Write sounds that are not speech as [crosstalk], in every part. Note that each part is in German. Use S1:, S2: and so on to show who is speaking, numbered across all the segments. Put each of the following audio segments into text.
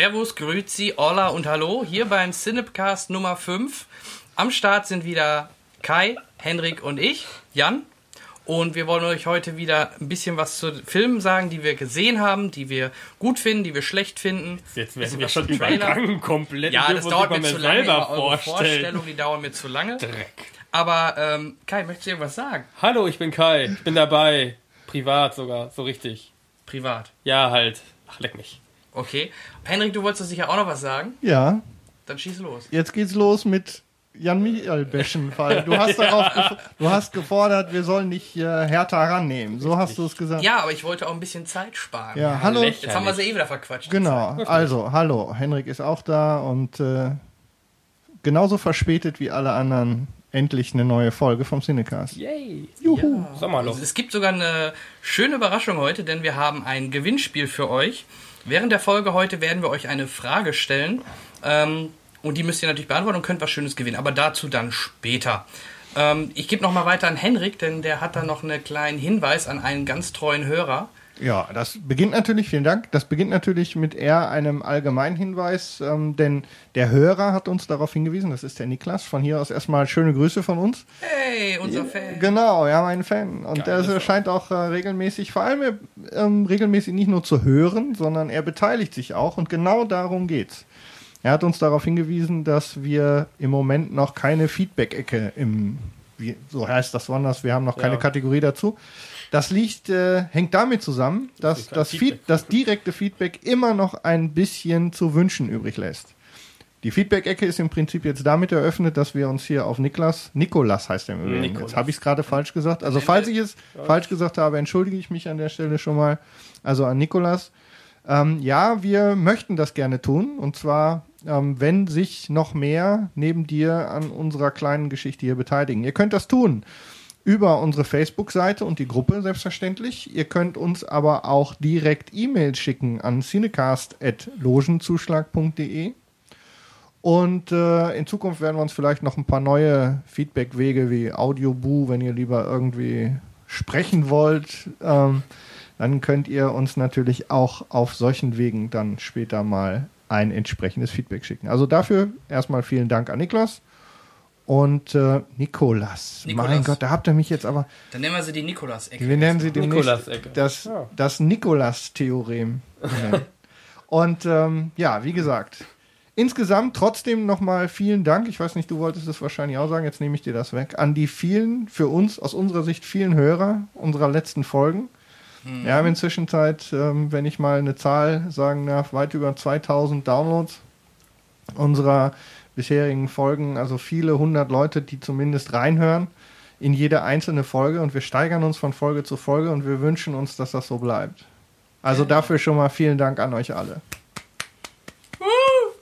S1: Servus, Grüezi, Hola und Hallo hier beim Cinepcast Nummer 5. Am Start sind wieder Kai, Henrik und ich, Jan. Und wir wollen euch heute wieder ein bisschen was zu Filmen sagen, die wir gesehen haben, die wir gut finden, die wir schlecht finden.
S2: Jetzt werden wir schon übergangen komplett.
S1: Ja, das dauert mir zu lange. eure. Vorstellungen, die dauern mir zu lange.
S2: Dreck.
S1: Aber ähm, Kai, möchtest du irgendwas sagen?
S2: Hallo, ich bin Kai. Ich bin dabei. Privat sogar, so richtig.
S1: Privat.
S2: Ja, halt. Ach, leck mich.
S1: Okay. Henrik, du wolltest sicher auch noch was sagen?
S3: Ja,
S1: Dann schieß los.
S3: jetzt geht's los mit Jan Michael Beschen, weil du hast darauf, [laughs] du hast gefordert, wir sollen nicht äh, härter rannehmen. So hast du es gesagt.
S1: Ja, aber ich wollte auch ein bisschen Zeit sparen.
S3: Ja, hallo.
S2: lächerlich.
S1: Jetzt haben wir sie eh wieder verquatscht.
S3: Genau. Also, hallo, Henrik ist auch da und äh, genauso verspätet wie alle anderen endlich eine neue Folge vom Cinecast.
S2: Yay.
S3: Juhu.
S2: Sommerloch.
S1: Also es gibt sogar eine schöne Überraschung heute, denn wir haben ein Gewinnspiel für euch. Während der Folge heute werden wir euch eine Frage stellen. Ähm, und die müsst ihr natürlich beantworten und könnt was Schönes gewinnen. Aber dazu dann später. Ähm, ich gebe nochmal weiter an Henrik, denn der hat da noch einen kleinen Hinweis an einen ganz treuen Hörer.
S3: Ja, das beginnt natürlich, vielen Dank, das beginnt natürlich mit eher einem allgemeinen Hinweis, ähm, denn der Hörer hat uns darauf hingewiesen, das ist der Niklas. Von hier aus erstmal schöne Grüße von uns.
S1: Hey, unser Fan.
S3: Genau, ja, mein Fan. Und
S2: Geile
S3: der scheint auch äh, regelmäßig, vor allem ähm, regelmäßig nicht nur zu hören, sondern er beteiligt sich auch und genau darum geht's. Er hat uns darauf hingewiesen, dass wir im Moment noch keine Feedback-Ecke im, wie, so heißt das woanders, wir haben noch keine
S2: Ja.
S3: Kategorie dazu. Das liegt, äh, hängt damit zusammen, dass das, Feed,
S2: Feedback.
S3: das direkte Feedback immer noch ein bisschen zu wünschen übrig lässt. Die Feedback-Ecke ist im Prinzip jetzt damit eröffnet, dass wir uns hier auf Niklas, Nikolas heißt er im Übrigen.
S2: Nikolas.
S3: Jetzt habe ich es gerade falsch gesagt. Also falls ich es falsch gesagt habe, entschuldige ich mich an der Stelle schon mal. Also an Nikolas. Ähm, ja, wir möchten das gerne tun. Und zwar, ähm, wenn sich noch mehr neben dir an unserer kleinen Geschichte hier beteiligen. Ihr könnt das tun über unsere Facebook-Seite und die Gruppe selbstverständlich. Ihr könnt uns aber auch direkt E-Mails schicken an cinecast.logenzuschlag.de. Und äh, in Zukunft werden wir uns vielleicht noch ein paar neue Feedback-Wege wie Audioboo, wenn ihr lieber irgendwie sprechen wollt, ähm, dann könnt ihr uns natürlich auch auf solchen Wegen dann später mal ein entsprechendes Feedback schicken. Also dafür erstmal vielen Dank an Niklas und äh, Nikolas.
S1: Nikolas.
S3: Mein Gott, da habt ihr mich jetzt aber.
S1: Dann nennen wir sie die Nikolaus-Ecke.
S3: Wir nennen sie demnächst
S2: Nikolas-Ecke.
S3: das,
S2: Ja.
S3: das Nikolas-Theorem. [laughs] und ähm, ja, wie gesagt, insgesamt trotzdem nochmal vielen Dank. Ich weiß nicht, du wolltest es wahrscheinlich auch sagen, jetzt nehme ich dir das weg. An die vielen, für uns, aus unserer Sicht, vielen Hörer unserer letzten Folgen. Wir haben inzwischen Zeit, ähm, wenn ich mal eine Zahl sagen darf, weit über 2000 Downloads unserer bisherigen Folgen. Also viele hundert Leute, die zumindest reinhören in jede einzelne Folge. Und wir steigern uns von Folge zu Folge und wir wünschen uns, dass das so bleibt. Also dafür schon mal vielen Dank an euch alle.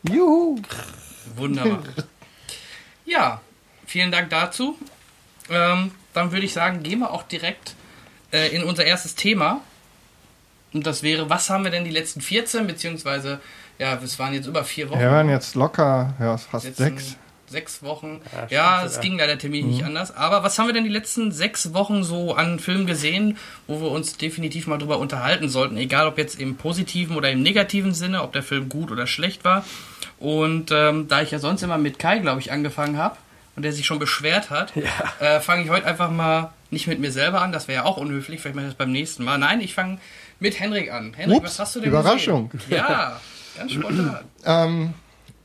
S3: Juhu!
S1: Wunderbar. ja, vielen Dank dazu. Ähm, dann würde ich sagen, gehen wir auch direkt äh, in unser erstes Thema. Und das wäre, was haben wir denn die letzten 14, beziehungsweise, ja, es waren jetzt über vier Wochen.
S3: Wir waren jetzt locker, ja, fast
S1: letzten
S3: sechs.
S1: Sechs Wochen.
S2: Ja,
S1: Ja, es ging leider terminlich
S3: Mhm.
S1: nicht anders. Aber was haben wir denn die letzten sechs Wochen so an Filmen gesehen, wo wir uns definitiv mal drüber unterhalten sollten? Egal ob jetzt im positiven oder im negativen Sinne, ob der Film gut oder schlecht war. Und ähm, da ich ja sonst immer mit Kai, glaube ich, angefangen habe und der sich schon beschwert hat, [laughs] äh, fange ich heute einfach mal nicht mit mir selber an. Das wäre ja auch unhöflich. Vielleicht mache ich das beim nächsten Mal. Nein, ich fange mit Henrik an. Henrik,
S3: Ups,
S1: was hast du denn
S3: Überraschung.
S1: Gesehen? Ja, [laughs] ganz spontan.
S3: Ähm,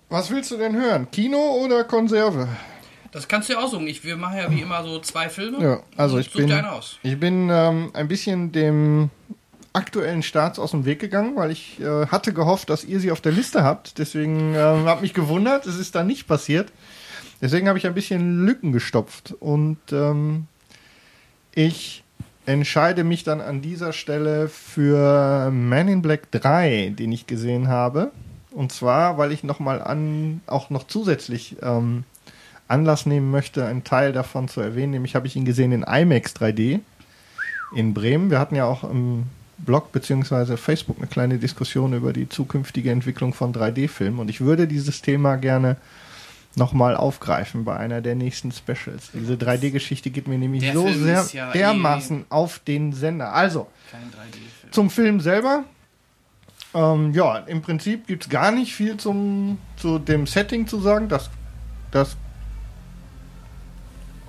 S3: was willst du denn hören? Kino oder Konserve?
S1: Das kannst du ja aussuchen. Ich, wir machen ja wie immer so zwei Filme.
S3: Ja, also ich bin, ich bin ähm, ein bisschen dem aktuellen Starts aus dem Weg gegangen, weil ich äh, hatte gehofft, dass ihr sie auf der Liste habt. Deswegen ähm, habe mich gewundert, es ist dann nicht passiert. Deswegen habe ich ein bisschen Lücken gestopft und ähm, ich entscheide mich dann an dieser Stelle für Man in Black 3, den ich gesehen habe. Und zwar, weil ich nochmal an, auch noch zusätzlich ähm, Anlass nehmen möchte, einen Teil davon zu erwähnen. Nämlich habe ich ihn gesehen in IMAX 3D in Bremen. Wir hatten ja auch im Blog bzw. Facebook eine kleine Diskussion über die zukünftige Entwicklung von 3D-Filmen. Und ich würde dieses Thema gerne nochmal aufgreifen bei einer der nächsten Specials. Diese 3D-Geschichte geht mir nämlich
S1: Der
S3: so
S1: Film
S3: sehr
S1: ja
S3: dermaßen auf den Sender. Also,
S1: 3D-Film.
S3: zum Film selber. Ähm, ja, im Prinzip gibt es gar nicht viel zum, zu dem Setting zu sagen. Das, das,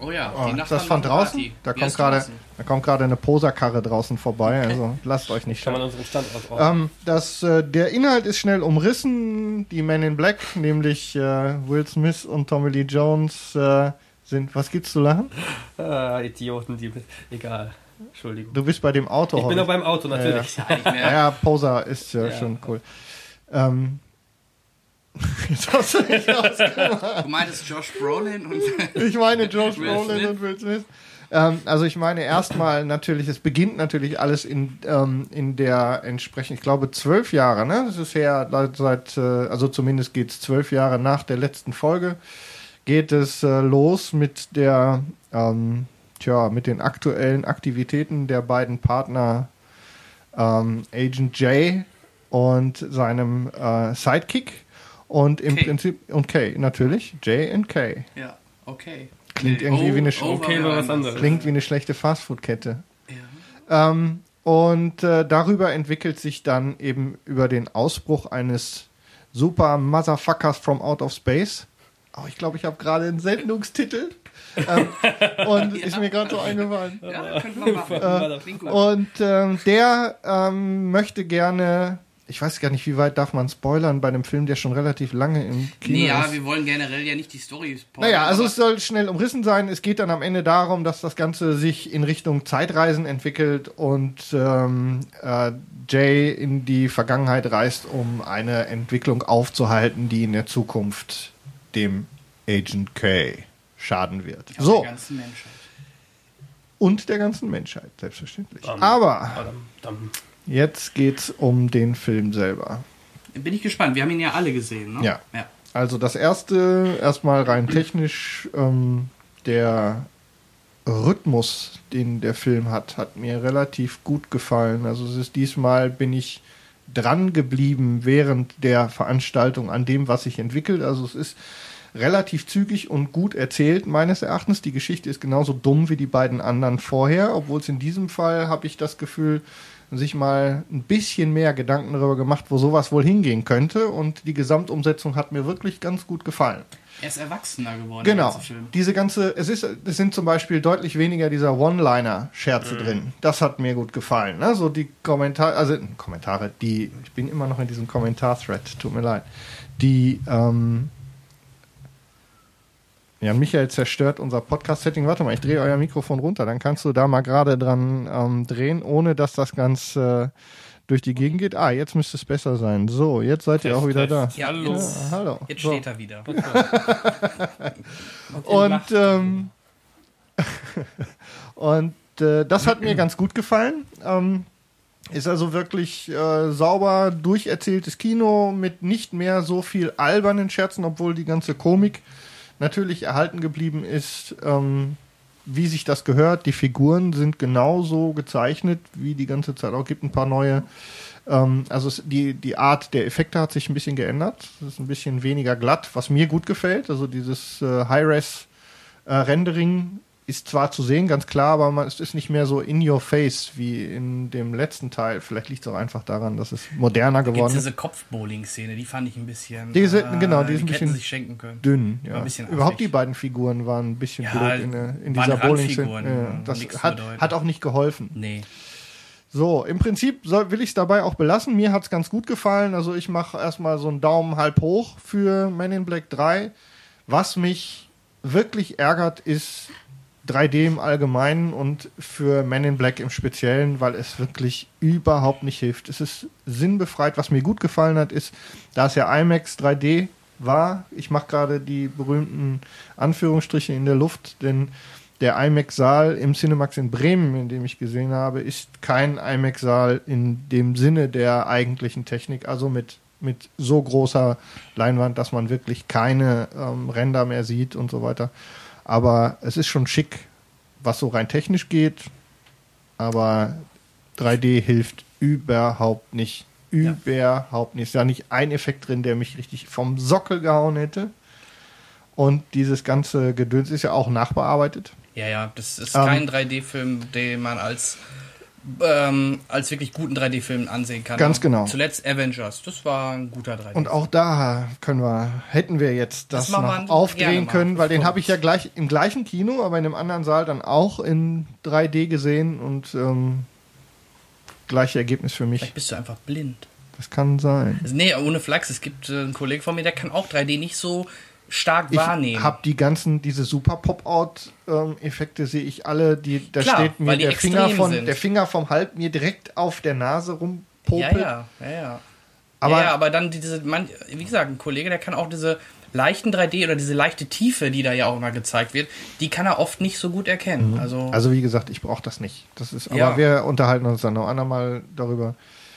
S1: Oh ja,
S3: oh, das von draußen?
S1: Party.
S3: Da
S1: Ja,
S3: kommt gerade. Da kommt gerade eine Poserkarre draußen vorbei. Also lasst euch nicht
S2: Kann man
S3: schauen.
S2: unseren Standort.
S3: Ähm, das, äh, der Inhalt ist schnell umrissen. Die Men in Black, nämlich äh, Will Smith und Tommy Lee Jones, äh, sind. Was gibt's zu lachen?
S2: Ah, [laughs] Idioten, die. Egal. Entschuldigung.
S3: Du bist bei dem Auto.
S2: Ich bin noch beim Auto, natürlich.
S1: Ja, nicht
S3: Ja, ja, Poser ist ja,
S2: Ja.
S3: schon cool. Ähm, [laughs] jetzt hast du mich ausgemacht.
S1: Du meintest Josh Brolin und
S3: Ich meine Josh
S1: Will
S3: Brolin
S1: Smith.
S3: und Will Smith. Ähm, also ich meine erstmal natürlich, es beginnt natürlich alles in, ähm, in der entsprechend, ich glaube zwölf Jahre, ne? Das ist her seit, äh, also zumindest geht es zwölf Jahre nach der letzten Folge, geht es äh, los mit der, ähm, tja, mit den aktuellen Aktivitäten der beiden Partner ähm, Agent J und seinem äh, Sidekick und im
S1: K.
S3: Prinzip und K natürlich J und K.
S1: Ja, okay.
S3: Klingt
S1: Nee,
S3: irgendwie
S1: oh,
S3: wie eine
S1: oh.
S2: Okay, anderes.
S3: Klingt wie eine schlechte Fastfood-Kette.
S1: Ja.
S3: Ähm, und äh, darüber entwickelt sich dann eben über den Ausbruch eines Super Motherfuckers from Out of Space. Oh, ich glaube, ich habe gerade einen Sendungstitel. ähm, [laughs] und ist mir gerade so eingefallen.
S1: Ja, könnte man machen.
S2: Äh.
S3: Und ähm, der ähm, möchte gerne, ich weiß gar nicht, wie weit darf man spoilern bei einem Film, der schon relativ lange im Kino
S1: Nee, ja,
S3: ist.
S1: wir wollen generell ja nicht die Story spoilern.
S3: Naja, also es soll schnell umrissen sein. Es geht dann am Ende darum, dass das Ganze sich in Richtung Zeitreisen entwickelt und ähm, äh, Jay in die Vergangenheit reist, um eine Entwicklung aufzuhalten, die in der Zukunft dem Agent K schaden wird.
S1: Ja,
S3: so,
S1: Der ganzen Menschheit.
S3: und der ganzen Menschheit, selbstverständlich.
S2: Bam.
S3: Aber
S2: Badam, dam.
S3: Jetzt geht's um den Film selber.
S1: Bin ich gespannt. Wir haben ihn ja alle gesehen, ne?
S3: Ja.
S1: ja.
S3: Also das erste, erstmal rein technisch, ähm, der Rhythmus, den der Film hat, hat mir relativ gut gefallen. Also es ist diesmal bin ich dran geblieben während der Veranstaltung an dem, was sich entwickelt. Also es ist relativ zügig und gut erzählt, meines Erachtens. Die Geschichte ist genauso dumm wie die beiden anderen vorher, obwohl es in diesem Fall, habe ich das Gefühl, sich mal ein bisschen mehr Gedanken darüber gemacht, wo sowas wohl hingehen könnte. Und die Gesamtumsetzung hat mir wirklich ganz gut gefallen.
S1: Er ist erwachsener geworden,
S3: Genau. Diese ganze, es ist, es sind zum Beispiel deutlich weniger dieser One-Liner-Scherze drin. Das hat mir gut gefallen. Ne? So die Kommentare, also Kommentare, die, ich bin immer noch in diesem Kommentar-Thread, tut mir leid. Die, ähm, ja, Michael zerstört unser Podcast-Setting. Warte mal, ich drehe euer Mikrofon runter, dann kannst du da mal gerade dran ähm, drehen, ohne dass das ganz äh, durch die Gegend geht. Ah, jetzt müsste es besser sein. So, jetzt seid ihr
S2: Test,
S3: auch wieder
S2: Test.
S3: da.
S1: Ja,
S2: Hallo.
S1: Jetzt,
S3: Ja, hallo.
S1: jetzt
S3: So.
S1: steht er wieder. [laughs]
S3: Und, ähm, [laughs] und äh, das hat mir ganz gut gefallen. Ähm, ist also wirklich äh, sauber durcherzähltes Kino mit nicht mehr so viel albernen Scherzen, obwohl die ganze Komik natürlich erhalten geblieben ist, ähm, wie sich das gehört. Die Figuren sind genauso gezeichnet wie die ganze Zeit. Auch gibt ein paar neue. Ähm, also es, die, die Art der Effekte hat sich ein bisschen geändert. Es ist ein bisschen weniger glatt, was mir gut gefällt. Also dieses äh, High-Res äh, Rendering ist zwar zu sehen, ganz klar, aber man, es ist nicht mehr so in your face wie in dem letzten Teil. Vielleicht liegt es auch einfach daran, dass es moderner
S1: Gibt
S3: geworden ist.
S1: diese Kopfbowling-Szene, die fand ich ein bisschen.
S3: Diese-
S1: äh,
S3: genau, die ist ein bisschen
S1: sie sich schenken können.
S3: Dünn, ja.
S1: bisschen
S3: Überhaupt die beiden Figuren waren ein bisschen
S1: Ja,
S3: blöd in, in dieser bowling
S1: Randfiguren,
S3: ja, Das hat, hat auch nicht geholfen.
S1: Nee.
S3: So, im Prinzip soll, will ich es dabei auch belassen. Mir hat es ganz gut gefallen. Also ich mache erstmal so einen Daumen halb hoch für Men in Black 3. Was mich wirklich ärgert, ist 3D im Allgemeinen und für Men in Black im Speziellen, weil es wirklich überhaupt nicht hilft. Es ist sinnbefreit. Was mir gut gefallen hat, ist, da es ja IMAX 3D war, ich mache gerade die berühmten Anführungsstriche in der Luft, denn der IMAX-Saal im Cinemax in Bremen, in dem ich gesehen habe, ist kein IMAX-Saal in dem Sinne der eigentlichen Technik, also mit, mit so großer Leinwand, dass man wirklich keine ähm, Ränder mehr sieht und so weiter. Aber es ist schon schick, was so rein technisch geht, aber 3D hilft überhaupt nicht. Überhaupt nicht. Ist ja nicht ein Effekt drin, der mich richtig vom Sockel gehauen hätte. Und dieses ganze Gedöns ist ja auch nachbearbeitet.
S1: Ja, ja, das ist
S3: Ähm.
S1: kein 3D-Film, den man als ähm, als wirklich guten 3D-Film ansehen kann.
S3: Ganz genau.
S1: Zuletzt Avengers, das war ein guter 3D.
S3: Und auch da können wir, hätten wir jetzt das,
S1: Das
S3: noch aufdrehen können, weil den habe ich ja gleich im gleichen Kino, aber in einem anderen Saal dann auch in 3D gesehen und ähm, gleiche Ergebnis für mich.
S1: Vielleicht bist du einfach blind.
S3: Das kann sein.
S1: Also, nee, ohne Flachs. Es gibt äh, einen Kollegen von mir, der kann auch 3D nicht so stark
S3: Ich
S1: wahrnehmen.
S3: habe die ganzen, diese super Pop-Out-Effekte sehe ich alle, die, da
S1: Klar,
S3: steht mir der Finger, von,
S1: sind.
S3: der Finger vom Halb mir direkt auf der Nase
S1: ja,
S3: rumpopelt.
S1: ja, ja, ja.
S3: Aber-
S1: ja, ja, aber dann diese, man, wie gesagt, ein Kollege, der kann auch diese leichten 3D oder diese leichte Tiefe, die da ja auch immer gezeigt wird, die kann er oft nicht so gut erkennen. Also,
S3: Also wie gesagt, ich brauche das nicht. Das ist, aber
S1: Ja.
S3: wir unterhalten uns dann noch andermal darüber.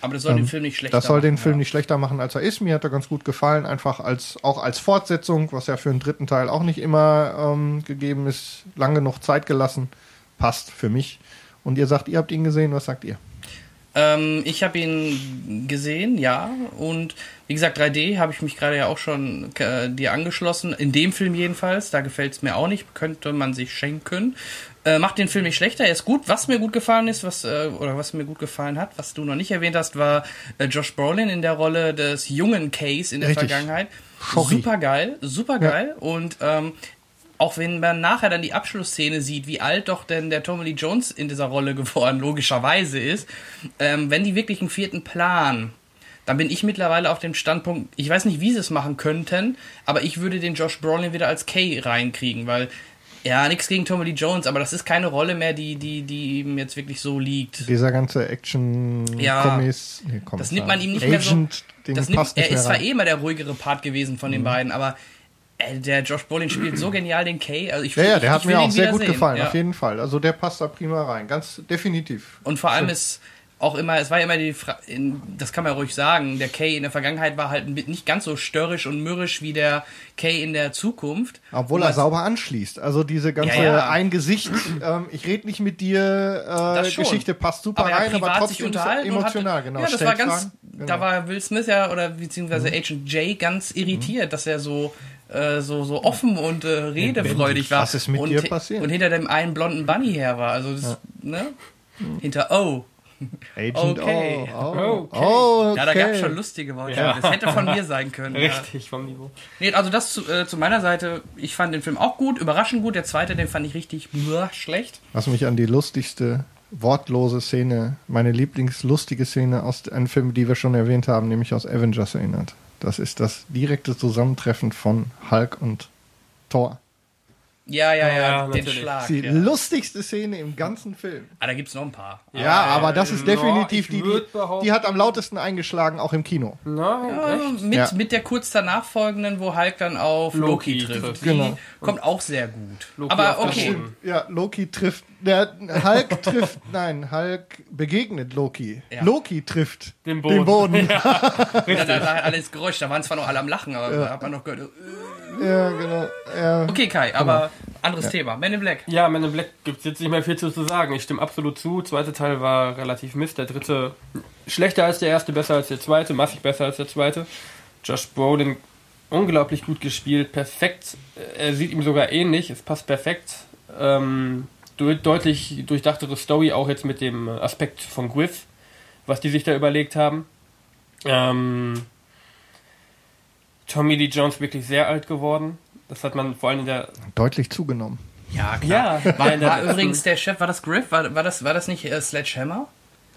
S1: Aber das soll den Film nicht schlechter
S3: ähm, Das soll den
S1: machen,
S3: Film
S1: ja.
S3: nicht schlechter machen, als er ist. Mir hat er ganz gut gefallen, einfach als auch als Fortsetzung, was ja für einen dritten Teil auch nicht immer ähm, gegeben ist, lang genug Zeit gelassen. Passt für mich. Und ihr sagt, ihr habt ihn gesehen, was sagt ihr?
S1: Ähm, ich habe ihn gesehen, ja. Und wie gesagt, 3D habe ich mich gerade ja auch schon äh, dir angeschlossen. In dem Film jedenfalls. Da gefällt es mir auch nicht. Könnte man sich schenken. Äh, macht den Film nicht schlechter. Er ist gut. Was mir gut gefallen ist, was äh, oder was mir gut gefallen hat, was du noch nicht erwähnt hast, war äh, Josh Brolin in der Rolle des jungen Case in der
S3: Richtig.
S1: Vergangenheit.
S3: Schorri.
S1: Super geil, super geil. Und ähm, auch wenn man nachher dann die Abschlussszene sieht, wie alt doch denn der Tommy Lee Jones in dieser Rolle [laughs] geworden logischerweise ist, ähm, wenn die wirklich einen vierten Plan, dann bin ich mittlerweile auf dem Standpunkt, ich weiß nicht, wie sie es machen könnten, aber ich würde den Josh Brolin wieder als Kay reinkriegen, weil ja, nichts gegen Tommy Lee Jones, aber das ist keine Rolle mehr, die, die, die ihm jetzt wirklich so liegt.
S3: Dieser ganze Action
S1: Ja.
S3: Kommis, nee, Kommissar.
S1: Das nimmt man ihm nicht mehr so-
S3: Agent,
S1: Das nimmt, er ist zwar
S3: rein. Mhm.
S1: eh immer der ruhigere Part gewesen von den beiden, aber äh, der Josh Brolin spielt so genial den Kay. Also ich,
S3: Ja, ja,
S1: ich,
S3: der hat
S1: ich
S3: mir auch sehr gut
S1: sehen.
S3: gefallen,
S1: Ja.
S3: auf jeden Fall. Also der passt da prima rein, ganz definitiv.
S1: Und vor allem ist auch immer, es war immer die Fra in, das kann man ruhig sagen, der Kay in der Vergangenheit war halt nicht ganz so störrisch und mürrisch wie der Kay in der Zukunft.
S3: Obwohl
S1: Wo
S3: er sauber anschließt. Also diese ganze
S1: Ja, ja.
S3: ein Gesicht, ähm, ich rede nicht mit dir, äh. Geschichte passt super
S1: aber er hat
S3: rein, aber trotzdem emotional,
S1: hatte,
S3: genau.
S1: Ja, das war ganz,
S3: genau.
S1: da war Will Smith ja oder beziehungsweise Agent J ganz irritiert, dass er so äh, so so offen und äh, redefreudig war.
S3: Was ist mit
S1: und,
S3: dir passiert?
S1: Und hinter dem einen blonden Bunny her war, also das, ne? Hinter O.
S3: Agent
S1: Okay.
S3: Oh, oh,
S2: Okay.
S3: oh,
S1: Ja, da gab es
S3: okay.
S1: schon lustige Worte.
S2: Ja.
S1: Das hätte von mir sein können. ja.
S2: Richtig vom Niveau.
S1: Nee, also das zu, äh, zu meiner Seite. Ich fand den Film auch gut, überraschend gut. Der zweite, den fand ich richtig schlecht.
S3: Was mich an die lustigste, wortlose Szene, meine lieblingslustige Szene aus einem Film, die wir schon erwähnt haben, nämlich aus Avengers erinnert. Das ist das direkte Zusammentreffen von Hulk und Thor.
S1: Ja, ja, ja,
S2: Ja,
S1: den
S2: natürlich.
S1: Schlag.
S3: Die
S1: Ja.
S3: lustigste Szene im ganzen Film.
S1: Ah, da gibt's noch ein paar.
S3: Ja, aber das ist
S2: ja,
S3: definitiv die, die, die hat am lautesten eingeschlagen, auch im Kino.
S2: Nein, echt?
S1: Mit,
S3: Ja.
S1: mit der kurz danach folgenden, wo Hulk dann auf Loki,
S2: Loki
S1: trifft.
S2: trifft.
S1: Die
S3: Genau.
S1: Kommt auch sehr gut.
S2: Loki
S1: aber okay.
S2: Boden.
S3: Ja, Loki trifft, der Hulk trifft, [laughs] nein, Hulk begegnet Loki.
S1: Ja.
S3: Loki trifft
S2: Den
S3: Den
S2: Boden.
S3: Boden. [laughs] [laughs]
S1: Da, da, da alles Geräusch, da waren zwar noch alle am Lachen, aber da hat man noch gehört. äh,
S3: Ja, genau. Ja.
S1: Okay, Kai, aber anderes Thema. Men in Black.
S2: Ja, Man in Black gibt es jetzt nicht mehr viel zu, zu sagen. Ich stimme absolut zu. Zweiter Teil war relativ Mist. Der dritte schlechter als der erste, besser als der zweite, massig besser als der zweite. Josh Brolin unglaublich gut gespielt, perfekt. Er sieht ihm sogar ähnlich, es passt perfekt. Ähm, de deutlich durchdachtere Story, auch jetzt mit dem Aspekt von Griff, was die sich da überlegt haben. Ähm, Tommy Lee Jones wirklich sehr alt geworden. Das hat man vor allem in der
S3: Deutlich zugenommen.
S1: Ja, klar.
S2: Ja,
S1: War, war übrigens der Chef, war das Griff? War, war, das, war das nicht äh, Sledgehammer?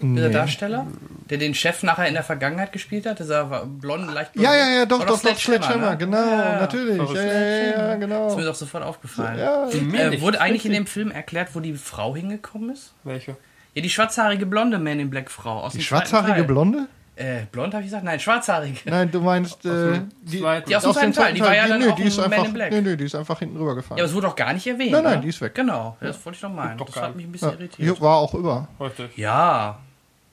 S1: Dieser
S3: Nee.
S1: Darsteller? Der den Chef nachher in der Vergangenheit gespielt hat? Dieser war blond, leicht blond.
S3: Ja, ja, ja, doch, doch, doch, Sledgehammer,
S1: ne?
S3: genau,
S1: Ja,
S3: natürlich. Ja, ja, ja, ja,
S1: Ist mir
S3: genau.
S1: doch sofort aufgefallen.
S3: Ja,
S1: Äh, wurde eigentlich in dem Film erklärt, wo die Frau hingekommen ist?
S2: Welche?
S1: Ja, die schwarzhaarige blonde Man in Black Frau aus
S3: die schwarzhaarige. Blonde?
S1: Äh, blond habe ich gesagt? Nein, schwarzhaarige.
S3: Nein, du meinst äh, die.
S1: Die aus dem zweiten Teil, die war ja dann
S3: nö,
S1: auch
S3: die ist
S1: Man
S3: einfach,
S1: in Black.
S3: nö, nö, die ist einfach hinten
S1: Ja, aber es wurde doch gar nicht erwähnt.
S3: Nein, nein,
S1: ne?
S3: die ist weg.
S1: Genau, das wollte ich doch meinen. Das hat mich ein bisschen
S3: Ja,
S1: irritiert.
S3: die war auch über.
S2: Heute.
S1: Ja.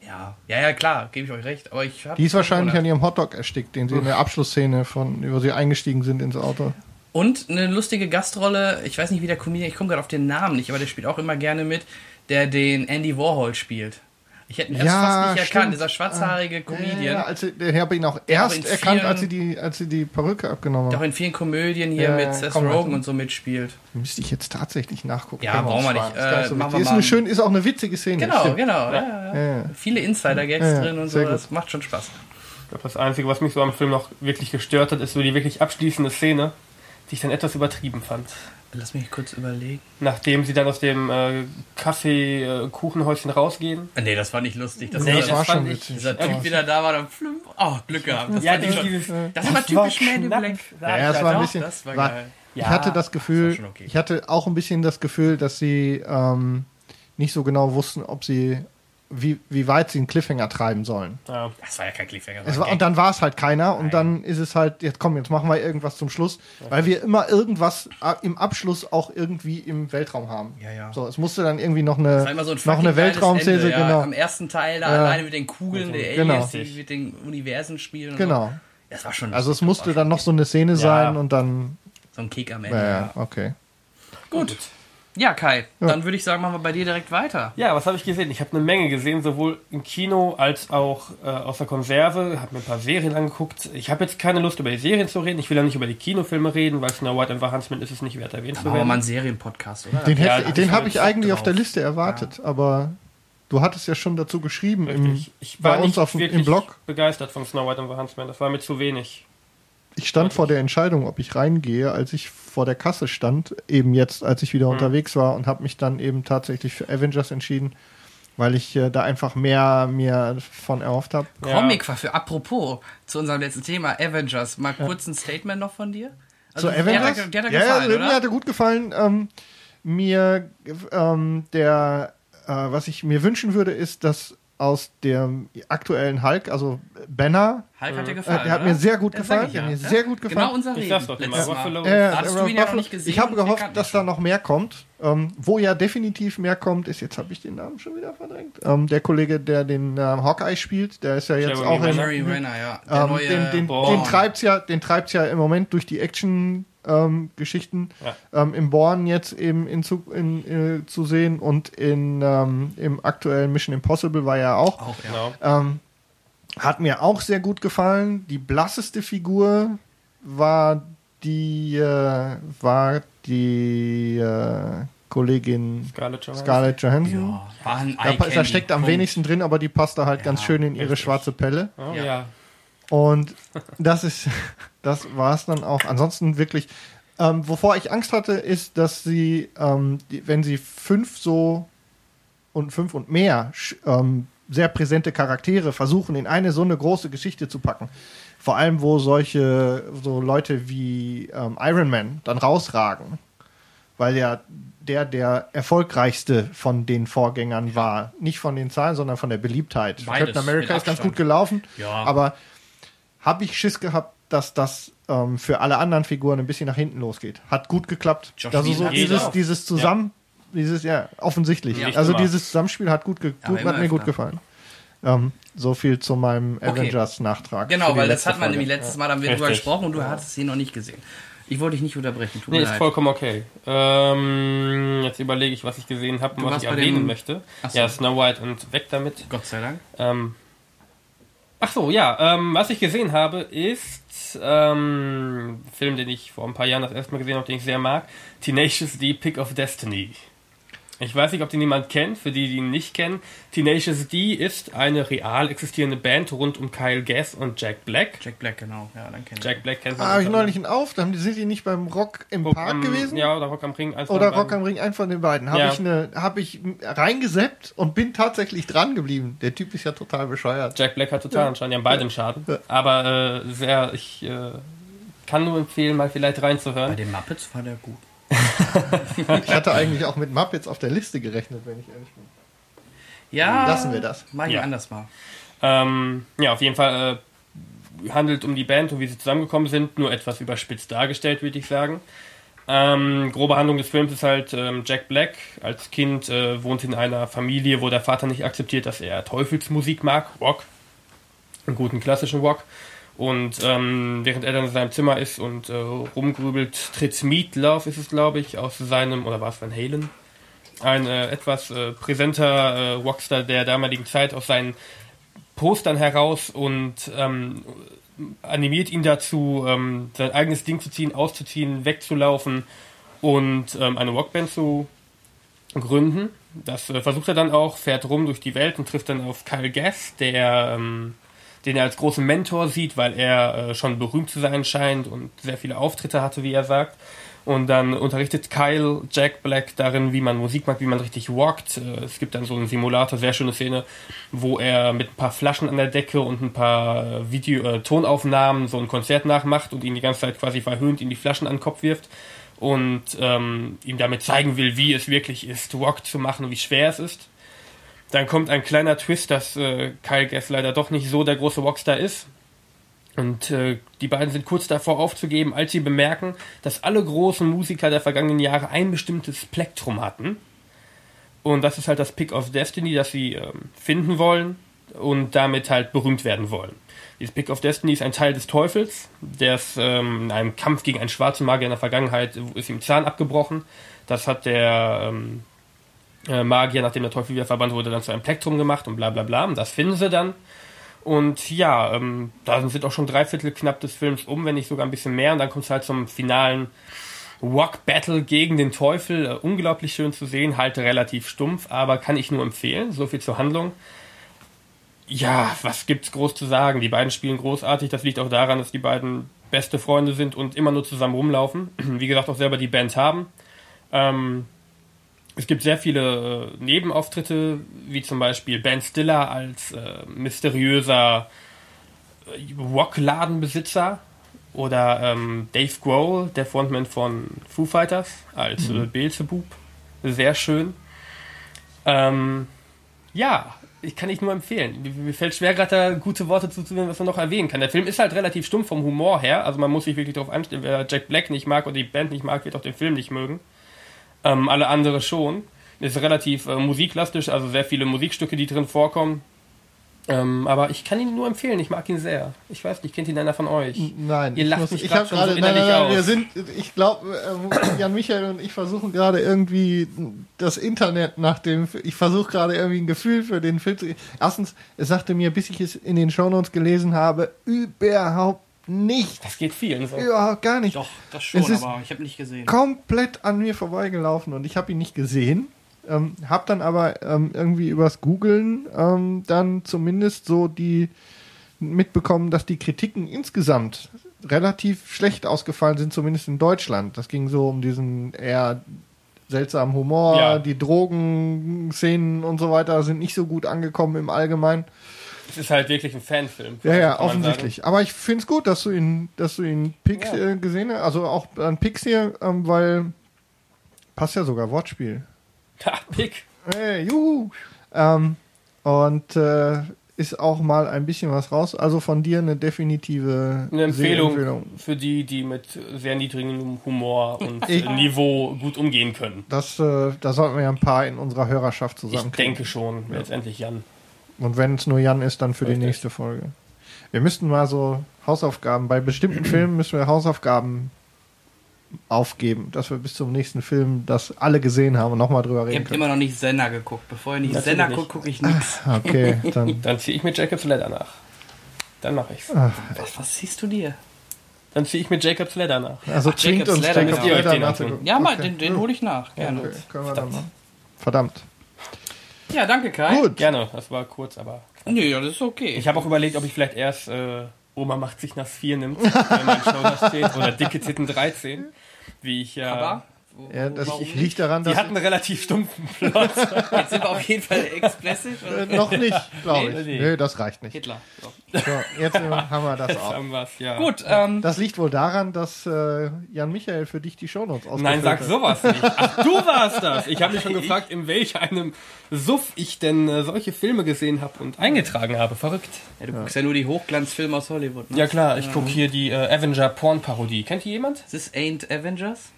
S1: Ja, ja, ja, klar, gebe ich euch recht. Aber ich hab
S3: Die ist wahrscheinlich an ihrem Hotdog erstickt, den sie in der Abschlussszene von, über sie eingestiegen sind ins Auto.
S1: Und eine lustige Gastrolle, ich weiß nicht, wie der Comedian, ich komme gerade auf den Namen nicht, aber der spielt auch immer gerne mit, der den Andy Warhol spielt. Ich hätte ihn erst
S3: Ja,
S1: fast nicht erkannt,
S3: stimmt.
S1: dieser schwarzhaarige
S3: Ja,
S1: Comedian.
S3: also, der habe ihn auch
S1: auch
S3: erst
S1: in
S3: erkannt, als sie,
S1: vielen-
S3: die, als sie die Perücke abgenommen
S1: Der auch in vielen Komödien hier
S3: Ja,
S1: mit Seth
S3: komm,
S1: Rogen
S3: also-
S1: und so mitspielt.
S3: Müsste ich jetzt tatsächlich nachgucken.
S1: Ja, brauchen wir nicht. Äh,
S3: so
S1: machen wir
S3: ist, eine
S1: ein-
S3: schön, ist auch eine witzige Szene.
S1: Genau, genau. Ja, ja.
S3: Ja, ja.
S1: Viele Insider-Gags
S3: Ja,
S1: drin und so,
S3: gut.
S1: das macht schon Spaß.
S2: Ich glaube, das Einzige, was mich so am Film noch wirklich gestört hat, ist so die wirklich abschließende Szene, die ich dann etwas übertrieben fand.
S1: Lass mich kurz überlegen.
S2: Nachdem sie dann aus dem äh, Kaffee-Kuchenhäuschen rausgehen.
S1: Ah, Nee, das war nicht lustig. Das
S3: Nee,
S1: war
S3: das war
S2: fand
S3: schon
S2: ich-
S3: witzig.
S1: dieser Typ wieder da war, dann flüm. Oh, Glück gehabt. Das
S2: Ja, die-
S1: schon.
S2: dieses,
S1: Das ist aber typisch Man in
S2: knapp.
S1: Black.
S3: Ja, es
S2: halt
S3: war ein bisschen.
S1: das war
S3: war-
S1: geil.
S3: Ich
S2: Ja,
S3: hatte das Gefühl,
S1: das war okay.
S3: ich hatte auch ein bisschen das Gefühl, dass sie ähm, nicht so genau wussten, ob sie wie, wie weit sie einen Cliffhanger treiben sollen.
S2: Ja.
S1: Das war ja kein Cliffhanger.
S3: Es war, und dann war es halt keiner und dann ist es halt, jetzt komm, jetzt machen wir irgendwas zum Schluss, weil wir immer irgendwas äh, im Abschluss auch irgendwie im Weltraum haben.
S1: Ja, ja.
S3: So, es musste dann irgendwie noch eine,
S1: war so ein
S3: noch eine Weltraumszene,
S1: ja.
S3: genau.
S1: Am ersten Teil da
S3: Ja.
S1: alleine mit den Kugeln, der
S3: Genau.
S1: Aliens, die mit den Universen spielen. und
S3: Genau.
S1: So. Das war schon
S3: Also es musste
S1: war
S3: dann noch so eine Szene sein und dann,
S1: so ein Kick am Ende.
S3: ja,
S1: Ja,
S3: ja, okay.
S1: Gut. Ja, Kai, dann würde ich sagen, machen wir bei dir direkt weiter.
S2: Ja, was habe ich gesehen? Ich habe eine Menge gesehen, sowohl im Kino als auch äh, aus der Konserve. Habe mir ein paar Serien angeguckt. Ich habe jetzt keine Lust, über die Serien zu reden. Ich will ja nicht über die Kinofilme reden, weil Snow White and the Huntsman ist es nicht wert, erwähnt zu
S1: Machen wir
S2: werden.
S1: mal einen Serienpodcast, oder?
S3: Den,
S2: Ja,
S3: hätte, den
S2: hab
S3: habe
S2: ich
S3: ich eigentlich auf der
S1: drauf.
S3: Liste erwartet, aber du hattest ja schon dazu geschrieben im.
S2: Ich war
S3: bei uns
S2: nicht
S3: auf, im Blog.
S2: begeistert von Snow White and the Huntsman. Das war mir zu wenig.
S3: Ich stand vor der Entscheidung, ob ich reingehe, als ich vor der Kasse stand, eben jetzt, als ich wieder
S2: Hm.
S3: unterwegs war und habe mich dann eben tatsächlich für Avengers entschieden, weil ich äh, da einfach mehr mir von erhofft habe.
S2: Ja.
S1: Comic war für, apropos, zu unserem letzten Thema, Avengers. Mal kurz ein Statement noch von dir?
S3: Zu
S1: Also,
S3: Avengers?
S1: Der, hat- der hat
S3: ja,
S1: gefallen,
S3: ja,
S1: oder?
S3: mir hat er gut gefallen. Ähm, mir ähm, der, äh, was ich mir wünschen würde, ist, dass aus dem aktuellen Hulk, also Banner,
S1: Hulk hat dir
S3: äh,
S1: gefallen,
S3: der hat
S1: oder?
S3: mir sehr gut
S1: Ja,
S3: gefallen.
S1: ich ja.
S3: mir sehr gut gefallen.
S1: Genau unser
S2: Ich
S1: Reden.
S2: sag's doch immer.
S3: Ja,
S1: Da hattest du ihn ja noch
S3: Buffalo-
S1: nicht gesehen
S3: Ich habe gehofft, dass da noch mehr kommt. Ähm, wo ja definitiv mehr kommt, ist, jetzt habe ich den Namen schon wieder verdrängt. Ähm, der Kollege, der den ähm, Hawkeye spielt, der ist ja jetzt
S2: Jeremy
S3: auch in,
S1: Jerry Renner, ja. Der
S3: ähm,
S1: neue
S3: den, den, den treibt's ja, den treibt's ja im Moment durch die Action ähm, Geschichten ähm, im Born jetzt eben in, zu, in, äh, zu sehen und in ähm, im aktuellen Mission Impossible war er auch.
S1: auch, ja.
S2: Genau.
S3: Ähm, hat mir auch sehr gut gefallen. Die blasseste Figur war die äh, war die äh, Kollegin
S2: Scarlett Johansson.
S3: Scarlett Johansson.
S1: Ja, war ein
S3: Da, da steckt am
S1: Punkt.
S3: wenigsten drin, aber die passt da halt ganz
S1: Ja,
S3: schön in ihre
S2: richtig.
S3: schwarze Pelle.
S2: Oh,
S1: Ja.
S3: Und das ist, [laughs] das war es dann auch. Ansonsten wirklich, ähm, wovor ich Angst hatte, ist, dass sie, ähm, die, wenn sie fünf so und fünf und mehr ähm, sehr präsente Charaktere versuchen, in eine so eine große Geschichte zu packen. Vor allem, wo solche, so Leute wie ähm, Iron Man dann rausragen. Weil ja der der erfolgreichste von den Vorgängern war. Nicht von den Zahlen, sondern von der Beliebtheit.
S1: Beides,
S3: Captain America ist ganz gut gelaufen.
S1: Ja.
S3: Aber habe ich Schiss gehabt, dass das ähm, für alle anderen Figuren ein bisschen nach hinten losgeht. Hat gut geklappt.
S1: Josh
S3: also so dieses, dieses Zusammen, dieses, ja, offensichtlich.
S1: Ja.
S3: also dieses Zusammenspiel hat gut, gut hat mir gut
S1: öfter.
S3: gefallen. Ähm, so viel zu meinem Avengers-Nachtrag.
S1: Genau,
S3: für die
S1: weil das hat man
S3: Folge.
S1: nämlich letztes Mal dann wieder drüber
S2: Richtig.
S1: gesprochen und du hattest ihn noch nicht gesehen. Ich wollte dich nicht unterbrechen, tut
S2: Nee,
S1: mir
S2: ist
S1: leid.
S2: vollkommen okay. Ähm, jetzt überlege ich, was ich gesehen habe und was ich erwähnen
S1: dem-
S2: möchte.
S1: So.
S2: Ja, Snow White und weg damit.
S1: Gott sei Dank.
S2: Ähm, ach so, ja, ähm, was ich gesehen habe, ist ähm, ein Film, den ich vor ein paar Jahren das erste Mal gesehen habe, den ich sehr mag. Tenacious D, Pick of Destiny. Ich weiß nicht, ob den jemand kennt, für die, die ihn nicht kennen. Tenacious D ist eine real existierende Band rund um Kyle Gass und Jack Black.
S1: Jack Black, genau. Ja, dann kenn ich.
S2: Jack Black kennt man.
S3: Ah, habe ich neulich einen auf, dann sind die nicht beim Rock im
S2: Rock
S3: Park
S2: am,
S3: gewesen?
S2: Ja, oder Rock am Ring. eins von
S3: Oder
S2: beiden.
S3: Rock am Ring, ein von den beiden. Habe
S2: Ja.
S3: ich, eine, hab ich reingeseppt und bin tatsächlich dran geblieben. Der Typ ist ja total bescheuert.
S2: Jack Black hat total anscheinend, die haben beide im Schaden.
S3: Ja.
S2: Aber äh, sehr, ich äh, kann nur empfehlen, mal vielleicht
S1: Bei
S2: reinzuhören.
S1: den Muppets war der gut. [laughs]
S3: Ich hatte eigentlich auch mit Muppets auf der Liste gerechnet, wenn ich ehrlich bin.
S1: Ja.
S3: Lassen wir das.
S1: Machen wir
S2: Ja.
S1: anders mal.
S2: Ähm, ja, auf jeden Fall äh, handelt um die Band und wie sie zusammengekommen sind, nur etwas überspitzt dargestellt, würde ich sagen. Ähm, grobe Handlung des Films ist halt, ähm, Jack Black als Kind äh, wohnt in einer Familie, wo der Vater nicht akzeptiert, dass er Teufelsmusik mag, Rock, einen guten klassischen Rock. Und ähm, während er dann in seinem Zimmer ist und äh, rumgrübelt, tritt Meatloaf, ist es glaube ich, aus seinem, oder war es Van Halen, ein äh, etwas äh, präsenter äh, Rockstar der damaligen Zeit aus seinen Postern heraus und ähm, animiert ihn dazu, ähm, sein eigenes Ding zu ziehen, auszuziehen, wegzulaufen und ähm, eine Rockband zu gründen. Das äh, versucht er dann auch, fährt rum durch die Welt und trifft dann auf Kyle Gass, der, ähm, den er als großen Mentor sieht, weil er äh, schon berühmt zu sein scheint und sehr viele Auftritte hatte, wie er sagt. Und dann unterrichtet Kyle Jack Black darin, wie man Musik macht, wie man richtig walkt. Äh, Es gibt dann so einen Simulator, sehr schöne Szene, wo er mit ein paar Flaschen an der Decke und ein paar äh, Video äh, Tonaufnahmen so ein Konzert nachmacht und ihn die ganze Zeit quasi verhöhnt, ihm die Flaschen an den Kopf wirft und ähm, ihm damit zeigen will, wie es wirklich ist, Walk zu machen und wie schwer es ist. Dann kommt ein kleiner Twist, dass äh, Kyle Gass leider doch nicht so der große Rockstar ist. Und äh, die beiden sind kurz davor aufzugeben, als sie bemerken, dass alle großen Musiker der vergangenen Jahre ein bestimmtes Plektrum hatten. Und das ist halt das Pick of Destiny, das sie ähm, finden wollen und damit halt berühmt werden wollen. Dieses Pick of Destiny ist ein Teil des Teufels, der ist ähm, in einem Kampf gegen einen schwarzen Magier in der Vergangenheit ist ihm Zahn abgebrochen. Das hat der ähm, äh, Magier, nachdem der Teufel wieder verbannt wurde, dann zu einem Plektrum gemacht und bla bla bla. Und das finden sie dann. Und ja, ähm, da sind auch schon drei Viertel knapp des Films um, wenn nicht sogar ein bisschen mehr. Und dann kommt es halt zum finalen Rock Battle gegen den Teufel. Äh, unglaublich schön zu sehen, halt relativ stumpf, aber kann ich nur empfehlen. So viel zur Handlung. Ja, was gibt's groß zu sagen? Die beiden spielen großartig. Das liegt auch daran, dass die beiden beste Freunde sind und immer nur zusammen rumlaufen. [clears throat] Wie gesagt, auch selber die Band haben. Ähm, es gibt sehr viele äh, Nebenauftritte, wie zum Beispiel Ben Stiller als äh, mysteriöser äh, Rockladenbesitzer oder ähm, Dave Grohl, der Frontman von Foo Fighters, als äh, Beelzebub. Sehr schön. Ähm, ja, ich kann ich nur empfehlen. Mir, fällt schwer, gerade da gute Worte zu zuzuhören, was man noch erwähnen kann. Der Film ist halt relativ stumpf vom Humor her, also man muss sich wirklich darauf anstellen, wer Jack Black nicht mag oder die Band nicht mag, wird auch den Film nicht mögen. Ähm, alle andere schon. Ist relativ äh, musiklastisch, also sehr viele Musikstücke, die drin vorkommen. Ähm, aber ich kann ihn nur empfehlen, ich mag ihn sehr. Ich weiß nicht, kennt ihn einer von euch?
S3: Nein,
S2: Ihr
S3: ich,
S2: lacht mich schon so
S3: gerade, nein, nein, nein, wir sind, ich glaube, äh, Jan Michael und ich versuchen gerade irgendwie das Internet nach dem, ich versuche gerade irgendwie ein Gefühl für den Film zu, erstens, es sagte mir, bis ich es in den Shownotes gelesen habe, überhaupt nicht,
S2: Das geht vielen so.
S3: überhaupt gar nicht,
S1: Doch, das schon,
S3: Es ist-
S1: aber ich habe nicht gesehen.
S3: komplett an mir vorbeigelaufen und ich habe ihn nicht gesehen. Ähm, hab dann aber ähm, irgendwie übers Googlen ähm, dann zumindest so die mitbekommen, dass die Kritiken insgesamt relativ schlecht ausgefallen sind, zumindest in Deutschland. Das ging so um diesen eher seltsamen Humor,
S2: Ja.
S3: die Drogenszenen und so weiter sind nicht so gut angekommen im Allgemeinen.
S2: Es ist halt wirklich ein Fanfilm.
S3: Ja, ja, offensichtlich. Aber ich finde es gut, dass du ihn, dass du ihn Pix
S2: Ja.
S3: äh, gesehen hast. Also auch an Pix hier, ähm, weil passt ja sogar Wortspiel.
S2: Ha, Pick.
S3: Hey, juhu. Ähm, und äh, ist auch mal ein bisschen was raus. Also von dir eine definitive
S2: Eine Empfehlung
S3: Sehempfehlung.
S2: für die, die mit sehr niedrigem Humor und
S3: Ich-
S2: Niveau gut umgehen können.
S3: Das, äh, da sollten wir ja ein paar in unserer Hörerschaft
S2: Ich
S3: zusammenkriegen.
S2: denke schon, letztendlich Jan.
S3: Und wenn es nur Jan ist, dann für
S2: Richtig.
S3: die nächste Folge. Wir müssten mal so Hausaufgaben, bei bestimmten [clears throat] Filmen müssen wir Hausaufgaben aufgeben, dass wir bis zum nächsten Film das alle gesehen haben und nochmal drüber
S1: Ich
S3: reden
S1: habe
S3: können.
S1: immer noch nicht Senna geguckt. Bevor ich nicht
S2: Natürlich
S1: Senna gucke, gucke ich nichts.
S3: Okay, [laughs] dann
S2: Dann ziehe ich mit Jacob's Ladder nach. Dann mache ich's.
S3: Ah.
S1: Was, was siehst du dir?
S2: Dann ziehe ich mit Jacob's Ladder nach.
S3: also
S1: Ach,
S3: zwingt
S1: Jacob's
S3: uns
S1: Ladder,
S3: Jacob
S1: müsst ihr euch
S3: Ladder
S2: den
S3: nachzugucken.
S2: antun.
S1: Ja, mal,
S3: Okay.
S1: den, den hole ich nach. Gerne.
S3: Okay, können wir dann. Verdammt.
S1: Ja, danke, Kai.
S3: Gut.
S2: Gerne, das war kurz, aber.
S1: Nö, ja, das ist okay.
S2: Ich habe auch überlegt, ob ich vielleicht erst äh, Oma macht sich nach 4 nimmt, wenn mein Show steht, oder dicke Titten 13. Wie ich ja.
S1: aber,
S3: Ja, das
S1: warum nicht?
S3: liegt daran,
S2: die
S3: dass
S2: hatten einen relativ stumpfen Plot. [laughs]
S1: Jetzt sind wir auf jeden Fall explicit.
S3: äh, noch nicht, glaube
S2: Nee.
S3: ich.
S2: Nee.
S3: Nö, das reicht nicht.
S1: Hitler. So.
S3: So, jetzt äh, haben wir das
S2: Jetzt
S3: auch.
S2: haben ja.
S1: Gut, ähm,
S3: Das liegt wohl daran, dass äh, Jan Michael für dich die Shownotes ausgefüllt
S2: Nein, sag sowas nicht. [laughs] Ach, du warst das. Ich habe mich schon gefragt, in welch einem Suff ich denn äh, solche Filme gesehen habe und eingetragen habe. Verrückt.
S1: ja, du guckst ja nur die Hochglanzfilme aus Hollywood. Ne?
S2: Ja klar, ich gucke hier die äh, Avenger Porn Parodie. Kennt die jemand?
S1: This ain't Avengers.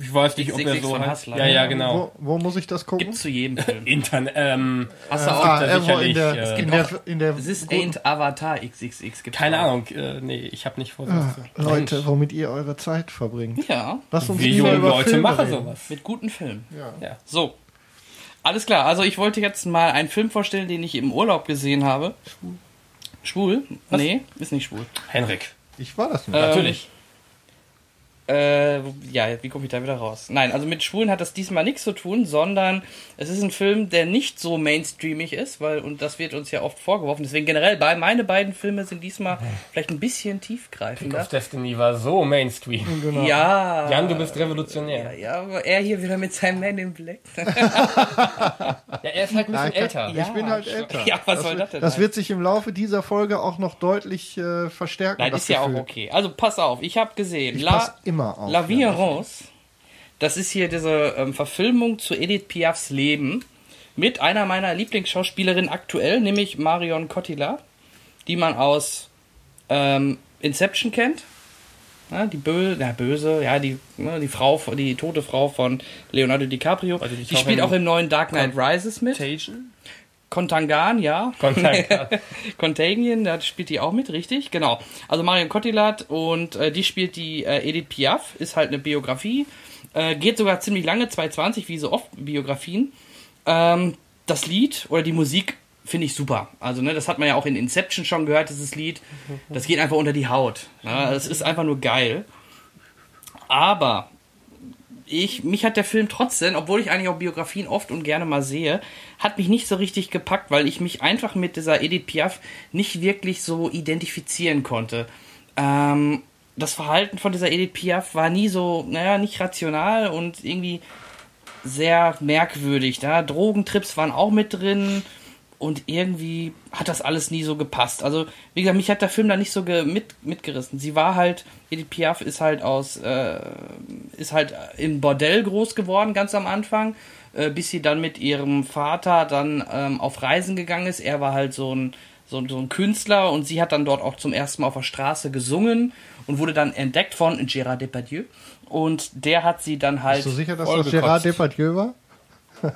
S2: Ich weiß nicht, ob er so
S1: von
S2: heißt. Ja, ja, genau.
S3: Wo, wo muss ich das gucken?
S1: Gibt's zu jedem [laughs] Film.
S2: Internet. Ähm,
S1: Hast du auch.
S3: ah,
S2: da
S3: irgendwo in
S2: sicherlich,
S3: der,
S2: äh,
S3: in der, in der
S1: This ain't Avatar XXX. Gibt's
S2: keine
S1: auch.
S2: Ahnung. Äh, nee, ich habe nicht vor.
S3: Ah, Leute,
S2: Mensch,
S3: womit ihr eure Zeit verbringt.
S1: Ja,
S3: Lasst uns
S2: jungen
S3: über
S2: Leute
S3: Filme
S2: machen
S3: reden.
S2: sowas.
S1: mit guten Filmen.
S3: Ja.
S2: Ja.
S1: So, Alles klar, also ich wollte jetzt mal einen Film vorstellen, den ich im Urlaub gesehen habe. Schwul? Schwul? Nee, ist nicht schwul.
S2: Henrik.
S3: Ich war das nicht.
S1: Ähm,
S2: Natürlich.
S1: Äh, ja, wie komme ich da wieder raus? Nein, also mit Schwulen hat das diesmal nichts zu tun, sondern es ist ein Film, der nicht so mainstreamig ist, weil, und das wird uns ja oft vorgeworfen. Deswegen generell, bei, meine beiden Filme sind diesmal vielleicht ein bisschen
S2: Pick
S1: tiefgreifender.
S2: of Destiny war so Mainstream.
S3: Genau.
S1: Ja.
S2: Jan, du bist revolutionär.
S1: Ja, ja, aber er hier wieder mit seinem Man in Black. [laughs]
S2: Ja, er ist halt ein bisschen
S3: Nein,
S2: älter.
S3: Ich bin halt älter.
S1: Ja, was soll
S3: wird-
S1: das denn
S3: Das wird sich im Laufe dieser Folge auch noch deutlich äh, verstärken.
S1: Nein,
S3: das
S1: ist ja auch
S3: Gefühl.
S1: okay. Also pass auf, ich habe gesehen.
S3: Ich
S1: La,
S3: pass immer auf.
S1: La Vie
S3: ja.
S1: en Rose. Das ist hier diese ähm, Verfilmung zu Edith Piafs Leben mit einer meiner Lieblingsschauspielerinnen aktuell, nämlich Marion Cotillard, die man aus ähm, Inception kennt. Ja, die Bö na, böse, ja, die, ne, die Frau, die tote Frau von Leonardo DiCaprio.
S2: Also die
S1: die spielt auch im neuen Dark Knight Rises mit.
S2: Contagion?
S1: Kontangan, ja.
S2: Contagion. [laughs]
S1: Contagion, da spielt die auch mit, richtig? Genau. Also Marion Cotillard und äh, die spielt die äh, Edith Piaf, ist halt eine Biografie. Äh, geht sogar ziemlich lange, 220, wie so oft Biografien. Ähm, das Lied oder die Musik finde ich super. Also, ne, das hat man ja auch in Inception schon gehört, dieses Lied. Das geht einfach unter die Haut. Ne? Es ist einfach nur geil. Aber ich, mich hat der Film trotzdem, obwohl ich eigentlich auch Biografien oft und gerne mal sehe, hat mich nicht so richtig gepackt, weil ich mich einfach mit dieser Edith Piaf nicht wirklich so identifizieren konnte. Ähm, das Verhalten von dieser Edith Piaf war nie so, naja, nicht rational und irgendwie sehr merkwürdig. Da Drogentrips waren auch mit drin und irgendwie hat das alles nie so gepasst. Also, wie gesagt, mich hat der Film da nicht so ge mit, mitgerissen. Sie war halt, Edith Piaf ist halt aus, äh, ist halt im Bordell groß geworden, ganz am Anfang, äh, bis sie dann mit ihrem Vater dann ähm, auf Reisen gegangen ist. Er war halt so ein, so, ein- so ein Künstler und sie hat dann dort auch zum ersten Mal auf der Straße gesungen und wurde dann entdeckt von Gérard Depardieu. Und der hat sie dann halt.
S3: Bist du sicher, dass das Gerard
S2: gekotzt.
S3: Depardieu war?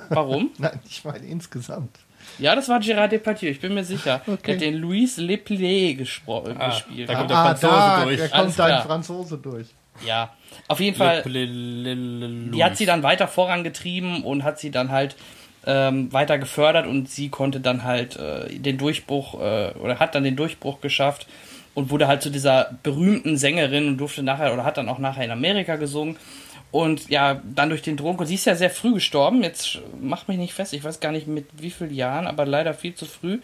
S1: Warum? [laughs]
S3: Nein, ich meine insgesamt.
S1: Ja, das war Gérard Depardieu, ich bin mir sicher.
S3: Okay.
S1: Der hat den Louis Leplé gespro-
S2: Ah,
S1: gespielt.
S2: da kommt der
S3: ah,
S2: Franzose
S3: da,
S2: durch.
S3: da kommt dein Franzose durch.
S1: Ja, auf jeden Fall.
S2: Die
S1: Die hat sie dann weiter vorangetrieben und hat sie dann halt ähm, weiter gefördert und sie konnte dann halt äh, den Durchbruch äh, oder hat dann den Durchbruch geschafft und wurde halt zu dieser berühmten Sängerin und durfte nachher oder hat dann auch nachher in Amerika gesungen. Und ja, dann durch den Drogen. Sie ist ja sehr früh gestorben. Jetzt macht mich nicht fest. Ich weiß gar nicht mit wie vielen Jahren, aber leider viel zu früh.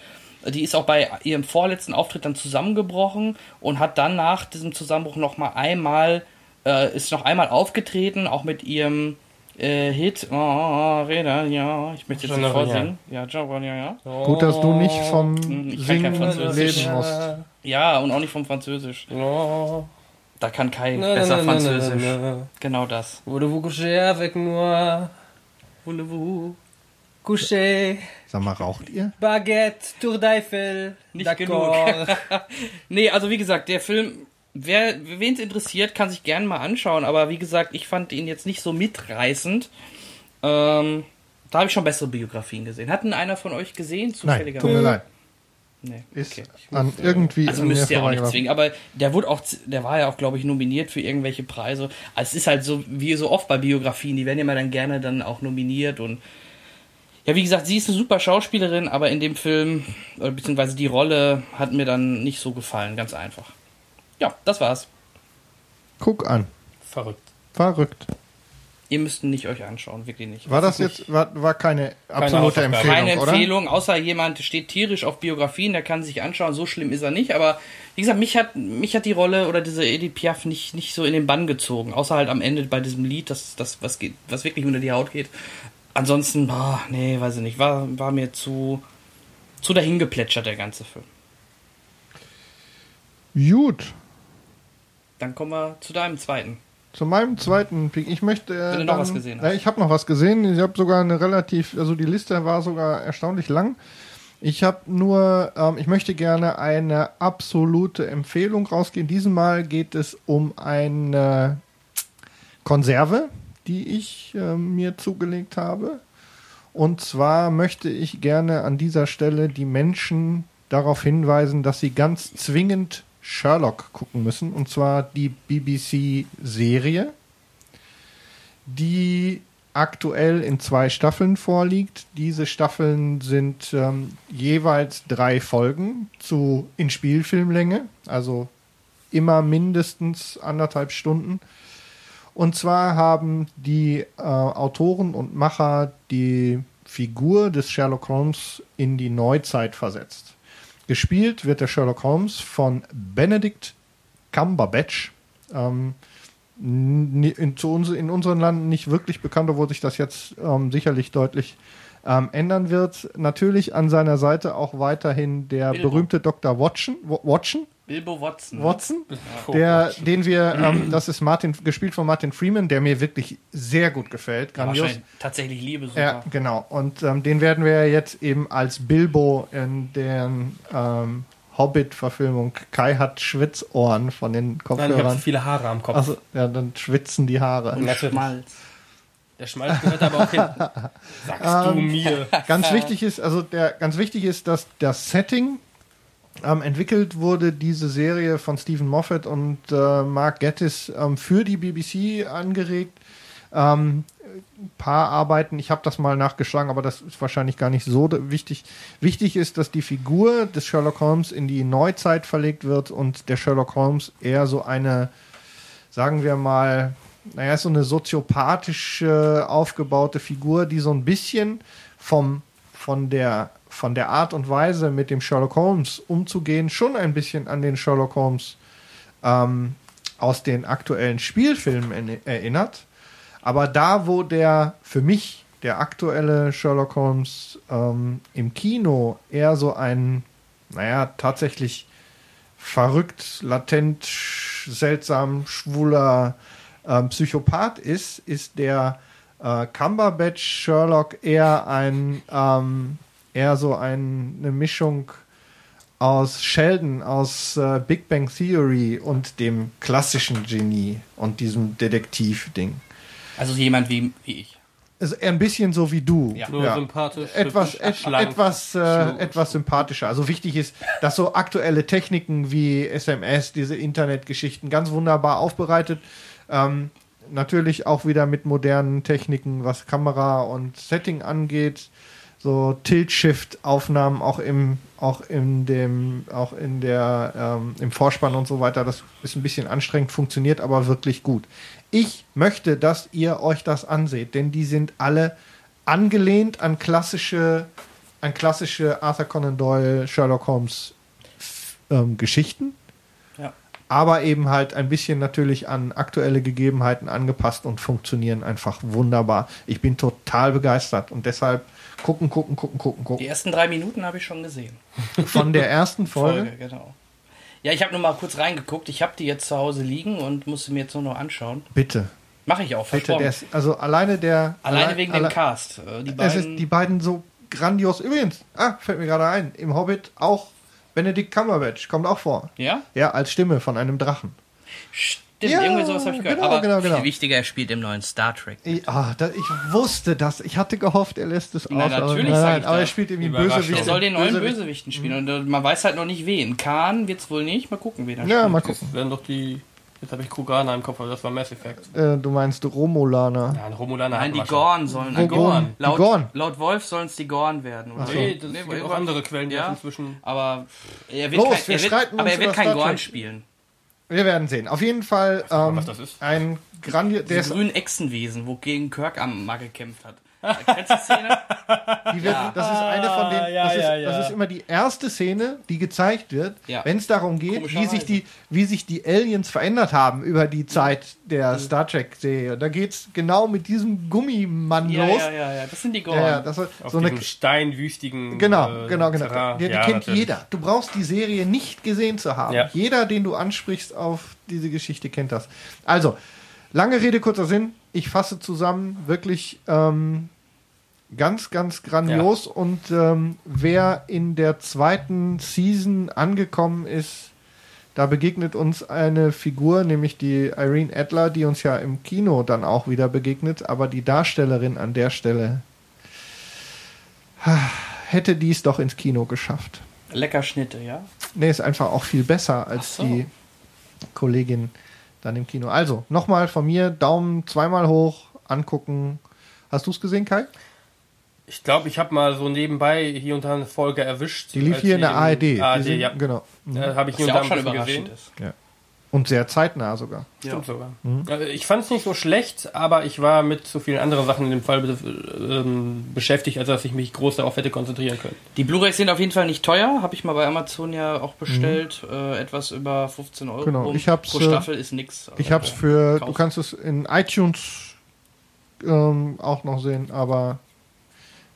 S1: Die ist auch bei ihrem vorletzten Auftritt dann zusammengebrochen und hat dann nach diesem Zusammenbruch noch mal einmal äh, ist noch einmal aufgetreten, auch mit ihrem äh, Hit. Oh, oh, Reda, ja, ich möchte jetzt nicht vorsingen. Ja, Jean ja, ja.
S3: Gut, dass du nicht vom
S1: Hm, ich kann kein
S3: Singen
S1: Französisch.
S3: leben musst.
S1: Ja, und auch nicht vom Französisch.
S2: Oh.
S1: Da kann Kai
S2: Na,
S1: besser
S2: na, na,
S1: Französisch.
S2: na, na.
S1: Genau das.
S2: Voulez-vous coucher avec moi?
S1: Voulez-vous?
S2: Coucher,
S3: Sag mal, raucht ihr?
S2: Baguette, Tour d'Eiffel.
S1: Nicht
S2: D'accord. [laughs]
S1: Nee, also wie gesagt, der Film, wer wen es interessiert, kann sich gerne mal anschauen, aber wie gesagt, ich fand ihn jetzt nicht so mitreißend. Ähm, da habe ich schon bessere Biografien gesehen. Hatten einer von euch gesehen?
S3: Nein,
S1: Zufälligerweise?
S3: tut mir leid.
S1: Nee.
S3: Ist
S1: Okay.
S3: an irgendwie
S1: Also müsst ihr auch nicht zwingen, aber der wurde auch, der war ja auch, glaube ich, nominiert für irgendwelche Preise. Also es ist halt so, wie so oft bei Biografien, die werden ja mal dann gerne dann auch nominiert und ja, wie gesagt, sie ist eine super Schauspielerin, aber in dem Film, oder beziehungsweise die Rolle hat mir dann nicht so gefallen, ganz einfach. Ja, das war's.
S3: Guck an.
S2: Verrückt.
S3: Verrückt.
S1: Ihr müsst ihn nicht euch anschauen, wirklich nicht.
S3: War das jetzt, war, war keine absolute
S2: Hausaufgabe.
S3: Empfehlung,
S1: Keine
S3: oder?
S1: Empfehlung, außer jemand steht tierisch auf Biografien, der kann sich anschauen, so schlimm ist er nicht, aber wie gesagt, mich hat, mich hat die Rolle oder diese Edith Piaf nicht, nicht so in den Bann gezogen, außer halt am Ende bei diesem Lied, das, das was, geht, was wirklich unter die Haut geht. Ansonsten, boah, nee, weiß ich nicht, war, war mir zu, zu dahingeplätschert, der ganze Film.
S3: Gut.
S1: Dann kommen wir zu deinem zweiten.
S3: Zu meinem zweiten Pick. Ich möchte. äh,
S1: Wenn du noch was gesehen hast.
S3: Ja, ich habe noch was gesehen. Ich habe sogar eine relativ, also die Liste war sogar erstaunlich lang. Ich habe nur, ähm, ich möchte gerne eine absolute Empfehlung rausgehen. Diesmal geht es um eine Konserve, die ich äh, mir zugelegt habe. Und zwar möchte ich gerne an dieser Stelle die Menschen darauf hinweisen, dass sie ganz zwingend Sherlock gucken müssen. Und zwar die BBC-Serie, die aktuell in zwei Staffeln vorliegt. Diese Staffeln sind ähm, jeweils drei Folgen zu in Spielfilmlänge, also immer mindestens anderthalb Stunden. Und zwar haben die äh, Autoren und Macher die Figur des Sherlock Holmes in die Neuzeit versetzt. Gespielt wird der Sherlock Holmes von Benedict Cumberbatch. Ähm, in, in unseren Landen nicht wirklich bekannt, obwohl sich das jetzt ähm, sicherlich deutlich ähm, ändern wird. Natürlich an seiner Seite auch weiterhin der
S1: Bilbo.
S3: berühmte Dr. Watson, Watson,
S1: Bilbo Watson.
S3: Watson, der, den wir, ähm, das ist Martin, gespielt von Martin Freeman, der mir wirklich sehr gut gefällt, grandios.
S1: Wahrscheinlich tatsächlich Liebe super.
S3: Ja, genau. Und ähm, den werden wir jetzt eben als Bilbo in der ähm, Hobbit-Verfilmung. Kai hat Schwitzohren von den
S2: Nein, ich habe
S3: Kopfhörern.
S2: viele Haare am Kopf.
S3: Also, ja, dann schwitzen die Haare.
S2: Natürlich.
S1: Schmalz.
S2: Der Schmalz gehört aber auch hin. [laughs] Sagst du mir.
S3: Ganz wichtig ist, also der ganz wichtig ist, dass das Setting ähm, entwickelt wurde, diese Serie von Stephen Moffat und äh, Mark Gettis ähm, für die BBC angeregt. Ähm, ein paar Arbeiten, ich habe das mal nachgeschlagen, aber das ist wahrscheinlich gar nicht so wichtig. Wichtig ist, dass die Figur des Sherlock Holmes in die Neuzeit verlegt wird und der Sherlock Holmes eher so eine, sagen wir mal, naja, so eine soziopathisch äh, aufgebaute Figur, die so ein bisschen vom, von, der, von der Art und Weise, mit dem Sherlock Holmes umzugehen, schon ein bisschen an den Sherlock Holmes ähm, aus den aktuellen Spielfilmen eri- erinnert. Aber da, wo der für mich der aktuelle Sherlock Holmes ähm, im Kino eher so ein, naja, tatsächlich verrückt, latent, seltsam, schwuler ähm, Psychopath ist, ist der äh, Cumberbatch Sherlock eher ein, ähm, eher so ein, eine Mischung aus Sheldon, aus äh, Big Bang Theory und dem klassischen Genie und diesem Detektiv-Ding.
S1: Also jemand wie, wie ich.
S3: Also eher ein bisschen so wie du.
S1: Ja.
S2: Nur
S3: Ja.
S2: sympathisch.
S3: Etwas, et,
S2: schlank.
S3: etwas, äh, etwas sympathischer. Also wichtig ist, dass so aktuelle Techniken wie SMS, diese Internetgeschichten ganz wunderbar aufbereitet. Ähm, natürlich auch wieder mit modernen Techniken, was Kamera und Setting angeht. So Tilt-Shift-Aufnahmen auch im, auch in dem, auch in der, ähm, im Vorspann und so weiter. Das ist ein bisschen anstrengend, funktioniert aber wirklich gut. Ich möchte, dass ihr euch das anseht, denn die sind alle angelehnt an klassische, an klassische Arthur Conan Doyle, Sherlock Holmes ähm, Geschichten,
S1: Ja.
S3: aber eben halt ein bisschen natürlich an aktuelle Gegebenheiten angepasst und funktionieren einfach wunderbar. Ich bin total begeistert und deshalb gucken, gucken, gucken, gucken,
S1: Die
S3: gucken.
S1: ersten drei Minuten habe ich schon gesehen.
S3: Von der ersten [laughs] Folge.
S1: Folge, genau. Ja, ich habe nur mal kurz reingeguckt. Ich habe die jetzt zu Hause liegen und musste mir jetzt nur noch anschauen.
S3: Bitte,
S1: Mache ich auch,
S3: bitte. Der ist, also alleine der.
S1: Alleine
S3: allein-
S1: wegen
S3: alle-
S1: dem Cast. Äh, Die
S3: Es
S1: beiden,
S3: ist die beiden so grandios. Übrigens, ah, fällt mir gerade ein, im Hobbit auch Benedict Cumberbatch kommt auch vor.
S1: ja?
S3: Ja, als Stimme von einem Drachen.
S1: Stimmt,
S3: Ja,
S1: irgendwie sowas habe ich gehört.
S3: genau,
S1: Aber
S3: genau, genau.
S1: viel wichtiger, er spielt im neuen Star Trek.
S3: Ich, ah, da, ich wusste das. Ich hatte gehofft, er lässt es
S1: Nein,
S3: aus. aber,
S1: natürlich sag
S3: nein,
S1: ich
S3: aber er
S1: das.
S3: spielt irgendwie einen. Bösewicht.
S1: Er soll den neuen
S3: Bösewicht.
S1: Bösewichten spielen und äh, man weiß halt noch nicht wen. Khan wird's wohl nicht. Mal gucken, wen er
S3: Ja,
S1: spielt.
S3: mal
S2: Das
S3: gucken.
S2: wären doch die. Jetzt habe ich Krugana im Kopf, aber das war Mass Effect.
S3: Äh, du meinst Romulaner.
S2: Ja, Romulaner
S1: Nein, die. Gorn sollen.
S3: Wo Gorn? Die
S1: Laut,
S3: Gorn?
S1: laut Wolf sollen es die Gorn werden. Oder
S3: so.
S2: Nee, das
S1: Nee,
S2: gibt auch andere Quellen, die
S1: ja.
S2: das inzwischen.
S1: Aber er wird
S3: Los,
S1: kein, er wird, aber er wird kein Gorn spielen.
S3: Wir werden sehen. Auf jeden Fall
S2: mal,
S3: ähm,
S2: was das ist.
S3: ein grandios. Der
S1: Die grünen Echsenwesen, wogegen Kirk am mal gekämpft hat. Kennst du die Szene?
S3: die wird, Das ist eine von den.
S2: Ah, ja,
S3: das, ist,
S2: ja, ja.
S3: das ist immer die erste Szene, die gezeigt wird,
S1: Ja.
S3: wenn es darum geht, wie sich, die, wie sich die Aliens verändert haben über die Zeit der Star Trek-Serie. Da geht es genau mit diesem Gummimann
S1: Ja,
S3: los.
S1: ja, ja, ja, das sind die Gorn.
S3: Ja, ja, das war
S2: Auf
S3: so eine
S2: diesem steinwüstigen.
S3: Genau,
S2: äh,
S3: genau, genau.
S2: Terrain.
S3: Die, die
S2: Ja,
S3: kennt
S2: natürlich.
S3: jeder. Du brauchst die Serie nicht gesehen zu haben.
S2: Ja.
S3: Jeder, den du ansprichst auf diese Geschichte, kennt das. Also, lange Rede, kurzer Sinn. Ich fasse zusammen, wirklich ähm, ganz, ganz grandios. Und ähm, wer in der zweiten Season angekommen ist, da begegnet uns eine Figur, nämlich die Irene Adler, die uns ja im Kino dann auch wieder begegnet. Aber die Darstellerin an der Stelle hätte dies doch ins Kino geschafft.
S1: Lecker Schnitte, ja?
S3: Nee, ist einfach auch viel besser als
S1: so.
S3: die Kollegin dann im Kino. Also, nochmal von mir, Daumen zweimal hoch, angucken. Hast du es gesehen, Kai?
S2: Ich glaube, ich habe mal so nebenbei hier und da eine Folge erwischt.
S3: Die lief hier in der ARD.
S2: ARD,
S3: sind-
S2: ja.
S3: Genau.
S2: Da habe ich hier und da
S1: schon überraschend
S2: gesehen.
S1: ist.
S3: Ja. Und sehr zeitnah sogar.
S2: Stimmt sogar. Also ich fand es nicht so schlecht, aber ich war mit so vielen anderen Sachen in dem Fall ähm, beschäftigt, als dass ich mich groß darauf hätte konzentrieren können.
S1: Die Blu-rays sind auf jeden Fall nicht teuer. Habe ich mal bei Amazon ja auch bestellt. Äh, etwas über 15 Euro.
S3: Genau,
S1: rum.
S3: ich hab's,
S1: Pro
S3: äh,
S1: Staffel ist nix.
S3: Ich habe es für, du
S1: Kaufen.
S3: kannst es in iTunes ähm, auch noch sehen, aber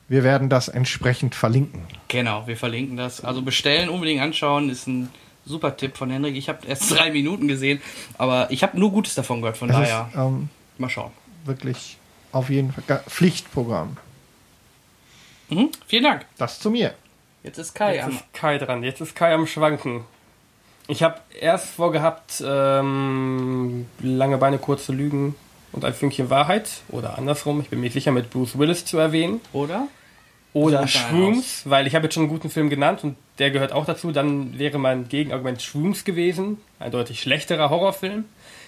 S3: wir werden das entsprechend verlinken.
S1: Genau, wir verlinken das. Also bestellen, unbedingt anschauen, ist ein super Tipp von Henrik. Ich habe erst [laughs] drei Minuten gesehen, aber ich habe nur Gutes davon gehört. Von
S3: Es
S1: daher,
S3: ist ähm,
S1: mal schauen.
S3: wirklich auf jeden Fall Pflichtprogramm.
S1: Mhm. Vielen Dank.
S3: Das zu mir.
S1: Jetzt ist Kai
S2: Jetzt
S1: am.
S2: ist Kai dran. Jetzt ist Kai am Schwanken. Ich habe erst vorgehabt, ähm, lange Beine, kurze Lügen und ein Fünkchen Wahrheit. Oder andersrum, ich bin mir sicher, mit Bruce Willis zu erwähnen.
S1: Oder?
S2: Oder Shrooms, weil ich habe jetzt schon einen guten Film genannt und der gehört auch dazu. Dann wäre mein Gegenargument Shrooms gewesen. Ein deutlich schlechterer Horrorfilm.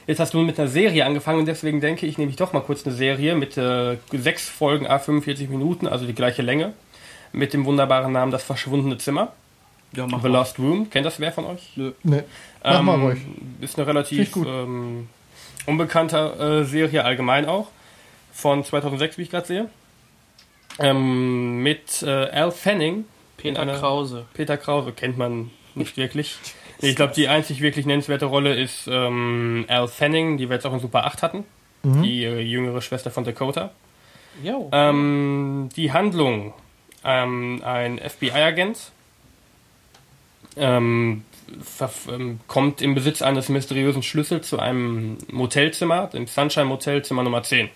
S2: Jetzt hast du mit einer Serie angefangen und deswegen denke ich, nehme ich doch mal kurz eine Serie mit äh, sechs Folgen, a 45 Minuten, also die gleiche Länge. Mit dem wunderbaren Namen Das verschwundene Zimmer.
S1: Ja, mach
S2: The
S1: mal.
S2: Lost Room. Kennt das wer von euch?
S1: Nö.
S3: Ne, mach mal
S2: Ähm,
S3: ruhig.
S2: Ist eine relativ ähm, unbekannte äh, Serie allgemein auch. Von 2006, wie ich gerade sehe. Ähm, mit äh, Al Fanning.
S1: Peter
S2: in einer-
S1: Krause.
S2: Peter Krause kennt man nicht [laughs] wirklich. Ich glaube, die einzig wirklich nennenswerte Rolle ist ähm, Al Fanning, die wir jetzt auch in Super 8 hatten. Die äh, jüngere Schwester von Dakota.
S1: Jo.
S2: Ähm, die Handlung. Ähm, ein FBI-Agent ähm, ähm, kommt im Besitz eines mysteriösen Schlüssels zu einem Motelzimmer, dem Sunshine Motel Zimmer Nummer 10.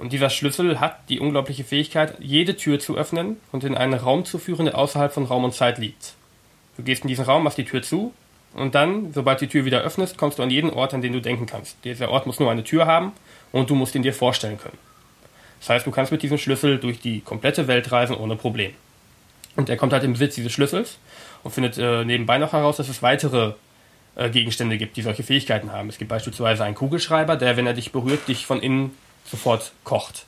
S2: Und dieser Schlüssel hat die unglaubliche Fähigkeit, jede Tür zu öffnen und in einen Raum zu führen, der außerhalb von Raum und Zeit liegt. Du gehst in diesen Raum, machst die Tür zu und dann, sobald die Tür wieder öffnest, kommst du an jeden Ort, an den du denken kannst. Dieser Ort muss nur eine Tür haben und du musst ihn dir vorstellen können. Das heißt, du kannst mit diesem Schlüssel durch die komplette Welt reisen ohne Problem. Und er kommt halt im Besitz dieses Schlüssels und findet äh, nebenbei noch heraus, dass es weitere äh, Gegenstände gibt, die solche Fähigkeiten haben. Es gibt beispielsweise einen Kugelschreiber, der, wenn er dich berührt, dich von innen sofort kocht.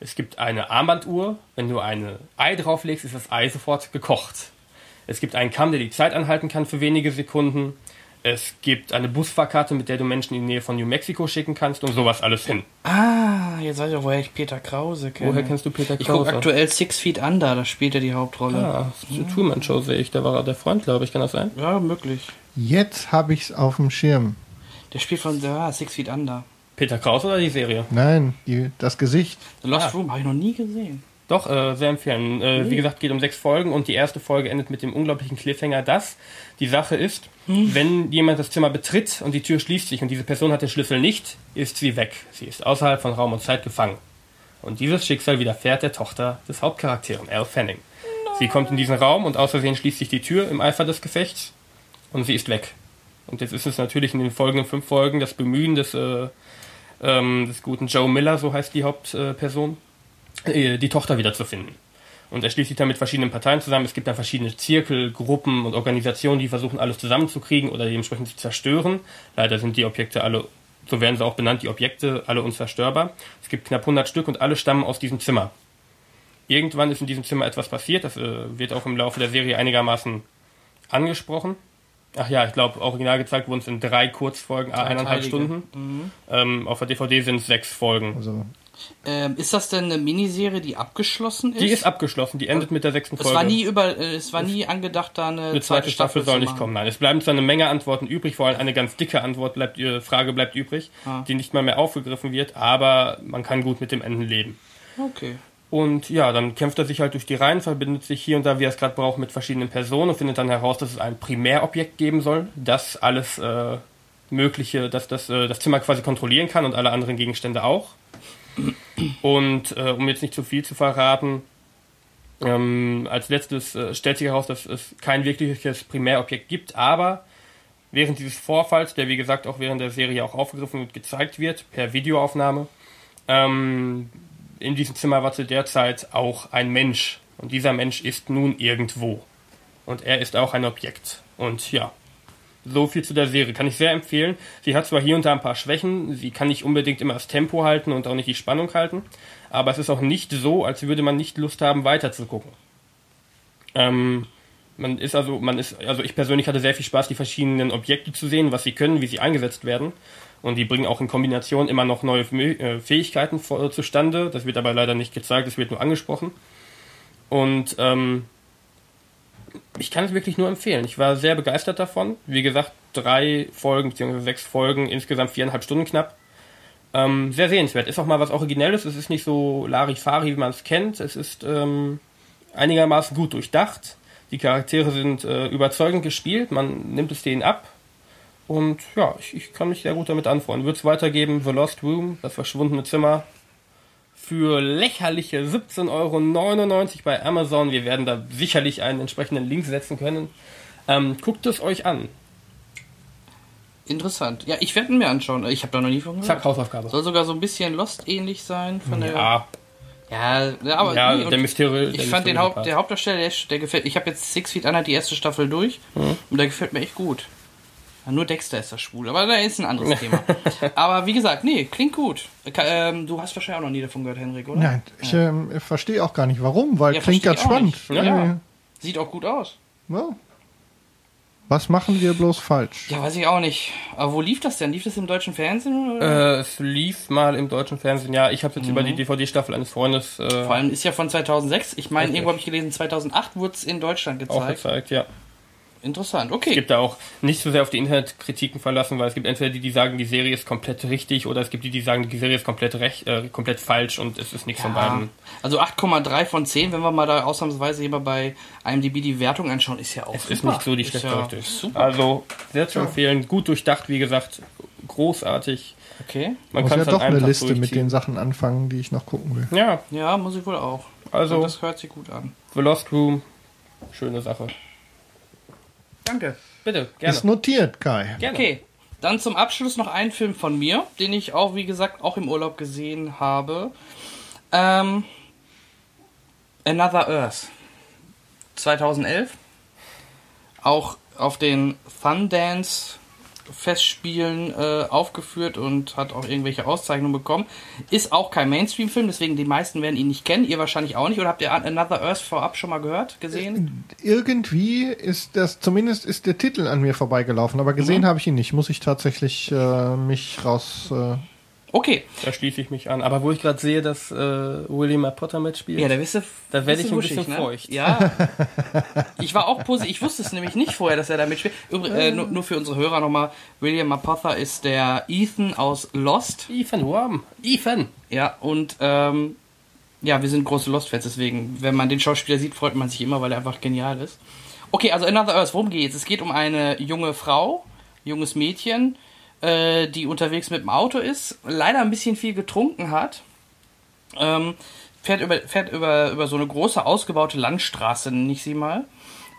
S2: Es gibt eine Armbanduhr, wenn du ein Ei drauflegst, ist das Ei sofort gekocht. Es gibt einen Kamm, der die Zeit anhalten kann für wenige Sekunden. Es gibt eine Busfahrkarte, mit der du Menschen in die Nähe von New Mexico schicken kannst und sowas alles hin.
S1: Ah, jetzt weiß ich auch, woher ich Peter Krause kenne.
S2: Woher kennst du Peter
S1: Ich gucke
S2: Krause?
S1: aktuell Six Feet Under, da spielt er die Hauptrolle.
S2: Ah, die Truman Show sehe ich, da war er der Freund, glaube ich, kann das sein?
S1: Ja, möglich.
S3: Jetzt habe ich es auf dem Schirm.
S1: Der spielt von ja, Six Feet Under.
S2: Peter Krause oder die Serie?
S3: Nein, die, das Gesicht.
S1: The Lost
S2: Ah.
S1: Room habe ich noch nie gesehen.
S2: Doch, äh, sehr empfehlen. Äh, Wie gesagt, geht um sechs Folgen und die erste Folge endet mit dem unglaublichen Cliffhanger, dass die Sache ist, wenn jemand das Zimmer betritt und die Tür schließt sich und diese Person hat den Schlüssel nicht, ist sie weg. Sie ist außerhalb von Raum und Zeit gefangen. Und dieses Schicksal widerfährt der Tochter des Hauptcharakteren, Al Fanning. Sie kommt in diesen Raum und aus Versehen schließt sich die Tür im Eifer des Gefechts und sie ist weg. Und jetzt ist es natürlich in den folgenden fünf Folgen das Bemühen des, äh, ähm, des guten Joe Miller, so heißt die Hauptperson, äh, die Tochter wiederzufinden. Und er schließt sich dann mit verschiedenen Parteien zusammen. Es gibt dann verschiedene Zirkel, Gruppen und Organisationen, die versuchen, alles zusammenzukriegen oder dementsprechend zu zerstören. Leider sind die Objekte alle, so werden sie auch benannt, die Objekte alle unzerstörbar. Es gibt knapp 100 Stück und alle stammen aus diesem Zimmer. Irgendwann ist in diesem Zimmer etwas passiert. Das äh, wird auch im Laufe der Serie einigermaßen angesprochen. Ach ja, ich glaube, original gezeigt wurden es in drei Kurzfolgen, a eineinhalb
S1: Dreiteilige.
S2: Stunden. Ähm, auf der DVD sind es sechs Folgen.
S3: Also,
S1: Ähm, ist das denn eine Miniserie, die abgeschlossen ist?
S2: Die ist abgeschlossen, die endet mit der sechsten
S1: es
S2: Folge.
S1: war nie über, äh, es war nie angedacht, da eine,
S2: eine zweite Staffel soll
S1: zu
S2: nicht kommen. Nein, es bleiben zwar eine Menge Antworten übrig, vor allem eine ganz dicke Antwort bleibt, äh, Frage bleibt übrig,
S1: Ah.
S2: die nicht mal mehr aufgegriffen wird, aber man kann gut mit dem Enden leben.
S1: Okay.
S2: Und ja, dann kämpft er sich halt durch die Reihen, verbindet sich hier und da, wie er es gerade braucht, mit verschiedenen Personen und findet dann heraus, dass es ein Primärobjekt geben soll, das alles äh, Mögliche, dass das, äh, das Zimmer quasi kontrollieren kann und alle anderen Gegenstände auch. Und äh, um jetzt nicht zu viel zu verraten, ähm, als letztes äh, stellt sich heraus, dass es kein wirkliches Primärobjekt gibt, aber während dieses Vorfalls, der wie gesagt auch während der Serie auch aufgegriffen und gezeigt wird, per Videoaufnahme, ähm, in diesem Zimmer war zu der Zeit auch ein Mensch. Und dieser Mensch ist nun irgendwo. Und er ist auch ein Objekt. Und ja, So viel zu der Serie. Kann ich sehr empfehlen. Sie hat zwar hier und da ein paar Schwächen, sie kann nicht unbedingt immer das Tempo halten und auch nicht die Spannung halten, aber es ist auch nicht so, als würde man nicht Lust haben, weiter zu gucken. Ähm, man ist also, man ist, also ich persönlich hatte sehr viel Spaß, die verschiedenen Objekte zu sehen, was sie können, wie sie eingesetzt werden. Und die bringen auch in Kombination immer noch neue äh, Fähigkeiten vor, zustande. Das wird aber leider nicht gezeigt, das wird nur angesprochen. Und ähm, ich kann es wirklich nur empfehlen. Ich war sehr begeistert davon. Wie gesagt, drei Folgen bzw. sechs Folgen, insgesamt viereinhalb Stunden knapp. Ähm, sehr sehenswert. Ist auch mal was Originelles. Es ist nicht so Larifari, wie man es kennt. Es ist ähm, einigermaßen gut durchdacht. Die Charaktere sind äh, überzeugend gespielt. Man nimmt es denen ab. Und ja, ich, ich kann mich sehr gut damit anfreunden. Wird es weitergeben, The Lost Room, das verschwundene Zimmer, für lächerliche 17,99 Euro bei Amazon. Wir werden da sicherlich einen entsprechenden Link setzen können. Ähm, guckt es euch an.
S1: Interessant. Ja, ich werde ihn mir anschauen. Ich habe da noch nie von
S2: gehört. Zack, Hausaufgabe.
S1: Soll sogar so ein bisschen Lost-ähnlich sein von der.
S2: Ja.
S1: Ja, aber
S2: ja,
S1: nee,
S2: der Mysterie.
S1: Ich fand den Haupt, der Hauptdarsteller, der, der gefällt. Ich habe jetzt Six Feet Under die erste Staffel durch mhm. und der gefällt mir echt gut. Nur Dexter ist das schwul, aber da ist ein anderes Thema. [laughs] Aber wie gesagt, nee, klingt gut. Ähm, du hast wahrscheinlich auch noch nie davon gehört, Henrik, oder?
S3: Nein, ich ja. ähm, verstehe auch gar nicht warum, weil ja, klingt ganz spannend.
S1: Ja. ja. Sieht auch gut aus.
S3: Ja. Was machen wir bloß falsch?
S1: Ja, weiß ich auch nicht. Aber wo lief das denn? Lief das im deutschen Fernsehen?
S2: Äh, es lief mal im deutschen Fernsehen, ja. Ich habe jetzt mhm. über die DVD-Staffel eines Freundes.
S1: Äh Vor allem ist ja von 2006. Ich meine, irgendwo habe ich gelesen, 2008 wurde es in Deutschland gezeigt.
S2: Auch gezeigt, ja.
S1: Interessant, okay.
S2: Es gibt da auch nicht so sehr auf die Internetkritiken verlassen, weil es gibt entweder die, die sagen, die Serie ist komplett richtig, oder es gibt die, die sagen, die Serie ist komplett recht, äh, komplett falsch und es ist nichts ja. von beiden.
S1: Also 8,3 von 10, wenn wir mal da ausnahmsweise hier bei IMDb die Wertung anschauen, ist ja auch
S2: Es super. ist nicht so die schlechte ja Super. Also sehr zu empfehlen, gut durchdacht, wie gesagt, großartig.
S1: Okay.
S3: Man muss kann ja doch eine Liste mit den Sachen anfangen, die ich noch gucken will.
S1: Ja. Ja, muss ich wohl auch.
S2: Also,
S1: das hört sich gut an.
S2: The Lost Room, schöne Sache.
S1: Danke.
S2: Bitte, gerne.
S3: Ist notiert, Kai.
S1: Gerne. Okay. Dann zum Abschluss noch ein Film von mir, den ich auch, wie gesagt, auch im Urlaub gesehen habe. Ähm, Another Earth. 2011. Auch auf den Fundance Festspielen äh, aufgeführt und hat auch irgendwelche Auszeichnungen bekommen. Ist auch kein Mainstream-Film, deswegen die meisten werden ihn nicht kennen. Ihr wahrscheinlich auch nicht. Oder habt ihr Another Earth vorab schon mal gehört, gesehen?
S3: Irgendwie ist das, zumindest ist der Titel an mir vorbeigelaufen, aber gesehen mhm. habe ich ihn nicht. Muss ich tatsächlich äh, mich raus. Äh
S1: Okay.
S2: Da schließe ich mich an. Aber wo ich gerade sehe, dass äh, William Potter mitspielt,
S1: ja, da, bist du,
S2: da werde ich ein bisschen ne? feucht.
S1: Ja. ich war auch positiv. Ich wusste es nämlich nicht vorher, dass er da mitspielt. Übr äh, nur, nur, für unsere Hörer nochmal. William Potter ist der Ethan aus Lost.
S2: Ethan Worm. Ethan.
S1: Ja, und ähm, ja, wir sind große Lost-Fans, deswegen, wenn man den Schauspieler sieht, freut man sich immer, weil er einfach genial ist. Okay, also Another Earth, worum geht's? Es geht um eine junge Frau, junges Mädchen, äh, die unterwegs mit dem Auto ist, leider ein bisschen viel getrunken hat, ähm, fährt, über, fährt über, über so eine große ausgebaute Landstraße, nenne ich sie mal.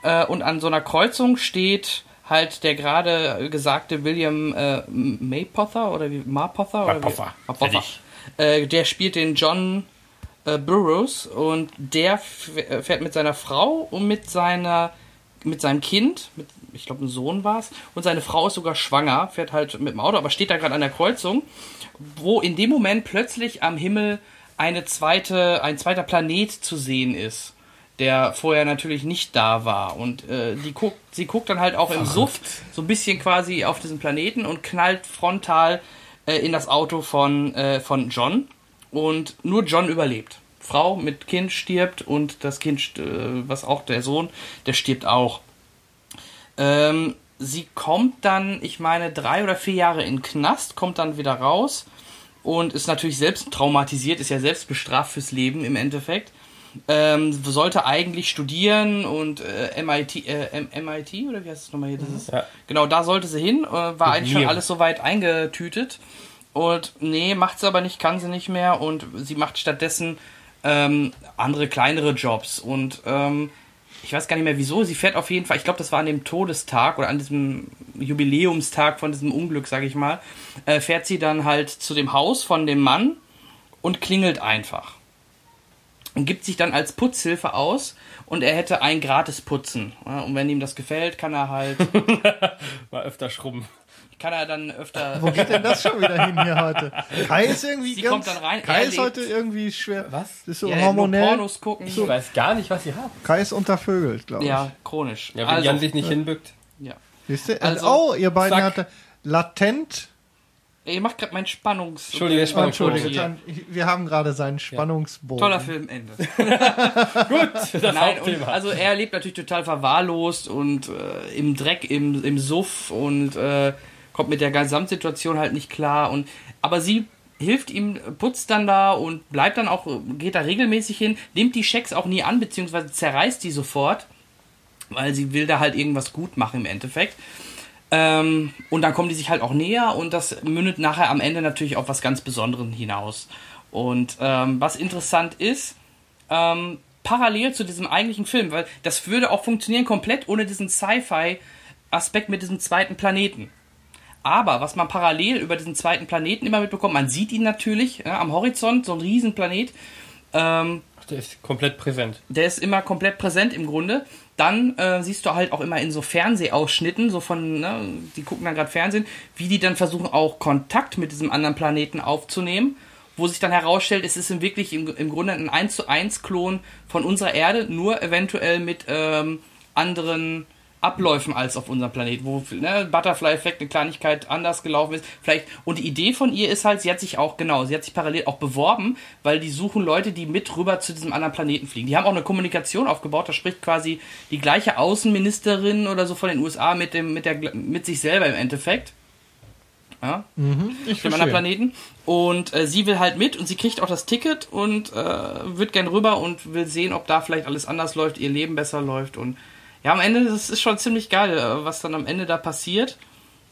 S1: Äh, und an so einer Kreuzung steht halt der gerade gesagte William äh, Maypother oder wie Marpother?
S2: Marpother.
S1: Marpother. Äh, der spielt den John äh, Burroughs und der fährt mit seiner Frau und mit seiner mit seinem Kind, mit ich glaube, ein Sohn war es. Und seine Frau ist sogar schwanger, fährt halt mit dem Auto, aber steht da gerade an der Kreuzung, wo in dem Moment plötzlich am Himmel eine zweite, ein zweiter Planet zu sehen ist, der vorher natürlich nicht da war. Und äh, die guckt, sie guckt dann halt auch im Suft so ein bisschen quasi auf diesen Planeten und knallt frontal äh, in das Auto von, äh, von John. Und nur John überlebt. Frau mit Kind stirbt und das Kind, äh, was auch der Sohn, der stirbt auch. Ähm, sie kommt dann, ich meine, drei oder vier Jahre in Knast, kommt dann wieder raus und ist natürlich selbst traumatisiert, ist ja selbst bestraft fürs Leben im Endeffekt. Ähm, sollte eigentlich studieren und äh, MIT, äh, MIT oder wie heißt es nochmal hier? Das ist, ja. Genau, da sollte sie hin, äh, war eigentlich schon alles soweit eingetütet. Und nee, macht sie aber nicht, kann sie nicht mehr und sie macht stattdessen ähm, andere kleinere Jobs und ähm, ich weiß gar nicht mehr wieso, sie fährt auf jeden Fall, ich glaube, das war an dem Todestag oder an diesem Jubiläumstag von diesem Unglück, sage ich mal, äh, fährt sie dann halt zu dem Haus von dem Mann und klingelt einfach. und gibt sich dann als Putzhilfe aus und er hätte ein gratis Putzen. Und wenn ihm das gefällt, kann er halt, [laughs]
S2: Mal öfter schrubben.
S1: Kann er dann öfter. [laughs]
S3: Wo geht denn das schon wieder hin hier heute? Kai ist irgendwie
S1: Sie
S3: ganz,
S1: kommt dann rein,
S3: Kai ist heute irgendwie schwer.
S2: Was?
S3: Das ist so
S1: Ja,
S3: hormonell.
S1: Pornos gucken.
S2: Ich weiß gar nicht, was ihr habt.
S3: Kai ist untervögelt, glaube ich.
S1: Ja, chronisch.
S2: Ja, wenn
S1: also,
S2: Jan sich nicht hinbückt.
S1: ja.
S3: Wisst ihr?
S1: Also,
S3: oh, ihr beiden hatte latent.
S1: Ihr macht gerade meinen Spannungs.
S2: Entschuldige,
S3: Oh,
S2: Spannung.
S3: Entschuldige, wir haben gerade seinen Spannungsbogen.
S1: Toller Film, Ende. [laughs]
S2: Gut, das [laughs]
S1: Nein, und, also er lebt natürlich total verwahrlost und äh, im Dreck, im, im Suff und äh, kommt mit der Gesamtsituation halt nicht klar. Und aber sie hilft ihm, putzt dann da und bleibt dann auch, geht da regelmäßig hin, nimmt die Schecks auch nie an, beziehungsweise zerreißt die sofort, weil sie will da halt irgendwas gut machen im Endeffekt. Ähm, und dann kommen die sich halt auch näher und das mündet nachher am Ende natürlich auf was ganz Besonderem hinaus. Und ähm, was interessant ist, ähm, parallel zu diesem eigentlichen Film, weil das würde auch funktionieren komplett ohne diesen Sci-Fi-Aspekt mit diesem zweiten Planeten. Aber was man parallel über diesen zweiten Planeten immer mitbekommt, man sieht ihn natürlich ja, am Horizont, so ein Riesenplanet. Ähm,
S2: Der ist komplett präsent.
S1: der ist immer komplett präsent im Grunde. Dann äh, siehst du halt auch immer in so Fernsehausschnitten, so von, ne, die gucken dann gerade Fernsehen, wie die dann versuchen auch Kontakt mit diesem anderen Planeten aufzunehmen, wo sich dann herausstellt, es ist wirklich im, im Grunde ein 1 zu 1 Klon von unserer Erde, nur eventuell mit ähm, anderen Abläufen als auf unserem Planeten, wo ne, Butterfly-Effekt eine Kleinigkeit anders gelaufen ist. Vielleicht, und die Idee von ihr ist halt, sie hat sich auch, genau, sie hat sich parallel auch beworben, weil die suchen Leute, die mit rüber zu diesem anderen Planeten fliegen. Die haben auch eine Kommunikation aufgebaut, da spricht quasi die gleiche Außenministerin oder so von den USA mit dem, mit der, mit sich selber im Endeffekt. Ja,
S3: Ich
S1: dem anderen. Planeten. Und äh, sie will halt mit und sie kriegt auch das Ticket und äh, wird gern rüber und will sehen, ob da vielleicht alles anders läuft, ihr Leben besser läuft. Und ja, am Ende, das ist schon ziemlich geil, äh, was dann am Ende da passiert.